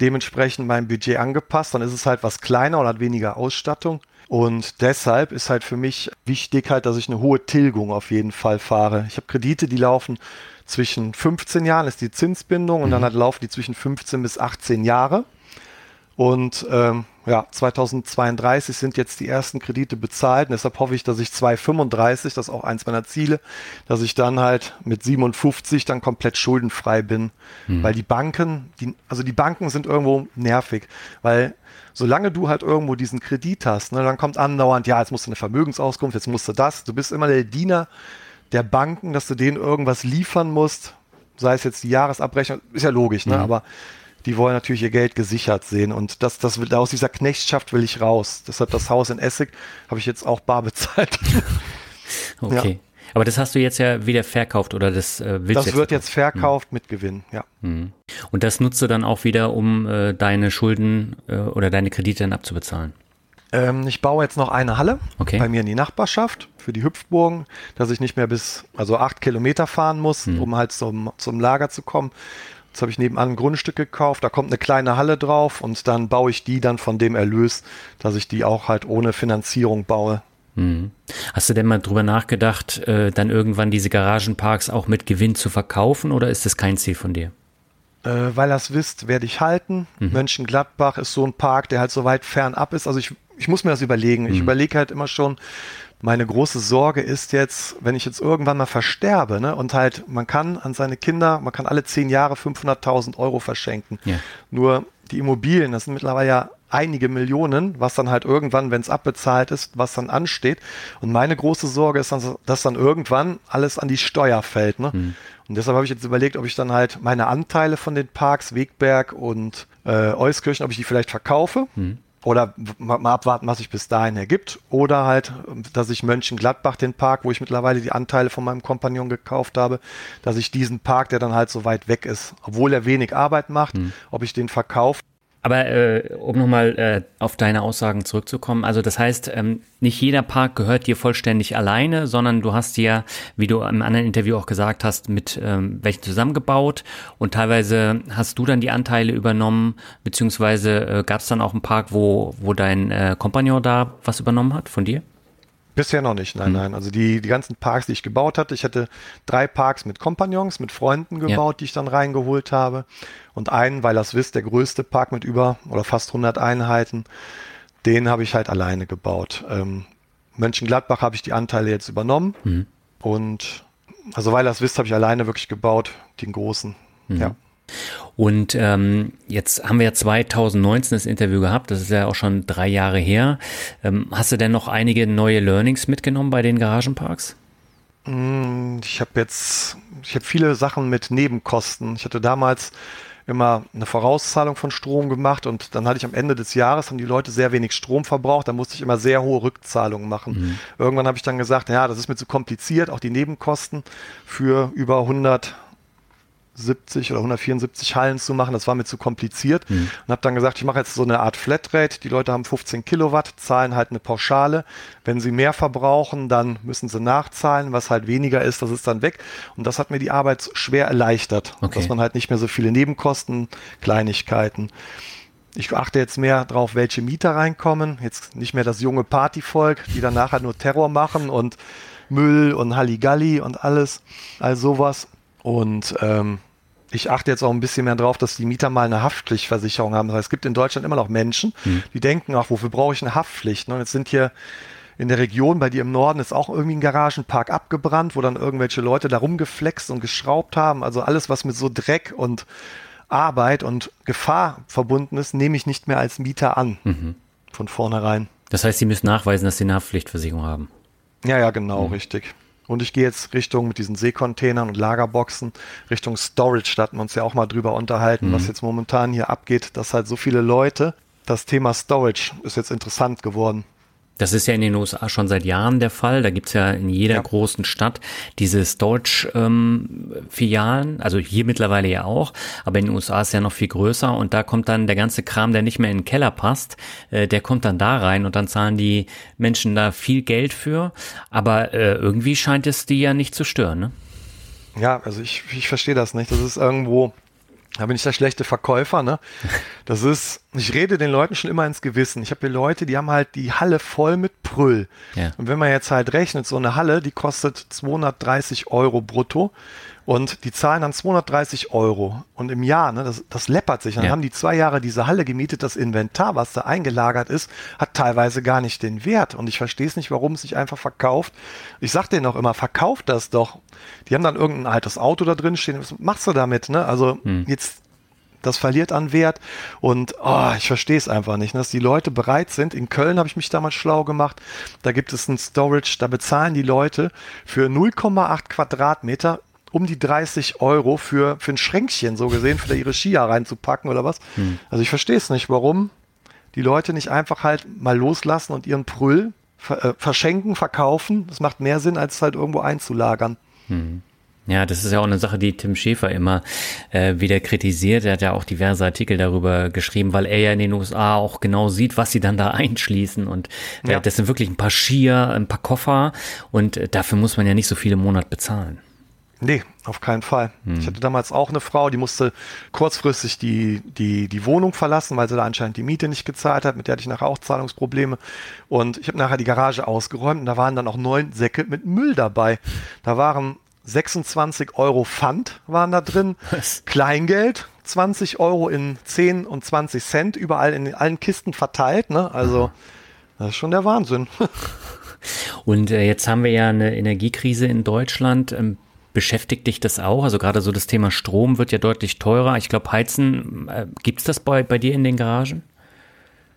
dementsprechend meinem Budget angepasst. Dann ist es halt was kleiner oder hat weniger Ausstattung. Und deshalb ist halt für mich wichtig halt, dass ich eine hohe Tilgung auf jeden Fall fahre. Ich habe Kredite, die laufen zwischen 15 Jahren, ist die Zinsbindung, und mhm. dann halt laufen die zwischen 15 bis 18 Jahre. Und ähm, ja, 2032 sind jetzt die ersten Kredite bezahlt und deshalb hoffe ich, dass ich 2035, das ist auch eins meiner Ziele, dass ich dann halt mit 57 dann komplett schuldenfrei bin. Mhm. Weil die Banken, die, also die Banken sind irgendwo nervig, weil solange du halt irgendwo diesen Kredit hast, ne, dann kommt andauernd, ja, jetzt musst du eine Vermögensauskunft, jetzt musst du das. Du bist immer der Diener der Banken, dass du denen irgendwas liefern musst, sei es jetzt die Jahresabrechnung, ist ja logisch, ne? Mhm. aber die wollen natürlich ihr Geld gesichert sehen und das, das aus dieser Knechtschaft will ich raus. Deshalb das Haus in Essig habe ich jetzt auch bar bezahlt. (laughs) okay. Ja. Aber das hast du jetzt ja wieder verkauft oder das äh, willst Das jetzt wird jetzt verkauft hm. mit Gewinn, ja. Hm. Und das nutzt du dann auch wieder, um äh, deine Schulden äh, oder deine Kredite dann abzubezahlen? Ähm, ich baue jetzt noch eine Halle okay. bei mir in die Nachbarschaft für die Hüpfburgen, dass ich nicht mehr bis, also acht Kilometer fahren muss, hm. um halt zum, zum Lager zu kommen. Jetzt habe ich nebenan ein Grundstück gekauft, da kommt eine kleine Halle drauf und dann baue ich die dann von dem Erlös, dass ich die auch halt ohne Finanzierung baue. Mhm. Hast du denn mal drüber nachgedacht, äh, dann irgendwann diese Garagenparks auch mit Gewinn zu verkaufen oder ist das kein Ziel von dir? Äh, weil das wisst, werde ich halten. Mhm. Mönchengladbach ist so ein Park, der halt so weit fernab ist. Also ich, ich muss mir das überlegen. Ich mhm. überlege halt immer schon, meine große Sorge ist jetzt, wenn ich jetzt irgendwann mal versterbe, ne, und halt, man kann an seine Kinder, man kann alle zehn Jahre 500.000 Euro verschenken. Ja. Nur die Immobilien, das sind mittlerweile ja einige Millionen, was dann halt irgendwann, wenn es abbezahlt ist, was dann ansteht. Und meine große Sorge ist, dann, dass dann irgendwann alles an die Steuer fällt. Ne? Mhm. Und deshalb habe ich jetzt überlegt, ob ich dann halt meine Anteile von den Parks, Wegberg und äh, Euskirchen, ob ich die vielleicht verkaufe. Mhm. Oder mal abwarten, was sich bis dahin ergibt. Oder halt, dass ich Mönchengladbach, den Park, wo ich mittlerweile die Anteile von meinem Kompagnon gekauft habe, dass ich diesen Park, der dann halt so weit weg ist, obwohl er wenig Arbeit macht, mhm. ob ich den verkaufe aber äh, um nochmal äh, auf deine Aussagen zurückzukommen, also das heißt, ähm, nicht jeder Park gehört dir vollständig alleine, sondern du hast dir, wie du im anderen Interview auch gesagt hast, mit ähm, welchen zusammengebaut und teilweise hast du dann die Anteile übernommen, beziehungsweise äh, gab es dann auch einen Park, wo, wo dein äh, Kompagnon da was übernommen hat von dir? Bisher noch nicht, nein, mhm. nein. Also die, die ganzen Parks, die ich gebaut hatte, ich hatte drei Parks mit Kompagnons, mit Freunden gebaut, ja. die ich dann reingeholt habe. Und einen, weil das wisst, der größte Park mit über oder fast 100 Einheiten, den habe ich halt alleine gebaut. Ähm, Mönchengladbach habe ich die Anteile jetzt übernommen. Mhm. Und also weil das wisst, habe ich alleine wirklich gebaut, den großen. Mhm. Ja. Und ähm, jetzt haben wir ja 2019 das Interview gehabt, das ist ja auch schon drei Jahre her. Ähm, hast du denn noch einige neue Learnings mitgenommen bei den Garagenparks? Mm, ich habe jetzt, ich habe viele Sachen mit Nebenkosten. Ich hatte damals immer eine Vorauszahlung von Strom gemacht und dann hatte ich am Ende des Jahres, haben die Leute sehr wenig Strom verbraucht, da musste ich immer sehr hohe Rückzahlungen machen. Mhm. Irgendwann habe ich dann gesagt, ja, das ist mir zu kompliziert, auch die Nebenkosten für über 100 170 oder 174 Hallen zu machen. Das war mir zu kompliziert mhm. und habe dann gesagt, ich mache jetzt so eine Art Flatrate. Die Leute haben 15 Kilowatt, zahlen halt eine Pauschale. Wenn sie mehr verbrauchen, dann müssen sie nachzahlen. Was halt weniger ist, das ist dann weg. Und das hat mir die Arbeit schwer erleichtert, okay. dass man halt nicht mehr so viele Nebenkosten, Kleinigkeiten. Ich achte jetzt mehr drauf, welche Mieter reinkommen. Jetzt nicht mehr das junge Partyvolk, die dann nachher nur Terror machen und Müll und Halligalli und alles, all sowas. Und ähm, ich achte jetzt auch ein bisschen mehr drauf, dass die Mieter mal eine Haftpflichtversicherung haben. Das heißt, es gibt in Deutschland immer noch Menschen, mhm. die denken, ach, wofür brauche ich eine Haftpflicht? Ne? Und jetzt sind hier in der Region bei dir im Norden ist auch irgendwie ein Garagenpark abgebrannt, wo dann irgendwelche Leute da rumgeflext und geschraubt haben. Also alles, was mit so Dreck und Arbeit und Gefahr verbunden ist, nehme ich nicht mehr als Mieter an. Mhm. Von vornherein. Das heißt, Sie müssen nachweisen, dass Sie eine Haftpflichtversicherung haben. Ja, ja, genau, mhm. richtig. Und ich gehe jetzt Richtung mit diesen Seekontainern und Lagerboxen, Richtung Storage. Da hatten wir uns ja auch mal drüber unterhalten, mhm. was jetzt momentan hier abgeht, dass halt so viele Leute, das Thema Storage ist jetzt interessant geworden. Das ist ja in den USA schon seit Jahren der Fall. Da gibt's ja in jeder ja. großen Stadt diese Storage-Filialen, ähm, also hier mittlerweile ja auch, aber in den USA ist ja noch viel größer und da kommt dann der ganze Kram, der nicht mehr in den Keller passt, äh, der kommt dann da rein und dann zahlen die Menschen da viel Geld für. Aber äh, irgendwie scheint es die ja nicht zu stören, ne? Ja, also ich, ich verstehe das nicht. Das ist irgendwo da bin ich der schlechte Verkäufer, ne? Das ist, ich rede den Leuten schon immer ins Gewissen. Ich habe hier Leute, die haben halt die Halle voll mit Prüll. Ja. Und wenn man jetzt halt rechnet, so eine Halle, die kostet 230 Euro brutto. Und die zahlen dann 230 Euro. Und im Jahr, ne, das, das läppert sich. Dann ja. haben die zwei Jahre diese Halle gemietet. Das Inventar, was da eingelagert ist, hat teilweise gar nicht den Wert. Und ich verstehe es nicht, warum es sich einfach verkauft. Ich sag denen auch immer, verkauft das doch. Die haben dann irgendein altes Auto da drin stehen. Was machst du damit? Ne? Also hm. jetzt das verliert an Wert und oh, ich verstehe es einfach nicht, ne, dass die Leute bereit sind. In Köln habe ich mich damals schlau gemacht. Da gibt es ein Storage, da bezahlen die Leute für 0,8 Quadratmeter um die 30 Euro für, für ein Schränkchen, so gesehen, für da ihre Skier reinzupacken oder was. Hm. Also ich verstehe es nicht, warum die Leute nicht einfach halt mal loslassen und ihren Prüll ver äh, verschenken, verkaufen. Das macht mehr Sinn, als es halt irgendwo einzulagern. Hm. Ja, das ist ja auch eine Sache, die Tim Schäfer immer äh, wieder kritisiert. Er hat ja auch diverse Artikel darüber geschrieben, weil er ja in den USA auch genau sieht, was sie dann da einschließen. Und äh, ja. das sind wirklich ein paar Skier, ein paar Koffer und äh, dafür muss man ja nicht so viele im Monat bezahlen. Nee, auf keinen Fall. Hm. Ich hatte damals auch eine Frau, die musste kurzfristig die, die, die Wohnung verlassen, weil sie da anscheinend die Miete nicht gezahlt hat. Mit der hatte ich nachher auch Zahlungsprobleme. Und ich habe nachher die Garage ausgeräumt und da waren dann auch neun Säcke mit Müll dabei. Da waren 26 Euro Pfand waren da drin, Was? Kleingeld, 20 Euro in 10 und 20 Cent, überall in allen Kisten verteilt. Ne? Also das ist schon der Wahnsinn. (laughs) Und äh, jetzt haben wir ja eine Energiekrise in Deutschland. Beschäftigt dich das auch? Also gerade so das Thema Strom wird ja deutlich teurer. Ich glaube, Heizen, äh, gibt es das bei, bei dir in den Garagen?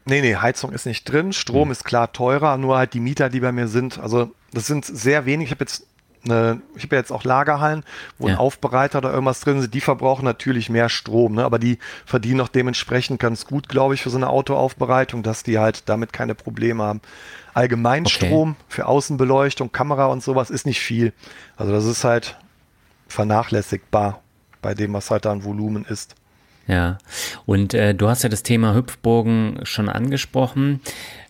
Nee, nee, Heizung ist nicht drin. Strom hm. ist klar teurer, nur halt die Mieter, die bei mir sind. Also das sind sehr wenig. Ich habe jetzt eine, ich habe ja jetzt auch Lagerhallen, wo ja. ein Aufbereiter oder irgendwas drin sind, die verbrauchen natürlich mehr Strom, ne? aber die verdienen auch dementsprechend ganz gut, glaube ich, für so eine Autoaufbereitung, dass die halt damit keine Probleme haben. Allgemeinstrom okay. für Außenbeleuchtung, Kamera und sowas ist nicht viel. Also das ist halt vernachlässigbar bei dem, was halt da an Volumen ist. Ja, und äh, du hast ja das Thema Hüpfburgen schon angesprochen.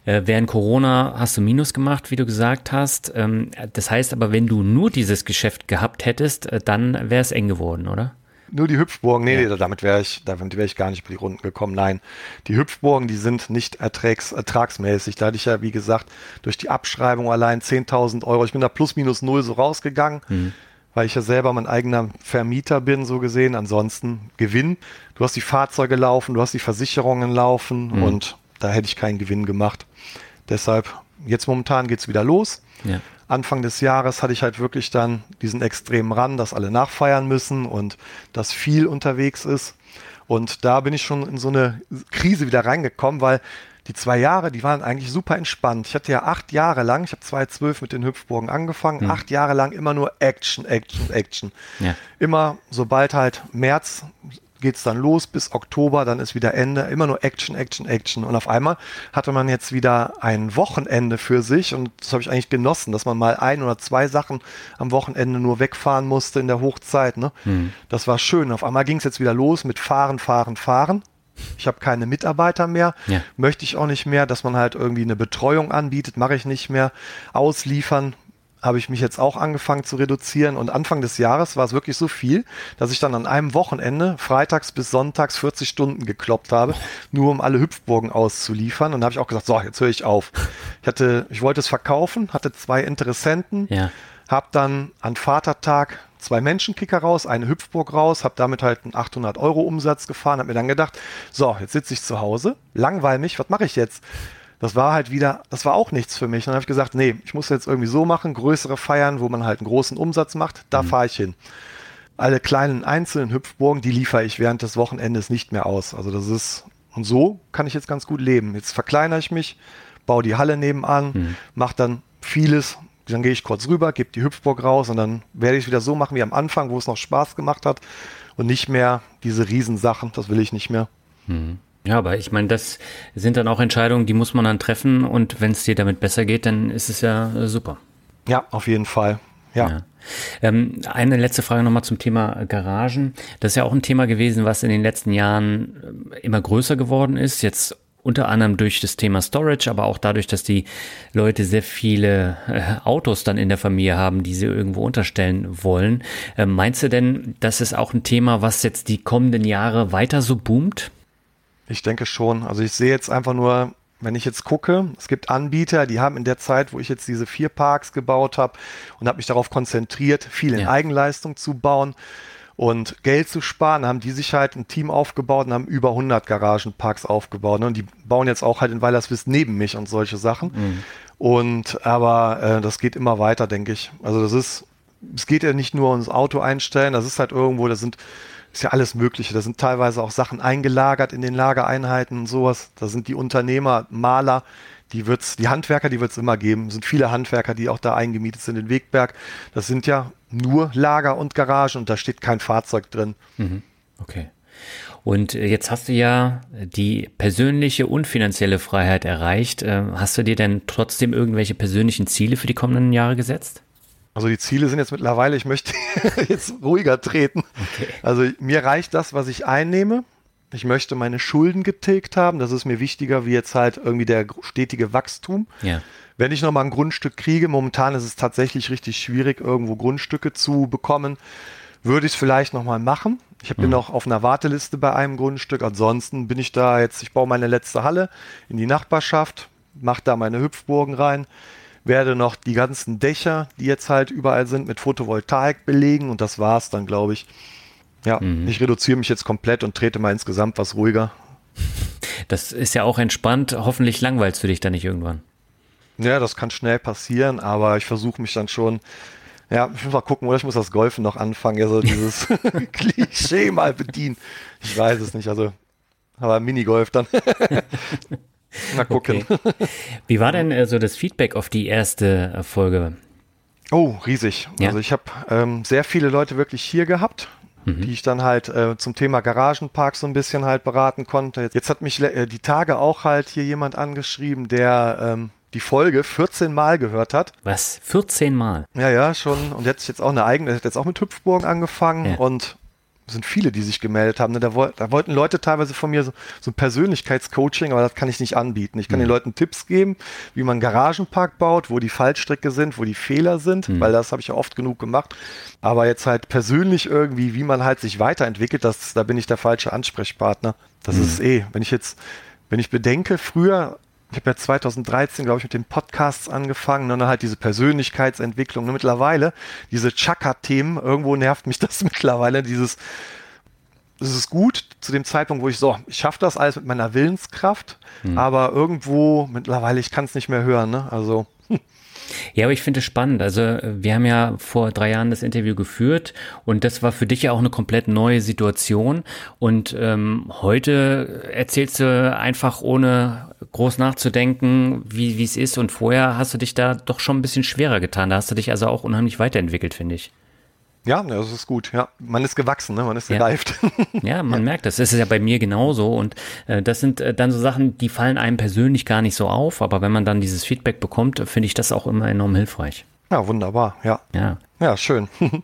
Äh, während Corona hast du Minus gemacht, wie du gesagt hast. Ähm, das heißt aber, wenn du nur dieses Geschäft gehabt hättest, äh, dann wäre es eng geworden, oder? Nur die Hüpfburgen, nee, ja. nee damit wäre ich, damit wäre ich gar nicht über die Runden gekommen. Nein, die Hüpfburgen, die sind nicht ertrags, ertragsmäßig. Da hatte ich ja, wie gesagt, durch die Abschreibung allein 10.000 Euro. Ich bin da plus minus null so rausgegangen. Mhm weil ich ja selber mein eigener Vermieter bin, so gesehen. Ansonsten Gewinn. Du hast die Fahrzeuge laufen, du hast die Versicherungen laufen mhm. und da hätte ich keinen Gewinn gemacht. Deshalb, jetzt momentan geht es wieder los. Ja. Anfang des Jahres hatte ich halt wirklich dann diesen extremen Run, dass alle nachfeiern müssen und dass viel unterwegs ist. Und da bin ich schon in so eine Krise wieder reingekommen, weil die zwei Jahre, die waren eigentlich super entspannt. Ich hatte ja acht Jahre lang, ich habe 2012 mit den Hüpfburgen angefangen, hm. acht Jahre lang immer nur Action, Action, Action. Ja. Immer, sobald halt März geht's dann los bis Oktober, dann ist wieder Ende, immer nur Action, Action, Action. Und auf einmal hatte man jetzt wieder ein Wochenende für sich und das habe ich eigentlich genossen, dass man mal ein oder zwei Sachen am Wochenende nur wegfahren musste in der Hochzeit. Ne? Mhm. Das war schön. Auf einmal ging es jetzt wieder los mit Fahren, Fahren, Fahren. Ich habe keine Mitarbeiter mehr, ja. möchte ich auch nicht mehr, dass man halt irgendwie eine Betreuung anbietet, mache ich nicht mehr. Ausliefern habe ich mich jetzt auch angefangen zu reduzieren und Anfang des Jahres war es wirklich so viel, dass ich dann an einem Wochenende freitags bis sonntags 40 Stunden gekloppt habe, nur um alle Hüpfburgen auszuliefern und da habe ich auch gesagt, so, jetzt höre ich auf. Ich hatte ich wollte es verkaufen, hatte zwei Interessenten, ja. habe dann an Vatertag zwei Menschenkicker raus, eine Hüpfburg raus, habe damit halt einen 800 Euro Umsatz gefahren, habe mir dann gedacht, so, jetzt sitze ich zu Hause, langweil mich, was mache ich jetzt? Das war halt wieder, das war auch nichts für mich. dann habe ich gesagt, nee, ich muss jetzt irgendwie so machen, größere Feiern, wo man halt einen großen Umsatz macht, da mhm. fahre ich hin. Alle kleinen einzelnen Hüpfburgen, die liefere ich während des Wochenendes nicht mehr aus. Also das ist, und so kann ich jetzt ganz gut leben. Jetzt verkleinere ich mich, baue die Halle nebenan, mhm. mache dann vieles, dann gehe ich kurz rüber, gebe die Hüpfburg raus und dann werde ich es wieder so machen wie am Anfang, wo es noch Spaß gemacht hat und nicht mehr diese Riesensachen, das will ich nicht mehr. Mhm. Ja, aber ich meine, das sind dann auch Entscheidungen, die muss man dann treffen und wenn es dir damit besser geht, dann ist es ja äh, super. Ja, auf jeden Fall. Ja. ja. Ähm, eine letzte Frage nochmal zum Thema Garagen. Das ist ja auch ein Thema gewesen, was in den letzten Jahren äh, immer größer geworden ist. Jetzt unter anderem durch das Thema Storage, aber auch dadurch, dass die Leute sehr viele äh, Autos dann in der Familie haben, die sie irgendwo unterstellen wollen. Äh, meinst du denn, das ist auch ein Thema, was jetzt die kommenden Jahre weiter so boomt? Ich denke schon. Also ich sehe jetzt einfach nur, wenn ich jetzt gucke, es gibt Anbieter, die haben in der Zeit, wo ich jetzt diese vier Parks gebaut habe und habe mich darauf konzentriert, viel in ja. Eigenleistung zu bauen und Geld zu sparen, haben die sich halt ein Team aufgebaut und haben über 100 Garagenparks aufgebaut. Ne? Und die bauen jetzt auch halt in Weilerswist neben mich und solche Sachen. Mhm. Und aber äh, das geht immer weiter, denke ich. Also das ist, es geht ja nicht nur ums Auto einstellen, das ist halt irgendwo, das sind ist ja alles Mögliche. Da sind teilweise auch Sachen eingelagert in den Lagereinheiten und sowas. Da sind die Unternehmer, Maler, die wird's, die Handwerker, die wird's immer geben. Es sind viele Handwerker, die auch da eingemietet sind in Wegberg. Das sind ja nur Lager und Garagen und da steht kein Fahrzeug drin. Mhm. Okay. Und äh, jetzt hast du ja die persönliche und finanzielle Freiheit erreicht. Äh, hast du dir denn trotzdem irgendwelche persönlichen Ziele für die kommenden Jahre gesetzt? Also die Ziele sind jetzt mittlerweile, ich möchte (laughs) jetzt ruhiger treten. Okay. Also mir reicht das, was ich einnehme. Ich möchte meine Schulden getilgt haben. Das ist mir wichtiger wie jetzt halt irgendwie der stetige Wachstum. Ja. Wenn ich nochmal ein Grundstück kriege, momentan ist es tatsächlich richtig schwierig, irgendwo Grundstücke zu bekommen, würde ich es vielleicht nochmal machen. Ich bin mhm. noch auf einer Warteliste bei einem Grundstück. Ansonsten bin ich da jetzt, ich baue meine letzte Halle in die Nachbarschaft, mache da meine Hüpfburgen rein, werde noch die ganzen Dächer, die jetzt halt überall sind, mit Photovoltaik belegen und das war's dann, glaube ich. Ja, mhm. ich reduziere mich jetzt komplett und trete mal insgesamt was ruhiger. Das ist ja auch entspannt. Hoffentlich langweilst du dich da nicht irgendwann. Ja, das kann schnell passieren, aber ich versuche mich dann schon. Ja, ich muss mal gucken, oder ich muss das Golfen noch anfangen, also dieses (laughs) (laughs) Klischee mal bedienen. Ich weiß es nicht, also, aber Minigolf dann. (laughs) mal gucken. Okay. Wie war denn äh, so das Feedback auf die erste äh, Folge? Oh, riesig. Ja? Also ich habe ähm, sehr viele Leute wirklich hier gehabt mhm. die ich dann halt äh, zum Thema Garagenpark so ein bisschen halt beraten konnte. Jetzt hat mich äh, die Tage auch halt hier jemand angeschrieben, der ähm, die Folge 14 Mal gehört hat. Was? 14 Mal? Ja, ja, schon. Und jetzt jetzt auch eine eigene, hat jetzt auch mit Hüpfburgen angefangen ja. und sind viele, die sich gemeldet haben. Ne? Da, da, wollten Leute teilweise von mir so, so ein Persönlichkeitscoaching, aber das kann ich nicht anbieten. Ich kann mhm. den Leuten Tipps geben, wie man einen Garagenpark baut, wo die Fallstricke sind, wo die Fehler sind, mhm. weil das habe ich ja oft genug gemacht. Aber jetzt halt persönlich irgendwie, wie man halt sich weiterentwickelt, das, da bin ich der falsche Ansprechpartner. Das mhm. ist eh, wenn ich jetzt, wenn ich bedenke, früher ich habe ja 2013, glaube ich, mit den Podcasts angefangen und dann halt diese Persönlichkeitsentwicklung. Und mittlerweile, diese Chakra-Themen, irgendwo nervt mich (laughs) das mittlerweile, dieses, es ist gut zu dem Zeitpunkt, wo ich so, ich schaffe das alles mit meiner Willenskraft, hm. aber irgendwo mittlerweile, ich kann es nicht mehr hören, ne? Also ja, aber ich finde es spannend. Also wir haben ja vor drei Jahren das Interview geführt und das war für dich ja auch eine komplett neue Situation. Und ähm, heute erzählst du einfach ohne groß nachzudenken, wie es ist. Und vorher hast du dich da doch schon ein bisschen schwerer getan. Da hast du dich also auch unheimlich weiterentwickelt, finde ich. Ja, das ist gut. Ja, man ist gewachsen, ne? man ist Ja. gereift. (laughs) Ja, man merkt das. Das ist ja bei mir genauso. Und äh, das sind äh, dann so Sachen, die fallen einem persönlich gar nicht so auf. Aber wenn man dann dieses Feedback bekommt, finde ich das auch immer enorm hilfreich. ja, wunderbar. Ja, Ja. ja, schön. (laughs)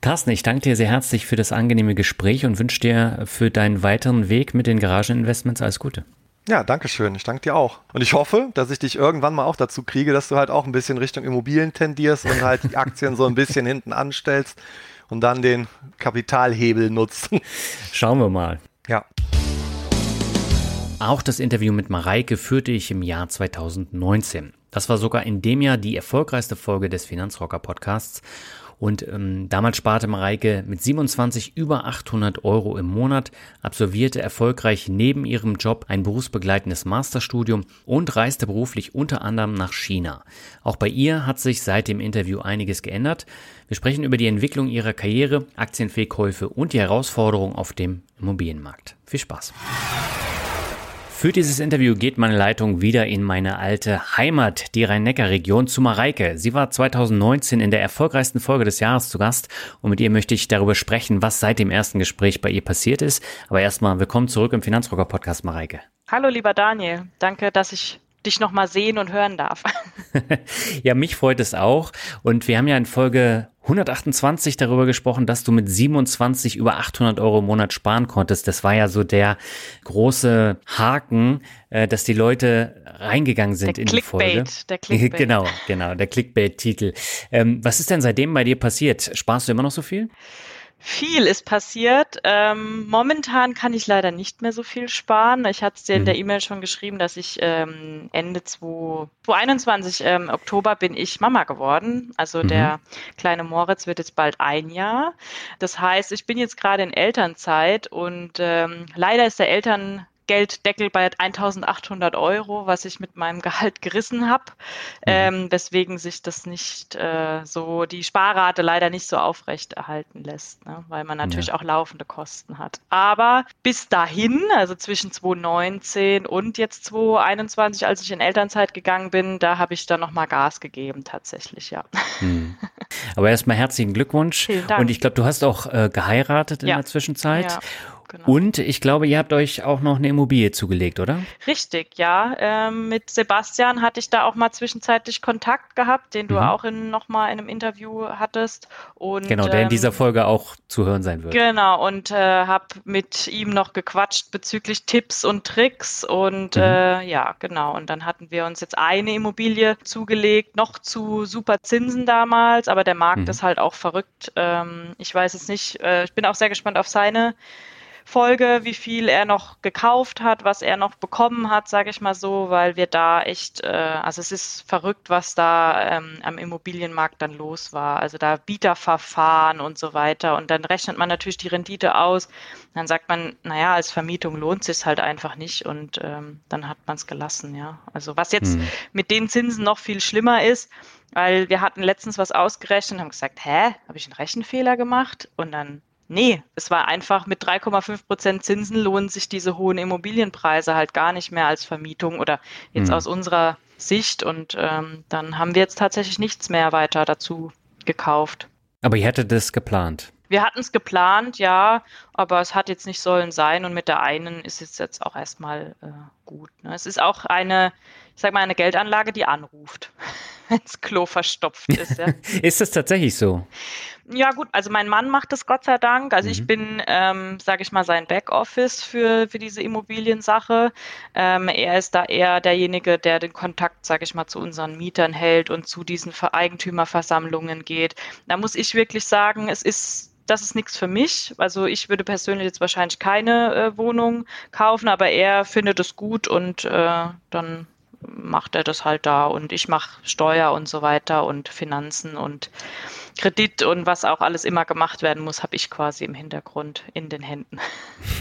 Carsten, ich danke dir sehr herzlich für das angenehme Gespräch und wünsche dir für deinen weiteren Weg mit den Garageninvestments alles Gute. Ja, danke schön. Ich danke dir auch. Und ich hoffe, dass ich dich irgendwann mal auch dazu kriege, dass du halt auch ein bisschen Richtung Immobilien tendierst und halt die Aktien so ein bisschen hinten anstellst und dann den Kapitalhebel nutzt. (laughs) Schauen wir mal. ja. Auch das Interview mit Mareike führte ich im Jahr 2019. Das war sogar in dem Jahr die erfolgreichste Folge des Finanzrocker Podcasts. Und ähm, damals sparte Mareike mit 27 über 800 Euro im Monat, absolvierte erfolgreich neben ihrem Job ein berufsbegleitendes Masterstudium und reiste beruflich unter anderem nach China. Auch bei ihr hat sich seit dem Interview einiges geändert. Wir sprechen über die Entwicklung ihrer Karriere, Aktienverkäufe und die Herausforderungen auf dem Immobilienmarkt. Viel Spaß! Für dieses Interview geht meine Leitung wieder in meine alte Heimat, die Rhein-Neckar-Region, zu Mareike. Sie war 2019 in der erfolgreichsten Folge des Jahres zu Gast und mit ihr möchte ich darüber sprechen, was seit dem ersten Gespräch bei ihr passiert ist. Aber erstmal willkommen zurück im Finanzrocker-Podcast, Mareike. Hallo, lieber Daniel. Danke, dass ich dich nochmal sehen und hören darf. (laughs) Ja, mich freut es auch. Und wir haben ja in Folge 128 darüber gesprochen, dass du mit 27 über 800 Euro im Monat sparen konntest. Das war ja so der große Haken, äh, dass die Leute reingegangen sind Der in die Folge. Clickbait, der (laughs) Clickbait. Genau, genau, der Clickbait-Titel. Ähm, was ist denn seitdem bei dir passiert? Sparst du immer noch so viel? Viel ist passiert. Ähm, momentan kann ich leider nicht mehr so viel sparen. Ich hatte es dir in der E-Mail schon geschrieben, dass ich ähm, Ende 2 2021, ähm, Oktober, bin ich Mama geworden. Also der kleine Moritz wird jetzt bald ein Jahr. Das heißt, ich bin jetzt gerade in Elternzeit und ähm, leider ist der Elterngelddeckel bei 1800 Euro, was ich mit meinem Gehalt gerissen habe, ähm, weswegen sich das nicht äh, so, die Sparrate leider nicht so aufrecht erhalten lässt, ne? weil man natürlich auch laufende Kosten hat. Aber bis dahin, also zwischen 2019 und jetzt 2021, als ich in Elternzeit gegangen bin, da habe ich dann nochmal Gas gegeben, tatsächlich, ja. (laughs) Aber erstmal herzlichen Glückwunsch. Und ich glaube, du hast auch äh, geheiratet in Ja. der Zwischenzeit. Ja, genau. Und ich glaube, ihr habt euch auch noch eine Immobilie zugelegt, oder? Richtig, ja. Ähm, mit Sebastian hatte ich da auch mal zwischenzeitlich Kontakt gehabt, den du auch in, noch mal in einem Interview hattest. Und, Mhm. Genau, der in ähm, dieser Folge auch zu hören sein wird. Genau, und äh, habe mit ihm noch gequatscht bezüglich Tipps und Tricks. Und Mhm. äh, ja, genau. Und dann hatten wir uns jetzt eine Immobilie zugelegt, noch zu super Zinsen damals, aber der Markt Mhm. ist halt auch verrückt. Ähm, ich weiß es nicht. Äh, ich bin auch sehr gespannt auf seine Folge, wie viel er noch gekauft hat, was er noch bekommen hat, sage ich mal so, weil wir da echt, äh, also es ist verrückt, was da ähm, am Immobilienmarkt dann los war. Also da Bieterverfahren und so weiter. Und dann rechnet man natürlich die Rendite aus. Dann sagt man, naja, als Vermietung lohnt sich halt einfach nicht und ähm, dann hat man es gelassen, ja. Also was jetzt Hm. mit den Zinsen noch viel schlimmer ist, weil wir hatten letztens was ausgerechnet und haben gesagt, hä, habe ich einen Rechenfehler gemacht? Und dann Nee, es war einfach mit 3,5 Prozent Zinsen lohnen sich diese hohen Immobilienpreise halt gar nicht mehr als Vermietung oder jetzt Hm. aus unserer Sicht. Und ähm, dann haben wir jetzt tatsächlich nichts mehr weiter dazu gekauft. Aber ihr hättet das geplant. Wir hatten es geplant, ja, aber es hat jetzt nicht sollen sein und mit der einen ist es jetzt auch erstmal äh, gut. Ne? Es ist auch eine, ich sag mal, eine Geldanlage, die anruft, (laughs) wenn das Klo verstopft ist. Ja. (laughs) Ist das tatsächlich so? Ja gut, also mein Mann macht das Gott sei Dank. Also ich bin, ähm, sage ich mal, sein Backoffice für, für diese Immobiliensache. Ähm, er ist da eher derjenige, der den Kontakt, sage ich mal, zu unseren Mietern hält und zu diesen Ver- Eigentümerversammlungen geht. Da muss ich wirklich sagen, es ist das ist nichts für mich. Also ich würde persönlich jetzt wahrscheinlich keine äh, Wohnung kaufen, aber er findet es gut und äh, dann macht er das halt da und ich mache Steuer und so weiter und Finanzen und Kredit und was auch alles immer gemacht werden muss, habe ich quasi im Hintergrund in den Händen. (laughs)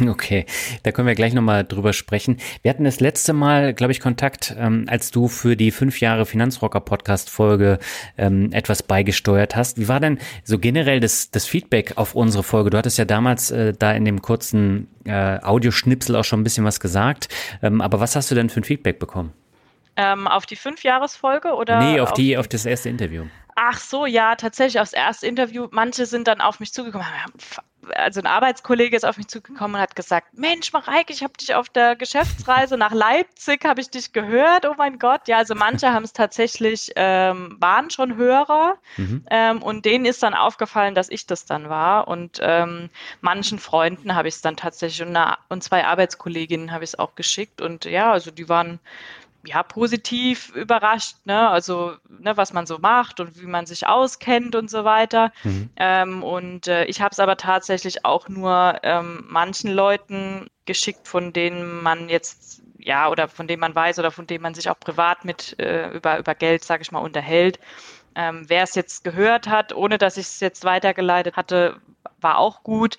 Okay, da können wir gleich nochmal drüber sprechen. Wir hatten das letzte Mal, glaube ich, Kontakt, ähm, als du für die fünf Jahre Finanzrocker-Podcast-Folge ähm, etwas beigesteuert hast. Wie war denn so generell das, das Feedback auf unsere Folge? Du hattest ja damals äh, da in dem kurzen äh, Audioschnipsel auch schon ein bisschen was gesagt. Ähm, aber was hast du denn für ein Feedback bekommen? Ähm, auf die Fünfjahresfolge oder? nee, auf die, auf das erste Interview. Ach so, ja, tatsächlich aufs erste Interview. Manche sind dann auf mich zugekommen, also ein Arbeitskollege ist auf mich zugekommen und hat gesagt, Mensch, Mareike, ich habe dich auf der Geschäftsreise nach Leipzig, habe ich dich gehört, oh mein Gott. Ja, also manche (laughs) haben es tatsächlich, ähm, waren schon Hörer mhm. ähm, und denen ist dann aufgefallen, dass ich das dann war und ähm, manchen Freunden habe ich es dann tatsächlich und, eine, und zwei Arbeitskolleginnen habe ich es auch geschickt und ja, also die waren ja, positiv überrascht, ne? also ne, was man so macht und wie man sich auskennt und so weiter. Mhm. Ähm, und äh, ich habe es aber tatsächlich auch nur ähm, manchen Leuten geschickt, von denen man jetzt, ja, oder von denen man weiß oder von denen man sich auch privat mit äh, über, über Geld, sage ich mal, unterhält. Ähm, Wer es jetzt gehört hat, ohne dass ich es jetzt weitergeleitet hatte, war auch gut.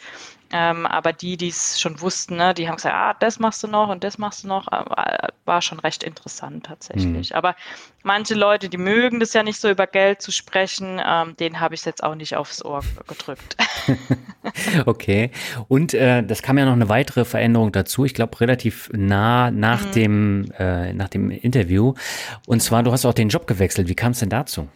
Ähm, aber die, die es schon wussten, ne, die haben gesagt, ah, das machst du noch und das machst du noch, äh, war schon recht interessant tatsächlich. Mhm. Aber manche Leute, die mögen das ja nicht so über Geld zu sprechen, ähm, denen habe ich es jetzt auch nicht aufs Ohr gedrückt. (laughs) (laughs) okay. Und äh, das kam ja noch eine weitere Veränderung dazu, ich glaube relativ nah nach, mhm. dem, äh, nach dem Interview. Und zwar, du hast auch den Job gewechselt. Wie kam es denn dazu?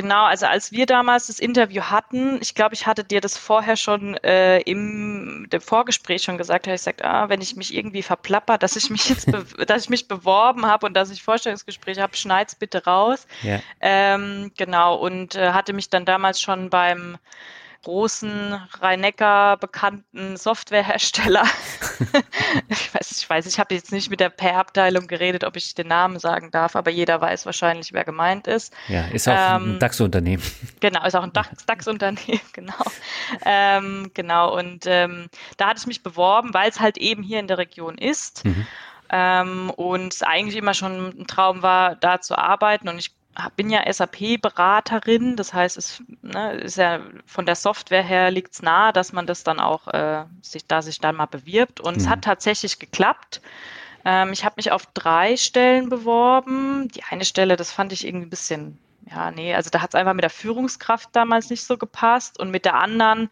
Genau, also als wir damals das Interview hatten, ich glaube, ich hatte dir das vorher schon äh, im dem Vorgespräch schon gesagt, habe ich gesagt, ah, wenn ich mich irgendwie verplapper, dass ich mich jetzt, (laughs) dass ich mich beworben habe und dass ich Vorstellungsgespräch habe, schneid's bitte raus. Ja. Ähm, genau und äh, hatte mich dann damals schon beim großen Rhein-Neckar bekannten Softwarehersteller. (laughs) ich weiß, ich weiß, ich habe jetzt nicht mit der PR-Abteilung geredet, ob ich den Namen sagen darf, aber jeder weiß wahrscheinlich, wer gemeint ist. Ja, ist auch ähm, ein DAX-Unternehmen. Genau, ist auch ein DAX-Unternehmen, (laughs) genau. Ähm, genau, und ähm, da hatte ich mich beworben, weil es halt eben hier in der Region ist. Mhm. Ähm, und es eigentlich immer schon ein Traum war, da zu arbeiten. Und ich bin ja SAP-Beraterin, das heißt, es ne, ist ja von der Software her liegt es nahe, dass man das dann auch äh, sich da sich dann mal bewirbt. Und mhm. es hat tatsächlich geklappt. Ähm, ich habe mich auf drei Stellen beworben. Die eine Stelle, das fand ich irgendwie ein bisschen, ja, nee, also da hat es einfach mit der Führungskraft damals nicht so gepasst. Und mit der anderen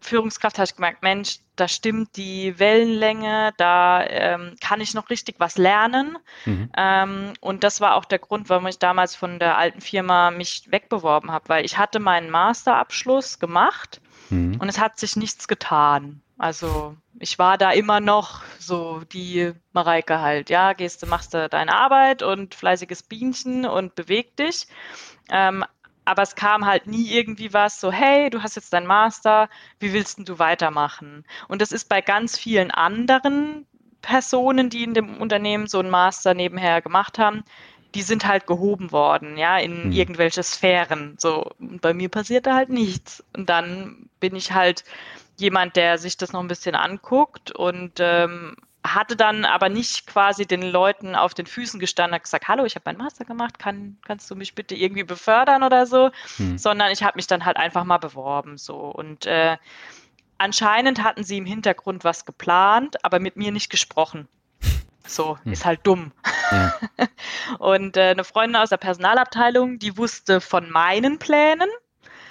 Führungskraft habe ich gemerkt, Mensch, da stimmt die Wellenlänge, da ähm, kann ich noch richtig was lernen. Mhm. Ähm, und das war auch der Grund, warum ich damals von der alten Firma mich wegbeworben habe, weil ich hatte meinen Masterabschluss gemacht mhm. und es hat sich nichts getan. Also ich war da immer noch so die Mareike halt, ja, gehst du, machst du deine Arbeit und fleißiges Bienchen und beweg dich. Ähm, aber es kam halt nie irgendwie was so, hey, du hast jetzt dein Master, wie willst denn du weitermachen? Und das ist bei ganz vielen anderen Personen, die in dem Unternehmen so ein Master nebenher gemacht haben, die sind halt gehoben worden, ja, in mhm. irgendwelche Sphären. So, und bei mir passierte halt nichts. Und dann bin ich halt jemand, der sich das noch ein bisschen anguckt und ähm, hatte dann aber nicht quasi den Leuten auf den Füßen gestanden und gesagt, hallo, ich habe meinen Master gemacht, kann, kannst du mich bitte irgendwie befördern oder so, hm. sondern ich habe mich dann halt einfach mal beworben so und äh, anscheinend hatten sie im Hintergrund was geplant, aber mit mir nicht gesprochen. So, hm. ist halt dumm. Ja. (laughs) und äh, eine Freundin aus der Personalabteilung, die wusste von meinen Plänen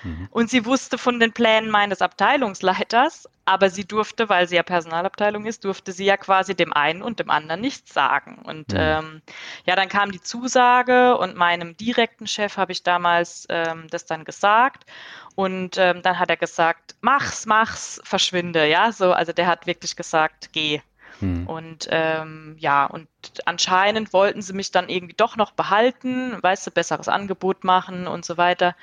Mhm. Und sie wusste von den Plänen meines Abteilungsleiters, aber sie durfte, weil sie ja Personalabteilung ist, durfte sie ja quasi dem einen und dem anderen nichts sagen. Und mhm. ähm, ja, dann kam die Zusage und meinem direkten Chef habe ich damals ähm, das dann gesagt. Und ähm, dann hat er gesagt, mach's, mach's, verschwinde. Ja, so, also der hat wirklich gesagt, geh. Mhm. Und ähm, ja, und anscheinend wollten sie mich dann irgendwie doch noch behalten, weißt du, besseres Angebot machen und so weiter.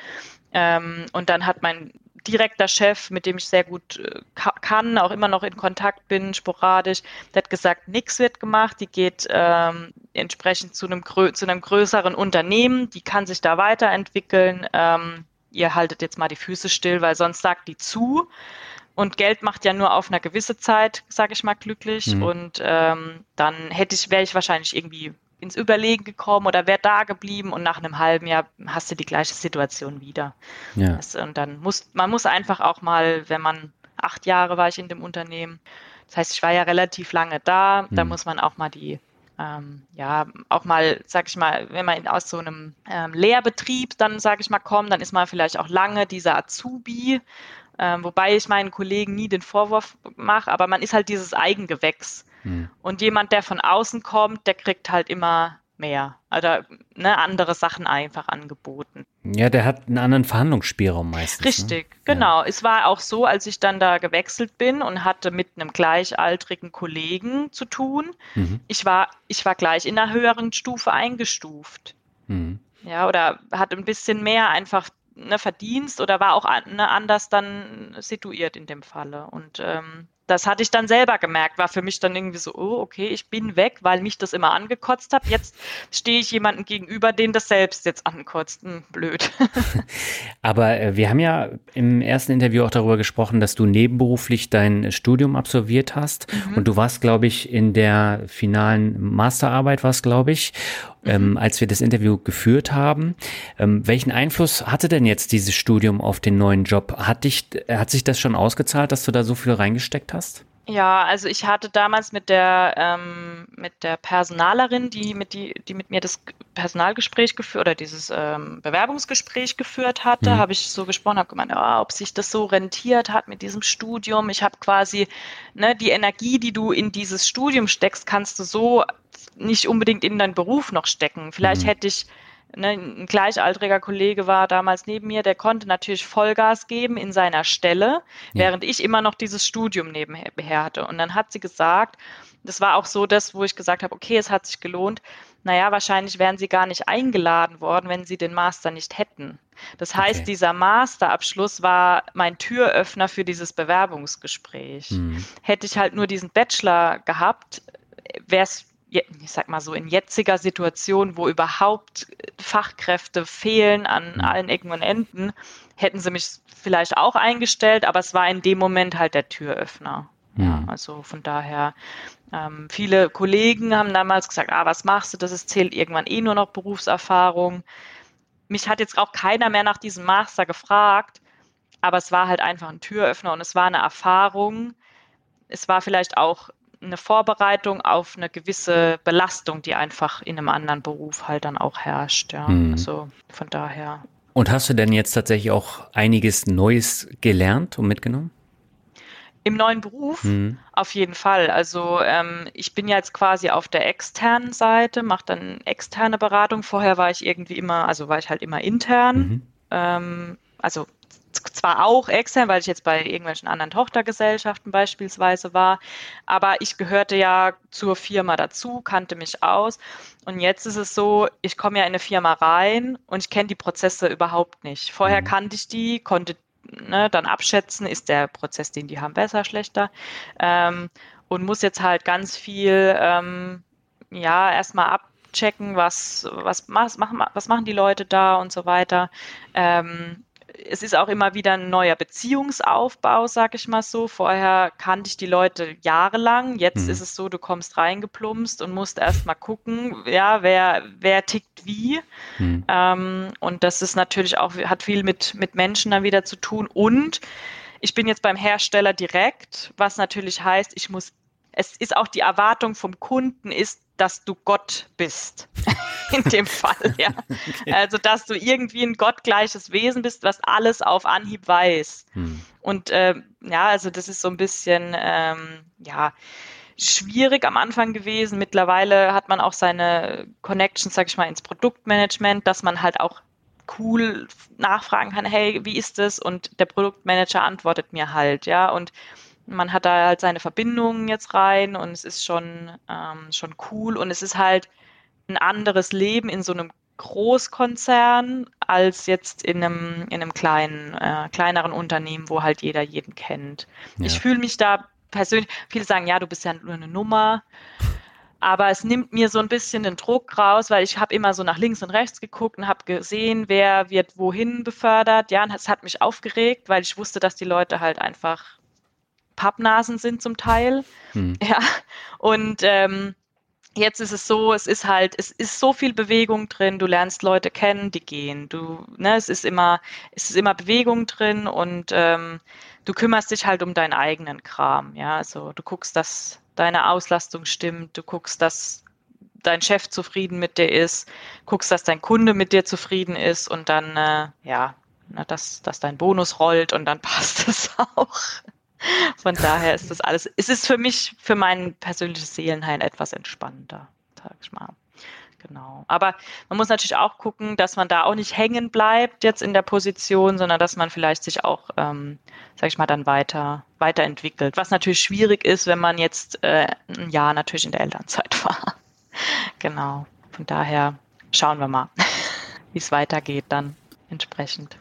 Ähm, und dann hat mein direkter Chef, mit dem ich sehr gut äh, kann, auch immer noch in Kontakt bin, sporadisch, der hat gesagt, nichts wird gemacht, die geht ähm, entsprechend zu einem, zu einem größeren Unternehmen, die kann sich da weiterentwickeln. Ähm, ihr haltet jetzt mal die Füße still, weil sonst sagt die zu. Und Geld macht ja nur auf eine gewisse Zeit, sage ich mal, glücklich. Mhm. Und ähm, dann hätte ich, wäre ich wahrscheinlich irgendwie ins Überlegen gekommen oder wäre da geblieben und nach einem halben Jahr hast du die gleiche Situation wieder. Ja. Das, und dann muss man muss einfach auch mal, wenn man acht Jahre war ich in dem Unternehmen, das heißt, ich war ja relativ lange da, mhm. da muss man auch mal die ähm, ja, auch mal, sag ich mal, wenn man aus so einem ähm, Lehrbetrieb dann, sag ich mal, kommt, dann ist man vielleicht auch lange dieser Azubi, ähm, wobei ich meinen Kollegen nie den Vorwurf mache, aber man ist halt dieses Eigengewächs. Mhm. Und jemand, der von außen kommt, der kriegt halt immer mehr. Oder ne, andere Sachen einfach angeboten. Ja, der hat einen anderen Verhandlungsspielraum meistens. Ne? Richtig, ne? genau. Ja. Es war auch so, als ich dann da gewechselt bin und hatte mit einem gleichaltrigen Kollegen zu tun. Mhm. Ich, war, ich war gleich in einer höheren Stufe eingestuft. Mhm. Ja, oder hatte ein bisschen mehr einfach ne, Verdienst oder war auch ne, anders dann situiert in dem Falle. Und ähm, das hatte ich dann selber gemerkt, war für mich dann irgendwie so, oh, okay, ich bin weg, weil mich das immer angekotzt hat. Jetzt stehe ich jemandem gegenüber, den das selbst jetzt ankotzt. Hm, blöd. (laughs) Aber äh, wir haben ja im ersten Interview auch darüber gesprochen, dass du nebenberuflich dein Studium absolviert hast. Mhm. Und du warst, glaube ich, in der finalen Masterarbeit, warst, glaube ich ähm, mhm. als wir das Interview geführt haben. Ähm, welchen Einfluss hatte denn jetzt dieses Studium auf den neuen Job? Hat, dich, hat sich das schon ausgezahlt, dass du da so viel reingesteckt hast? Ja, also ich hatte damals mit der ähm, mit der Personalerin, die mit die die mit mir das Personalgespräch geführt oder dieses ähm, Bewerbungsgespräch geführt hatte, mhm. habe ich so gesprochen, habe gemeint, oh, ob sich das so rentiert hat mit diesem Studium. Ich habe quasi ne, die Energie, die du in dieses Studium steckst, kannst du so nicht unbedingt in deinen Beruf noch stecken. Vielleicht mhm. hätte ich Ne, ein gleichaltriger Kollege war damals neben mir, der konnte natürlich Vollgas geben in seiner Stelle, ja. während ich immer noch dieses Studium nebenher hatte. Und dann hat sie gesagt, das war auch so das, wo ich gesagt habe, okay, es hat sich gelohnt. Naja, wahrscheinlich wären sie gar nicht eingeladen worden, wenn sie den Master nicht hätten. Das heißt, okay. dieser Masterabschluss war mein Türöffner für dieses Bewerbungsgespräch. Mhm. Hätte ich halt nur diesen Bachelor gehabt, wäre es ich sag mal so, in jetziger Situation, wo überhaupt Fachkräfte fehlen an mhm. allen Ecken und Enden, hätten sie mich vielleicht auch eingestellt, aber es war in dem Moment halt der Türöffner. Ja, also von daher, ähm, viele Kollegen haben damals gesagt, ah, was machst du, das ist, zählt irgendwann eh nur noch Berufserfahrung. Mich hat jetzt auch keiner mehr nach diesem Master gefragt, aber es war halt einfach ein Türöffner und es war eine Erfahrung. Es war vielleicht auch eine Vorbereitung auf eine gewisse Belastung, die einfach in einem anderen Beruf halt dann auch herrscht. Ja. Mhm. Also von daher. Und hast du denn jetzt tatsächlich auch einiges Neues gelernt und mitgenommen? Im neuen Beruf mhm. auf jeden Fall. Also ähm, ich bin jetzt quasi auf der externen Seite, mache dann externe Beratung. Vorher war ich irgendwie immer, also war ich halt immer intern. Mhm. Ähm, also zwar auch extern, weil ich jetzt bei irgendwelchen anderen Tochtergesellschaften beispielsweise war, aber ich gehörte ja zur Firma dazu, kannte mich aus. Und jetzt ist es so, ich komme ja in eine Firma rein und ich kenne die Prozesse überhaupt nicht. Vorher mhm. kannte ich die, konnte ne, dann abschätzen, ist der Prozess, den die haben, besser, schlechter. Ähm, und muss jetzt halt ganz viel, ähm, ja, erstmal abchecken, was, was, was, machen, was machen die Leute da und so weiter. Ähm, es ist auch immer wieder ein neuer Beziehungsaufbau, sag ich mal so. Vorher kannte ich die Leute jahrelang. Jetzt mhm. ist es so, du kommst reingeplumpst und musst erst mal gucken, ja, wer, wer tickt wie. Mhm. Ähm, und das ist natürlich auch, hat viel mit, mit Menschen dann wieder zu tun. Und ich bin jetzt beim Hersteller direkt, was natürlich heißt, ich muss es ist auch die Erwartung vom Kunden ist, dass du Gott bist. (laughs) In dem Fall, ja. Okay. Also, dass du irgendwie ein gottgleiches Wesen bist, was alles auf Anhieb weiß. Hm. Und äh, ja, also das ist so ein bisschen, ähm, ja, schwierig am Anfang gewesen. Mittlerweile hat man auch seine Connections, sag ich mal, ins Produktmanagement, dass man halt auch cool nachfragen kann, hey, wie ist es? Und der Produktmanager antwortet mir halt, ja. Und man hat da halt seine Verbindungen jetzt rein und es ist schon, ähm, schon cool und es ist halt ein anderes Leben in so einem Großkonzern als jetzt in einem, in einem kleinen, äh, kleineren Unternehmen, wo halt jeder jeden kennt. Ja. Ich fühle mich da persönlich, viele sagen, ja, du bist ja nur eine Nummer, aber es nimmt mir so ein bisschen den Druck raus, weil ich habe immer so nach links und rechts geguckt und habe gesehen, wer wird wohin befördert. Ja, und es hat mich aufgeregt, weil ich wusste, dass die Leute halt einfach Pappnasen sind zum Teil. Hm. (laughs) Ja. Und ähm, jetzt ist es so, es ist halt, es ist so viel Bewegung drin, du lernst Leute kennen, die gehen. Du, ne, es ist immer, es ist immer Bewegung drin und ähm, du kümmerst dich halt um deinen eigenen Kram. Ja, also du guckst, dass deine Auslastung stimmt, du guckst, dass dein Chef zufrieden mit dir ist, guckst, dass dein Kunde mit dir zufrieden ist und dann, äh, ja, na, dass, dass dein Bonus rollt und dann (laughs) passt es auch. Von daher ist das alles, es ist für mich, für mein persönliches Seelenheil etwas entspannter, sag ich mal. Genau. Aber man muss natürlich auch gucken, dass man da auch nicht hängen bleibt jetzt in der Position, sondern dass man vielleicht sich auch, ähm, sag ich mal, dann weiter weiterentwickelt. Was natürlich schwierig ist, wenn man jetzt äh, ein Jahr natürlich in der Elternzeit (laughs) war. genau. Von daher schauen wir mal, (laughs) wie es weitergeht dann entsprechend.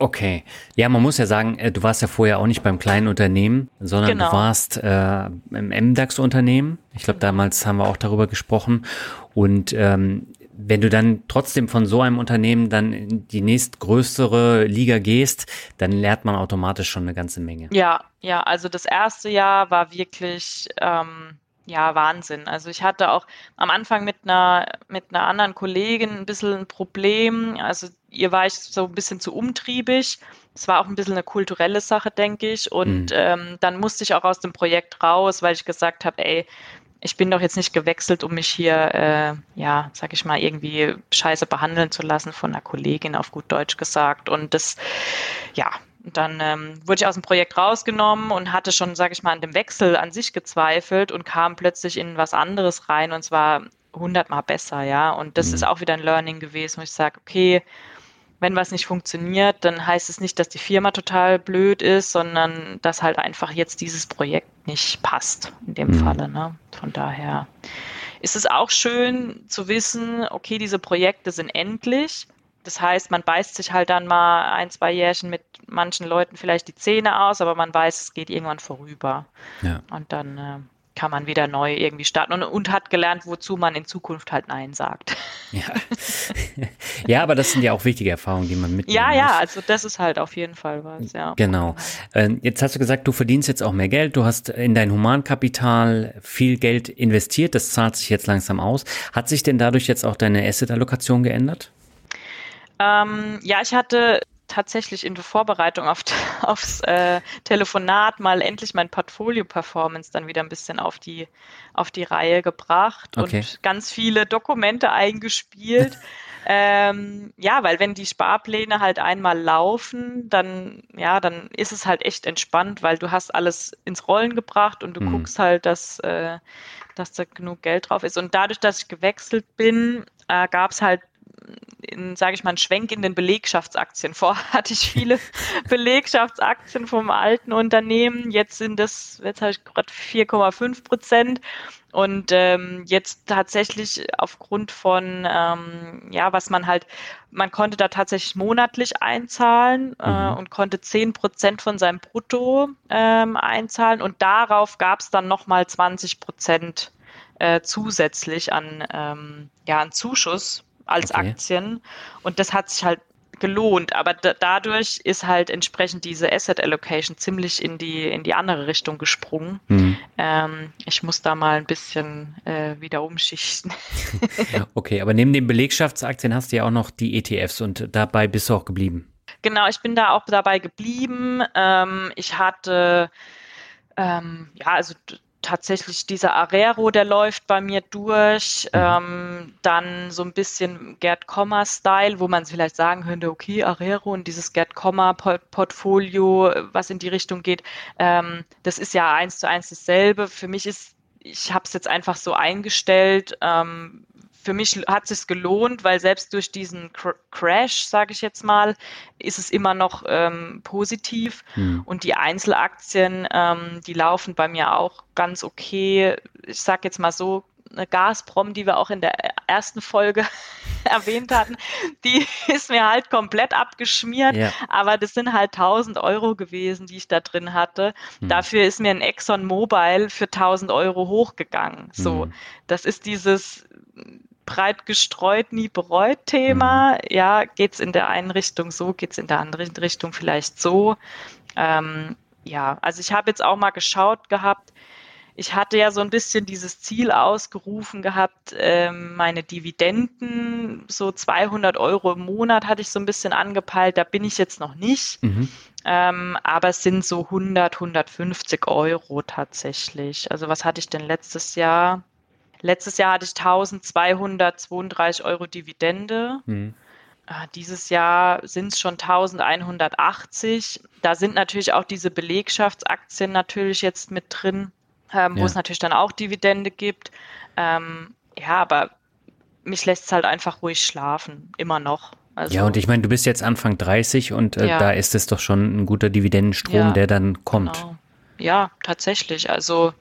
Okay. Ja, man muss ja sagen, äh, du warst ja vorher auch nicht beim kleinen Unternehmen, sondern genau. du warst äh, im MDAX-Unternehmen. Ich glaube, damals haben wir auch darüber gesprochen. Und ähm, wenn du dann trotzdem von so einem Unternehmen dann in die nächstgrößere Liga gehst, dann lernt man automatisch schon eine ganze Menge. Ja, ja, also das erste Jahr war wirklich ähm, ja, Wahnsinn. Also ich hatte auch am Anfang mit einer, mit einer anderen Kollegin ein bisschen ein Problem. Also ihr war ich so ein bisschen zu umtriebig. Es war auch ein bisschen eine kulturelle Sache, denke ich. Und mhm. ähm, dann musste ich auch aus dem Projekt raus, weil ich gesagt habe, ey, ich bin doch jetzt nicht gewechselt, um mich hier, äh, ja, sag ich mal, irgendwie scheiße behandeln zu lassen von einer Kollegin, auf gut Deutsch gesagt. Und das, ja, und dann ähm, wurde ich aus dem Projekt rausgenommen und hatte schon, sage ich mal, an dem Wechsel an sich gezweifelt und kam plötzlich in was anderes rein und zwar hundertmal besser, ja. Und das mhm. ist auch wieder ein Learning gewesen, wo ich sage, okay, wenn was nicht funktioniert, dann heißt es nicht, dass die Firma total blöd ist, sondern dass halt einfach jetzt dieses Projekt nicht passt in dem mhm. Falle. Ne? Von daher ist es auch schön zu wissen, okay, diese Projekte sind endlich das heißt, man beißt sich halt dann mal ein, zwei Jährchen mit manchen Leuten vielleicht die Zähne aus, aber man weiß, es geht irgendwann vorüber. Ja. Und dann äh, kann man wieder neu irgendwie starten und, und, hat gelernt, wozu man in Zukunft halt Nein sagt. (laughs) Ja. ja, aber das sind ja auch wichtige Erfahrungen, die man mitnimmt. Ja, ja, also das ist halt auf jeden Fall was, ja. Genau. Ähm, jetzt hast du gesagt, du verdienst jetzt auch mehr Geld, du hast in dein Humankapital viel Geld investiert, das zahlt sich jetzt langsam aus. Hat sich denn dadurch jetzt auch deine Asset-Allokation geändert? Ähm, ja, ich hatte tatsächlich in der Vorbereitung auf, (laughs) aufs äh, Telefonat mal endlich mein Portfolio-Performance dann wieder ein bisschen auf die, auf die Reihe gebracht okay. und ganz viele Dokumente eingespielt. (laughs) ähm, ja, weil wenn die Sparpläne halt einmal laufen, dann, ja, dann ist es halt echt entspannt, weil du hast alles ins Rollen gebracht und du mhm. guckst halt, dass, äh, dass da genug Geld drauf ist. Und dadurch, dass ich gewechselt bin, äh, gab es halt sage ich mal, einen Schwenk in den Belegschaftsaktien. Vorher (laughs) hatte ich viele (laughs) Belegschaftsaktien vom alten Unternehmen. Jetzt sind das, jetzt habe ich gerade 4,5 Prozent. Und ähm, jetzt tatsächlich aufgrund von, ähm, ja, was man halt, man konnte da tatsächlich monatlich einzahlen äh, mhm. und konnte 10 Prozent von seinem Brutto ähm, einzahlen und darauf gab es dann nochmal 20 Prozent äh, zusätzlich an, ähm, ja, an Zuschuss als okay. Aktien. Und das hat sich halt gelohnt, aber dadurch ist halt entsprechend diese Asset Allocation ziemlich in die in die andere Richtung gesprungen. Mhm. Ähm, ich muss da mal ein bisschen äh, wieder umschichten. (laughs) okay, aber neben den Belegschaftsaktien hast du ja auch noch die ETFs und dabei bist du auch geblieben. Genau, ich bin da auch dabei geblieben. Ähm, ich hatte ähm, ja also tatsächlich dieser Arero, der läuft bei mir durch. Mhm. Ähm, dann so ein bisschen Gerd Kommer-Style, wo man vielleicht sagen könnte, okay, Arero und dieses Gerd Kommer-Portfolio, was in die Richtung geht, ähm, das ist ja eins zu eins dasselbe. Für mich ist, ich habe es jetzt einfach so eingestellt, ähm, für mich hat es sich gelohnt, weil selbst durch diesen Cr Crash, sage ich jetzt mal, ist es immer noch ähm, positiv. Mhm. Und die Einzelaktien, ähm, die laufen bei mir auch ganz okay. Ich sage jetzt mal so, eine Gazprom, die wir auch in der ersten Folge (laughs) erwähnt hatten, die (laughs) ist mir halt komplett abgeschmiert. Ja. Aber das sind halt 1000 Euro gewesen, die ich da drin hatte. Hm. Dafür ist mir ein Exxon Mobile für 1000 Euro hochgegangen. So, hm. das ist dieses breit gestreut, nie bereut Thema. Mhm. Ja, geht es in der einen Richtung so, geht es in der anderen Richtung vielleicht so. Ähm, ja, also ich habe jetzt auch mal geschaut gehabt, ich hatte ja so ein bisschen dieses Ziel ausgerufen gehabt, ähm, meine Dividenden, so 200 Euro im Monat hatte ich so ein bisschen angepeilt, da bin ich jetzt noch nicht. Mhm. Ähm, aber es sind so 100, 150 Euro tatsächlich. Also was hatte ich denn letztes Jahr? Letztes Jahr hatte ich 1232 Euro Dividende. Mhm. Äh, dieses Jahr sind es schon 1180. Da sind natürlich auch diese Belegschaftsaktien natürlich jetzt mit drin, ähm, ja. wo es natürlich dann auch Dividende gibt. Ähm, ja, aber mich lässt es halt einfach ruhig schlafen, immer noch. Also, ja, und ich meine, du bist jetzt Anfang 30 und äh, ja. da ist es doch schon ein guter Dividendenstrom, ja, der dann kommt. Genau. Ja, tatsächlich. Also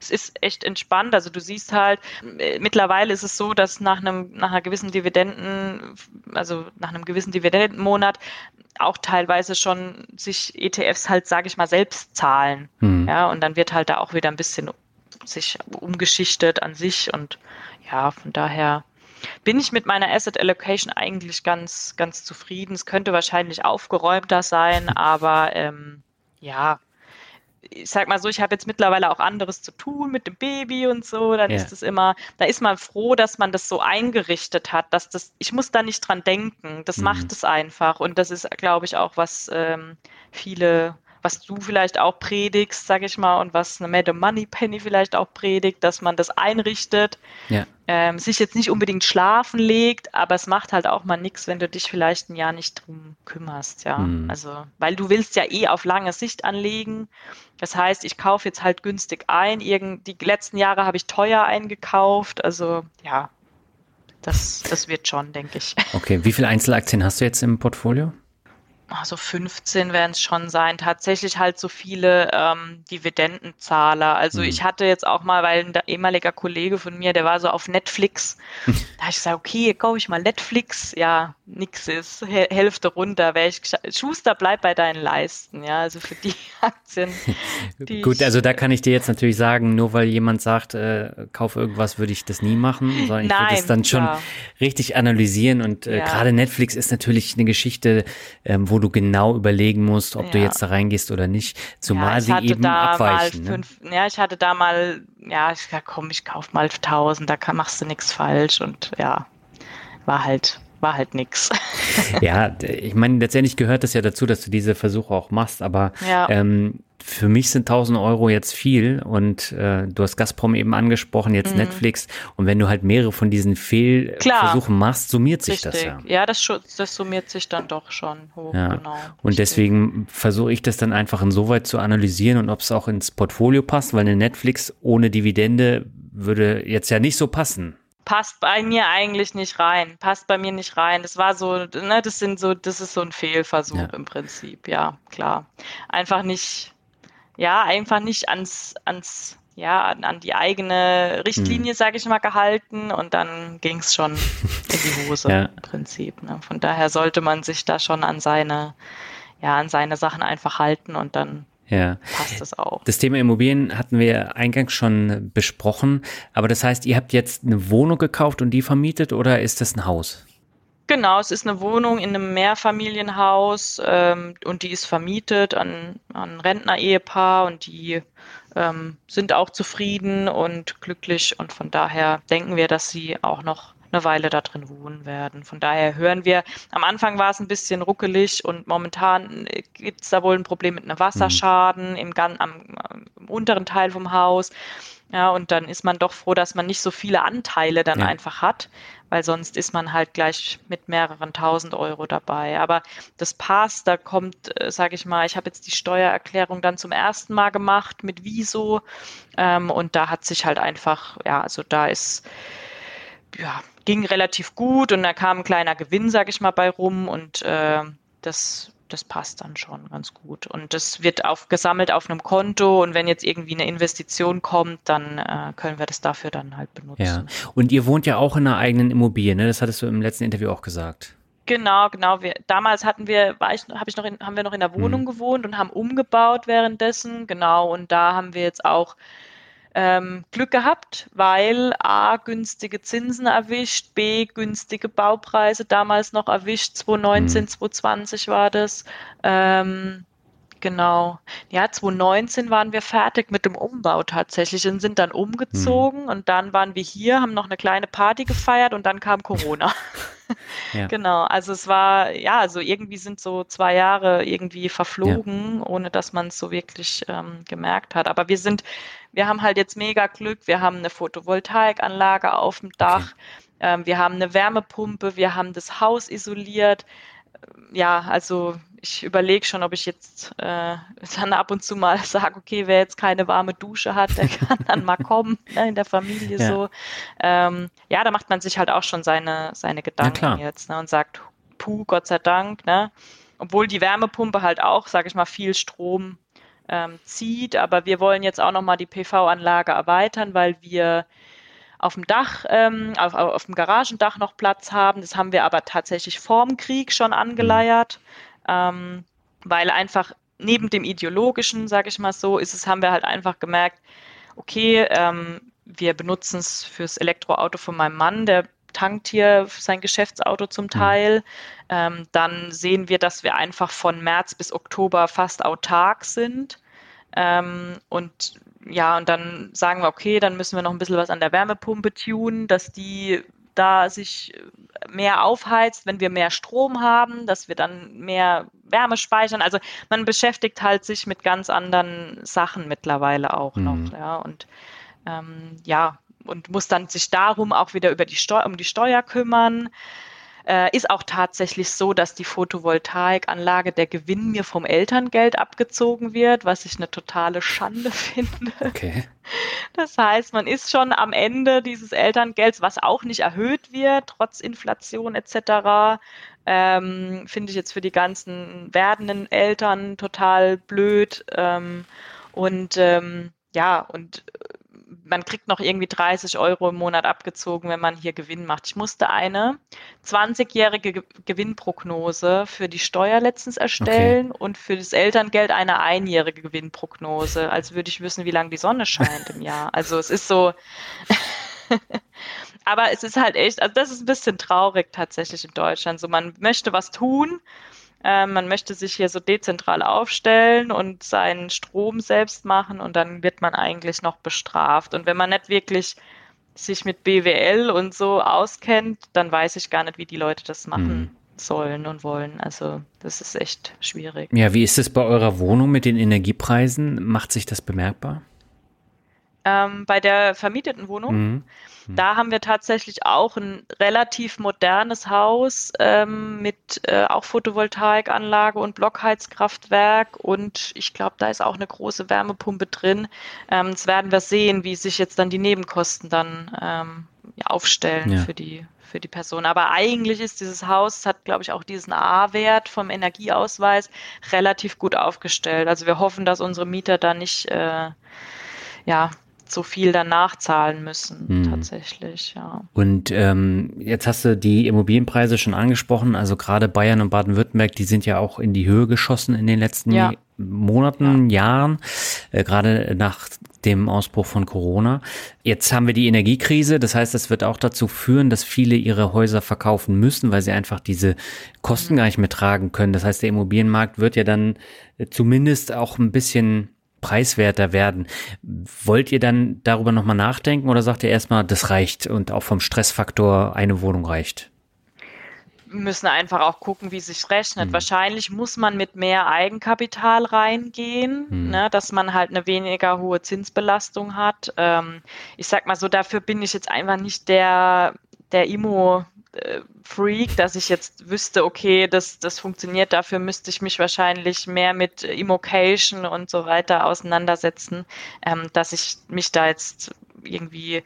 es ist echt entspannt. Also du siehst halt, äh, mittlerweile ist es so, dass nach einem, nach einer gewissen Dividenden, also nach einem gewissen Dividendenmonat auch teilweise schon sich ETFs halt, sage ich mal, selbst zahlen. Mhm. Ja, und dann wird halt da auch wieder ein bisschen sich umgeschichtet an sich und ja, von daher bin ich mit meiner Asset Allocation eigentlich ganz, ganz zufrieden. Es könnte wahrscheinlich aufgeräumter sein, aber ähm, ja, ich sag mal so, ich habe jetzt mittlerweile auch anderes zu tun mit dem Baby und so, dann ja. ist es immer, da ist man froh, dass man das so eingerichtet hat, dass das, ich muss da nicht dran denken, das mhm. macht es einfach und das ist, glaube ich, auch was ähm, viele was du vielleicht auch predigst, sag ich mal, und was eine Madame Money Penny vielleicht auch predigt, dass man das einrichtet, ja. ähm, sich jetzt nicht unbedingt schlafen legt, aber es macht halt auch mal nichts, wenn du dich vielleicht ein Jahr nicht drum kümmerst, ja. Mhm. Also, weil du willst ja eh auf lange Sicht anlegen. Das heißt, ich kaufe jetzt halt günstig ein. Irgend, die letzten Jahre habe ich teuer eingekauft. Also ja, das, das wird schon, denke ich. Okay, wie viele Einzelaktien hast du jetzt im Portfolio? Also 15 werden es schon sein, tatsächlich halt so viele ähm, Dividendenzahler. Also mhm. ich hatte jetzt auch mal, weil ein ehemaliger Kollege von mir, der war so auf Netflix, (laughs) da habe ich gesagt, okay, kaufe ich mal Netflix. Ja, nix ist, Hälfte runter. Wäre ich Schuster, bleib bei deinen Leisten. Ja, also für die (laughs) Aktien. (laughs) Die Gut, also da kann ich dir jetzt natürlich sagen, nur weil jemand sagt, äh, kauf irgendwas, würde ich das nie machen, sondern ich würde es dann schon ja. richtig analysieren. Und äh, ja. gerade Netflix ist natürlich eine Geschichte, ähm, wo wo du genau überlegen musst, ob ja. du jetzt da reingehst oder nicht. Zumal ja, sie eben abweichen. Ne? Fünf, ja, ich hatte da mal, ja, ich sag, komm, ich kauf mal 1000, da kann, machst du nichts falsch und ja, war halt war halt nix. (laughs) ja, ich meine, letztendlich gehört es ja dazu, dass du diese Versuche auch machst, aber ja. ähm, für mich sind 1000 Euro jetzt viel und äh, du hast Gazprom eben angesprochen, jetzt mhm. Netflix und wenn du halt mehrere von diesen Fehlversuchen machst, summiert sich Richtig. das ja. Ja, das, das summiert sich dann doch schon hoch, ja. genau. Und deswegen versuche ich das dann einfach insoweit zu analysieren und ob es auch ins Portfolio passt, weil eine Netflix ohne Dividende würde jetzt ja nicht so passen passt bei mir eigentlich nicht rein, passt bei mir nicht rein. Das war so, ne, das sind so, das ist so ein Fehlversuch ja. im Prinzip, ja, klar. Einfach nicht, ja, einfach nicht ans, ans, ja, an, an die eigene Richtlinie, mhm. sage ich mal, gehalten und dann ging es schon in die (laughs) Hose ja. im Prinzip. Ne? Von daher sollte man sich da schon an seine, ja, an seine Sachen einfach halten und dann ja. passt das auch. Das Thema Immobilien hatten wir eingangs schon besprochen, aber das heißt, ihr habt jetzt eine Wohnung gekauft und die vermietet oder ist das ein Haus? Genau, es ist eine Wohnung in einem Mehrfamilienhaus ähm, und die ist vermietet an, an Rentner-Ehepaar und die ähm, sind auch zufrieden und glücklich und von daher denken wir, dass sie auch noch eine Weile da drin wohnen werden. Von daher hören wir, am Anfang war es ein bisschen ruckelig und momentan gibt es da wohl ein Problem mit einem Wasserschaden mhm. im, am, am unteren Teil vom Haus. Ja, und dann ist man doch froh, dass man nicht so viele Anteile dann ja. einfach hat, weil sonst ist man halt gleich mit mehreren tausend Euro dabei. Aber das passt, da kommt, äh, sage ich mal, ich habe jetzt die Steuererklärung dann zum ersten Mal gemacht mit Viso ähm, und da hat sich halt einfach, ja, also da ist, ja, ging relativ gut und da kam ein kleiner Gewinn, sage ich mal, bei rum und äh, das das passt dann schon ganz gut. Und das wird auf, gesammelt auf einem Konto und wenn jetzt irgendwie eine Investition kommt, dann äh, können wir das dafür dann halt benutzen. Ja. Und ihr wohnt ja auch in einer eigenen Immobilie, ne? Das hattest du im letzten Interview auch gesagt. Genau, genau. Wir, damals hatten wir, war ich, hab ich noch in, haben wir noch in der Wohnung mhm. gewohnt und haben umgebaut währenddessen. Genau. Und da haben wir jetzt auch ähm, Glück gehabt, weil A, günstige Zinsen erwischt, B, günstige Baupreise damals noch erwischt, 2019, mhm. 2020 war das. Ähm, genau. Ja, 2019 waren wir fertig mit dem Umbau tatsächlich und sind dann umgezogen mhm. und dann waren wir hier, haben noch eine kleine Party gefeiert und dann kam Corona. (laughs) ja. (laughs) Genau, also es war, ja, also irgendwie sind so zwei Jahre irgendwie verflogen, ja. ohne dass man es so wirklich ähm, gemerkt hat. Aber wir sind, wir haben halt jetzt mega Glück, wir haben eine Photovoltaikanlage auf dem Dach, okay. ähm, wir haben eine Wärmepumpe, wir haben das Haus isoliert. Ja, also ich überlege schon, ob ich jetzt äh, (laughs) dann ab und zu mal sage, okay, wer jetzt keine warme Dusche hat, der kann dann mal (laughs) kommen ne, in der Familie ja. so. Ähm, ja, da macht man sich halt auch schon seine, seine Gedanken jetzt ne, und sagt, puh, Gott sei Dank, ne? Obwohl die Wärmepumpe halt auch, sage ich mal, viel Strom ähm, zieht, aber wir wollen jetzt auch nochmal die PV-Anlage erweitern, weil wir auf dem Dach, ähm, auf, auf dem Garagendach noch Platz haben. Das haben wir aber tatsächlich vorm Krieg schon angeleiert, ähm, weil einfach neben dem ideologischen, sage ich mal so, ist es, haben wir halt einfach gemerkt, okay, ähm, wir benutzen es fürs Elektroauto von meinem Mann, der tankt hier sein Geschäftsauto zum Teil. Ähm, dann sehen wir, dass wir einfach von März bis Oktober fast autark sind. Ähm, und ja, und dann sagen wir, okay, dann müssen wir noch ein bisschen was an der Wärmepumpe tunen, dass die da sich mehr aufheizt, wenn wir mehr Strom haben, dass wir dann mehr Wärme speichern. Also man beschäftigt halt sich mit ganz anderen Sachen mittlerweile auch mhm. noch. Ja, und ähm, ja, und muss dann sich darum auch wieder über die Steu um die Steuer kümmern. Äh, ist auch tatsächlich so, dass die Photovoltaikanlage der Gewinn mir vom Elterngeld abgezogen wird, was ich eine totale Schande (laughs) finde. Okay. Das heißt, man ist schon am Ende dieses Elterngelds, was auch nicht erhöht wird, trotz Inflation etc. Ähm, finde ich jetzt für die ganzen werdenden Eltern total blöd. Ähm, und ähm, ja, und man kriegt noch irgendwie 30 Euro im Monat abgezogen, wenn man hier Gewinn macht. Ich musste eine 20-jährige Gewinnprognose für die Steuer letztens erstellen okay. und für das Elterngeld eine einjährige Gewinnprognose, als würde ich wissen, wie lange die Sonne scheint im Jahr. Also es ist so. (laughs) Aber es ist halt echt, also das ist ein bisschen traurig tatsächlich in Deutschland. So, man möchte was tun ähm, man möchte sich hier so dezentral aufstellen und seinen Strom selbst machen und dann wird man eigentlich noch bestraft. Und wenn man nicht wirklich sich mit BWL und so auskennt, dann weiß ich gar nicht, wie die Leute das machen. Mhm sollen und wollen. Also das ist echt schwierig. Ja, wie ist es bei eurer Wohnung mit den Energiepreisen? Macht sich das bemerkbar? Ähm, bei der vermieteten Wohnung, mhm. mhm. da haben wir tatsächlich auch ein relativ modernes Haus ähm, mit äh, auch Photovoltaikanlage und Blockheizkraftwerk und ich glaube, da ist auch eine große Wärmepumpe drin. Ähm, jetzt werden wir sehen, wie sich jetzt dann die Nebenkosten dann ähm, aufstellen ja. für die für die Person. Aber eigentlich ist dieses Haus, hat glaube ich auch diesen A-Wert vom Energieausweis relativ gut aufgestellt. Also wir hoffen, dass unsere Mieter da nicht äh, ja, so viel danach zahlen müssen, hm. tatsächlich, ja. Und ähm, jetzt hast du die Immobilienpreise schon angesprochen, also gerade Bayern und Baden-Württemberg, die sind ja auch in die Höhe geschossen in den letzten ja. Monaten, ja. Jahren, äh, gerade nach dem Ausbruch von Corona. Jetzt haben wir die Energiekrise, das heißt, das wird auch dazu führen, dass viele ihre Häuser verkaufen müssen, weil sie einfach diese Kosten mhm. gar nicht mehr tragen können. Das heißt, der Immobilienmarkt wird ja dann äh, zumindest auch ein bisschen preiswerter werden. Wollt ihr dann darüber nochmal nachdenken oder sagt ihr erstmal, das reicht und auch vom Stressfaktor eine Wohnung reicht? Wir müssen einfach auch gucken, wie sich rechnet. Hm. Wahrscheinlich muss man mit mehr Eigenkapital reingehen, hm. ne, dass man halt eine weniger hohe Zinsbelastung hat. Ähm, ich sag mal so, dafür bin ich jetzt einfach nicht der, der Immo, äh, Freak, dass ich jetzt wüsste, okay, das, das funktioniert, dafür müsste ich mich wahrscheinlich mehr mit Immocation und so weiter auseinandersetzen, ähm, dass ich mich da jetzt irgendwie,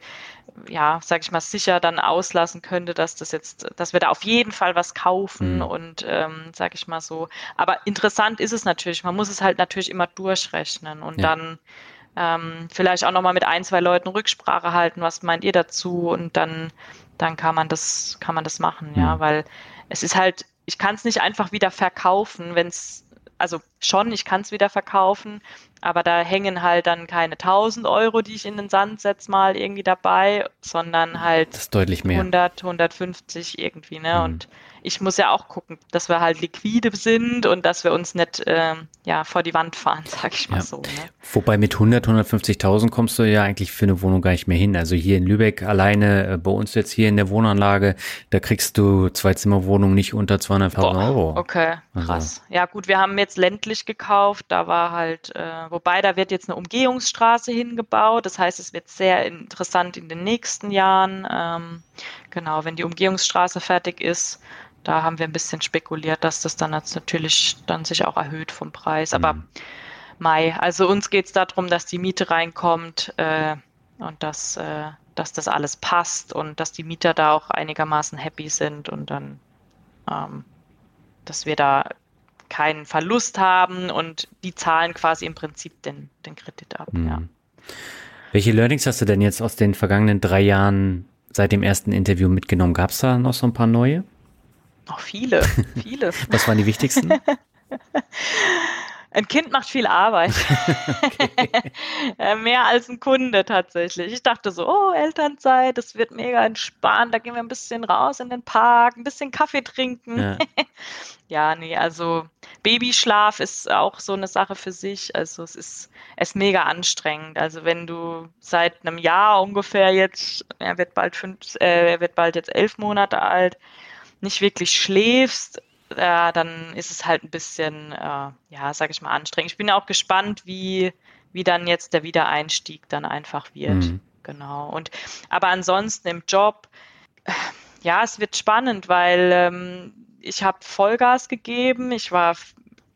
ja, sag ich mal, sicher dann auslassen könnte, dass das jetzt, dass wir da auf jeden Fall was kaufen mhm. und ähm, sag ich mal so. Aber interessant ist es natürlich, man muss es halt natürlich immer durchrechnen und ja. dann ähm, vielleicht auch nochmal mit ein, zwei Leuten Rücksprache halten, was meint ihr dazu und dann dann kann man das, kann man das machen, ja, mhm. weil es ist halt, ich kann es nicht einfach wieder verkaufen, wenn es, also schon, ich kann es wieder verkaufen, aber da hängen halt dann keine 1000 Euro, die ich in den Sand setze, mal irgendwie dabei, sondern halt deutlich mehr. 100, 150 irgendwie, ne? Mhm. Und ich muss ja auch gucken, dass wir halt liquide sind und dass wir uns nicht äh, ja, vor die Wand fahren, (laughs) sag ich mal ja. so. Ne? Wobei mit 100, 150.000 kommst du ja eigentlich für eine Wohnung gar nicht mehr hin. Also hier in Lübeck alleine, äh, bei uns jetzt hier in der Wohnanlage, da kriegst du Zwei-Zimmer-Wohnung nicht unter 200.000 Euro. Okay, also krass. Also. Ja gut, wir haben jetzt ländlich gekauft, da war halt, äh, wobei da wird jetzt eine Umgehungsstraße hingebaut, das heißt, es wird sehr interessant in den nächsten Jahren. Ähm, genau, wenn die Umgehungsstraße fertig ist, da haben wir ein bisschen spekuliert, dass das dann natürlich dann sich auch erhöht vom Preis. Aber mhm. Mai, also uns geht es darum, dass die Miete reinkommt äh, und dass, äh, dass das alles passt und dass die Mieter da auch einigermaßen happy sind und dann, ähm, dass wir da keinen Verlust haben und die zahlen quasi im Prinzip den, den Kredit ab. Mhm. Ja. Welche Learnings hast du denn jetzt aus den vergangenen drei Jahren seit dem ersten Interview mitgenommen? Gab es da noch so ein paar neue? Noch viele, (laughs) viele. Was waren die wichtigsten? (laughs) Ein Kind macht viel Arbeit. (laughs) (laughs) Äh, mehr als ein Kunde tatsächlich. Ich dachte so, oh, Elternzeit, das wird mega entspannt. Da gehen wir ein bisschen raus in den Park, ein bisschen Kaffee trinken. Ja, (laughs) ja nee, also Babyschlaf ist auch so eine Sache für sich. Also es ist, es ist mega anstrengend. Also wenn du seit einem Jahr ungefähr jetzt, er wird bald fünf, äh, er wird bald jetzt elf Monate alt, nicht wirklich schläfst, äh, dann ist es halt ein bisschen, äh, ja, sag ich mal, anstrengend. Ich bin auch gespannt, wie, wie dann jetzt der Wiedereinstieg dann einfach wird. Mhm. Genau. Und aber ansonsten im Job, äh, ja, es wird spannend, weil ähm, ich habe Vollgas gegeben. Ich war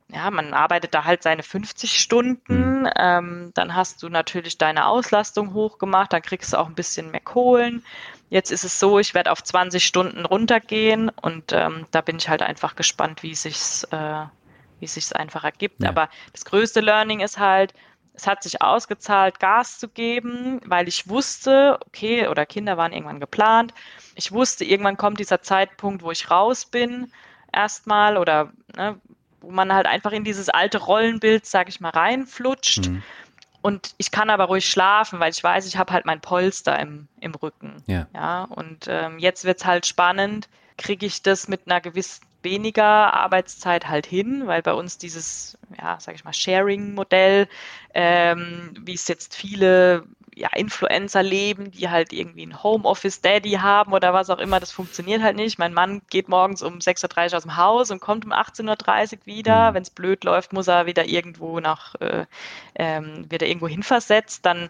ja, man arbeitet da halt seine 50 Stunden, mhm. ähm, dann hast du natürlich deine Auslastung hochgemacht, dann kriegst du auch ein bisschen mehr Kohlen. Jetzt ist es so, ich werde auf 20 Stunden runtergehen und ähm, da bin ich halt einfach gespannt, wie sich's, äh, wie sich's einfach ergibt. Ja. Aber das größte Learning ist halt, es hat sich ausgezahlt, Gas zu geben, weil ich wusste, okay, oder Kinder waren irgendwann geplant. Ich wusste, irgendwann kommt dieser Zeitpunkt, wo ich raus bin, erstmal, oder ne, wo man halt einfach in dieses alte Rollenbild, sag ich mal, reinflutscht. Mhm. Und ich kann aber ruhig schlafen, weil ich weiß, ich habe halt mein Polster im, im Rücken. Ja. ja und ähm, jetzt wird es halt spannend, kriege ich das mit einer gewissen weniger Arbeitszeit halt hin, weil bei uns dieses, ja, sag ich mal, Sharing-Modell, ähm, wie es jetzt viele ja, Influencer leben, die halt irgendwie ein Homeoffice-Daddy haben oder was auch immer, das funktioniert halt nicht. Mein Mann geht morgens um 6.30 Uhr aus dem Haus und kommt um 18.30 Uhr wieder. Mhm. Wenn es blöd läuft, muss er wieder irgendwo nach, äh, ähm, wird er irgendwo hinversetzt. Dann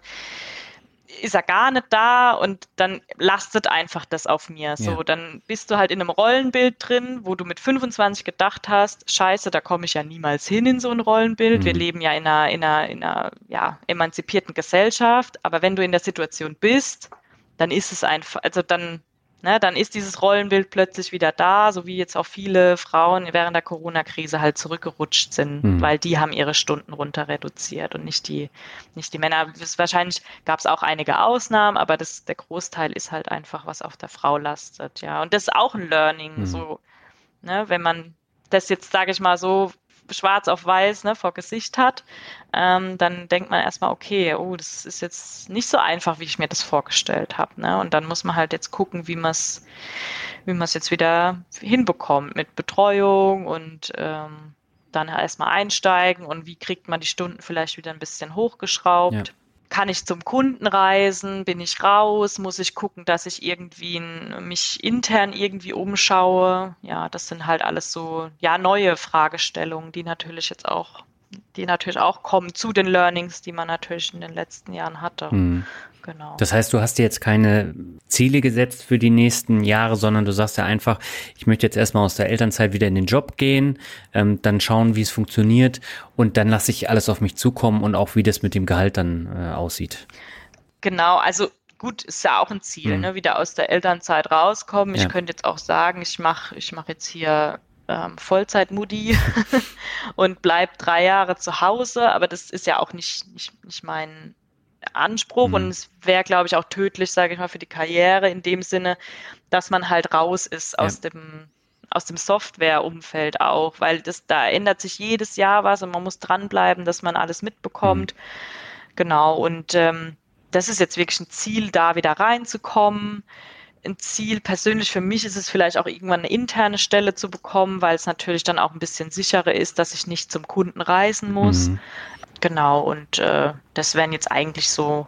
ist er gar nicht da und dann lastet einfach das auf mir. So, ja. dann bist du halt in einem Rollenbild drin, wo du mit 25 gedacht hast, scheiße, da komme ich ja niemals hin in so ein Rollenbild. Mhm. Wir leben ja in einer, in einer, in einer ja, emanzipierten Gesellschaft, aber wenn du in der Situation bist, dann ist es einfach, also dann ne, dann ist dieses Rollenbild plötzlich wieder da, so wie jetzt auch viele Frauen während der Corona-Krise halt zurückgerutscht sind, mhm. weil die haben ihre Stunden runter reduziert und nicht die, nicht die Männer. Das, wahrscheinlich gab es auch einige Ausnahmen, aber das, der Großteil ist halt einfach, was auf der Frau lastet, ja. Und das ist auch ein Learning, mhm. so, ne, wenn man das jetzt, sage ich mal so, schwarz auf weiß ne, vor Gesicht hat, ähm, dann denkt man erstmal, okay, oh, das ist jetzt nicht so einfach, wie ich mir das vorgestellt habe. Ne? Und dann muss man halt jetzt gucken, wie man es wie jetzt wieder hinbekommt mit Betreuung und ähm, dann erstmal einsteigen und wie kriegt man die Stunden vielleicht wieder ein bisschen hochgeschraubt. Ja kann ich zum Kunden reisen? Bin ich raus? Muss ich gucken, dass ich irgendwie mich intern irgendwie umschaue? Ja, das sind halt alles so, ja, neue Fragestellungen, die natürlich jetzt auch, die natürlich auch kommen zu den Learnings, die man natürlich in den letzten Jahren hatte. Mhm. Genau. Das heißt, du hast dir jetzt keine Ziele gesetzt für die nächsten Jahre, sondern du sagst ja einfach, ich möchte jetzt erstmal aus der Elternzeit wieder in den Job gehen, ähm, dann schauen, wie es funktioniert und dann lasse ich alles auf mich zukommen und auch, wie das mit dem Gehalt dann äh, aussieht. Genau, also gut, ist ja auch ein Ziel, mhm. ne? wieder aus der Elternzeit rauskommen. Ja. Ich könnte jetzt auch sagen, ich mache ich mach jetzt hier ähm, Vollzeit-Moody (laughs) und bleib drei Jahre zu Hause, aber das ist ja auch nicht, nicht, nicht mein Anspruch mhm. und es wäre, glaube ich, auch tödlich, sage ich mal, für die Karriere in dem Sinne, dass man halt raus ist ja. aus dem aus dem Softwareumfeld auch, weil das da ändert sich jedes Jahr was und man muss dranbleiben, dass man alles mitbekommt. Mhm. Genau und ähm, das ist jetzt wirklich ein Ziel, da wieder reinzukommen. Ein Ziel persönlich für mich ist es vielleicht auch irgendwann eine interne Stelle zu bekommen, weil es natürlich dann auch ein bisschen sicherer ist, dass ich nicht zum Kunden reisen muss. Mhm. Genau, und äh, das wären jetzt eigentlich so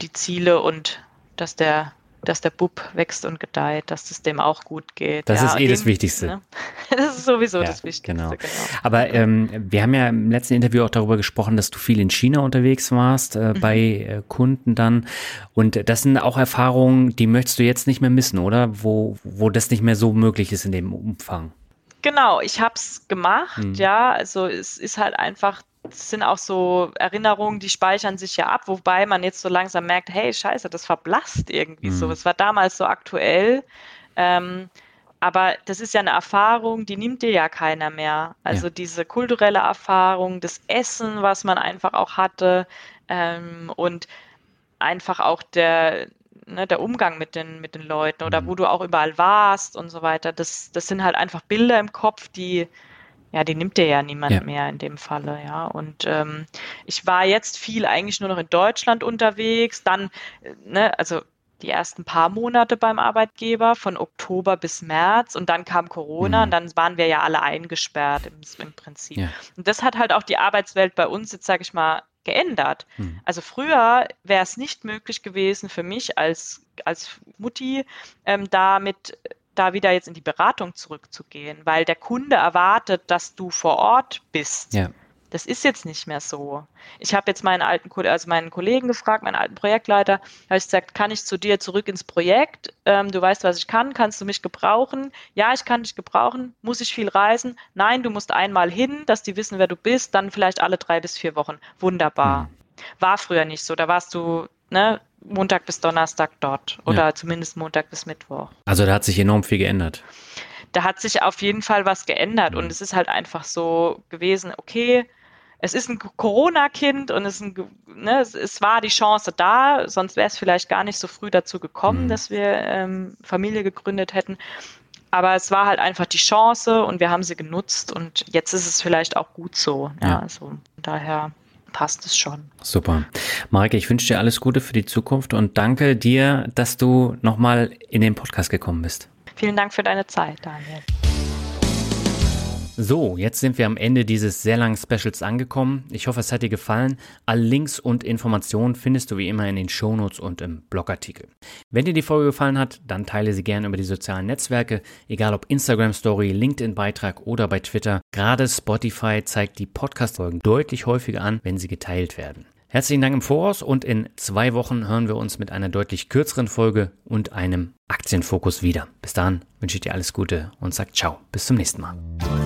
die Ziele und dass der dass der Bub wächst und gedeiht, dass es dem auch gut geht. Das ja, ist eh dem, das Wichtigste. Ne? (laughs) Das ist sowieso ja, das Wichtigste. Genau. genau. Aber ähm, wir haben ja im letzten Interview auch darüber gesprochen, dass du viel in China unterwegs warst, äh, mhm. bei äh, Kunden dann. Und das sind auch Erfahrungen, die möchtest du jetzt nicht mehr missen, oder? Wo, wo das nicht mehr so möglich ist in dem Umfang. Genau, ich habe es gemacht, mhm. ja. Also es ist halt einfach das sind auch so Erinnerungen, die speichern sich ja ab, wobei man jetzt so langsam merkt, hey, scheiße, das verblasst irgendwie mhm. so. Es war damals so aktuell. Ähm, aber das ist ja eine Erfahrung, die nimmt dir ja keiner mehr. Also ja. diese kulturelle Erfahrung, das Essen, was man einfach auch hatte ähm, und einfach auch der, ne, der Umgang mit den, mit den Leuten oder mhm. wo du auch überall warst und so weiter. Das, das sind halt einfach Bilder im Kopf, die, ja, die nimmt dir ja niemand ja. mehr in dem Falle, ja. Und ähm, ich war jetzt viel eigentlich nur noch in Deutschland unterwegs, dann, äh, ne, also die ersten paar Monate beim Arbeitgeber von Oktober bis März und dann kam Corona mhm. und dann waren wir ja alle eingesperrt im, im Prinzip. Ja. Und das hat halt auch die Arbeitswelt bei uns jetzt, sage ich mal, geändert. Mhm. Also früher wäre es nicht möglich gewesen für mich als, als Mutti, ähm, da mit da wieder jetzt in die Beratung zurückzugehen, weil der Kunde erwartet, dass du vor Ort bist. Ja. Das ist jetzt nicht mehr so. Ich habe jetzt meinen alten, also meinen Kollegen gefragt, meinen alten Projektleiter, habe ich gesagt, kann ich zu dir zurück ins Projekt? Ähm, du weißt, was ich kann, kannst du mich gebrauchen? Ja, ich kann dich gebrauchen. Muss ich viel reisen? Nein, du musst einmal hin, dass die wissen, wer du bist, dann vielleicht alle drei bis vier Wochen. Wunderbar. Mhm. War früher nicht so. Da warst du ne, Montag bis Donnerstag dort oder ja. zumindest Montag bis Mittwoch. Also da hat sich enorm viel geändert. Da hat sich auf jeden Fall was geändert mhm. und es ist halt einfach so gewesen, okay, es ist ein Corona-Kind und es, ein, ne, es, es, war die Chance da, sonst wäre es vielleicht gar nicht so früh dazu gekommen, mhm. dass wir ähm, Familie gegründet hätten. Aber es war halt einfach die Chance und wir haben sie genutzt und jetzt ist es vielleicht auch gut so. Ja, ja. also daher passt es schon. Super. Marike, ich wünsche dir alles Gute für die Zukunft und danke dir, dass du nochmal in den Podcast gekommen bist. Vielen Dank für deine Zeit, Daniel. So, jetzt sind wir am Ende dieses sehr langen Specials angekommen. Ich hoffe, es hat dir gefallen. Alle Links und Informationen findest du wie immer in den Shownotes und im Blogartikel. Wenn dir die Folge gefallen hat, dann teile sie gerne über die sozialen Netzwerke, egal ob Instagram Story, LinkedIn Beitrag oder bei Twitter. Gerade Spotify zeigt die Podcast-Folgen deutlich häufiger an, wenn sie geteilt werden. Herzlichen Dank im Voraus und in zwei Wochen hören wir uns mit einer deutlich kürzeren Folge und einem Aktienfokus wieder. Bis dahin wünsche ich dir alles Gute und sag ciao. Bis zum nächsten Mal.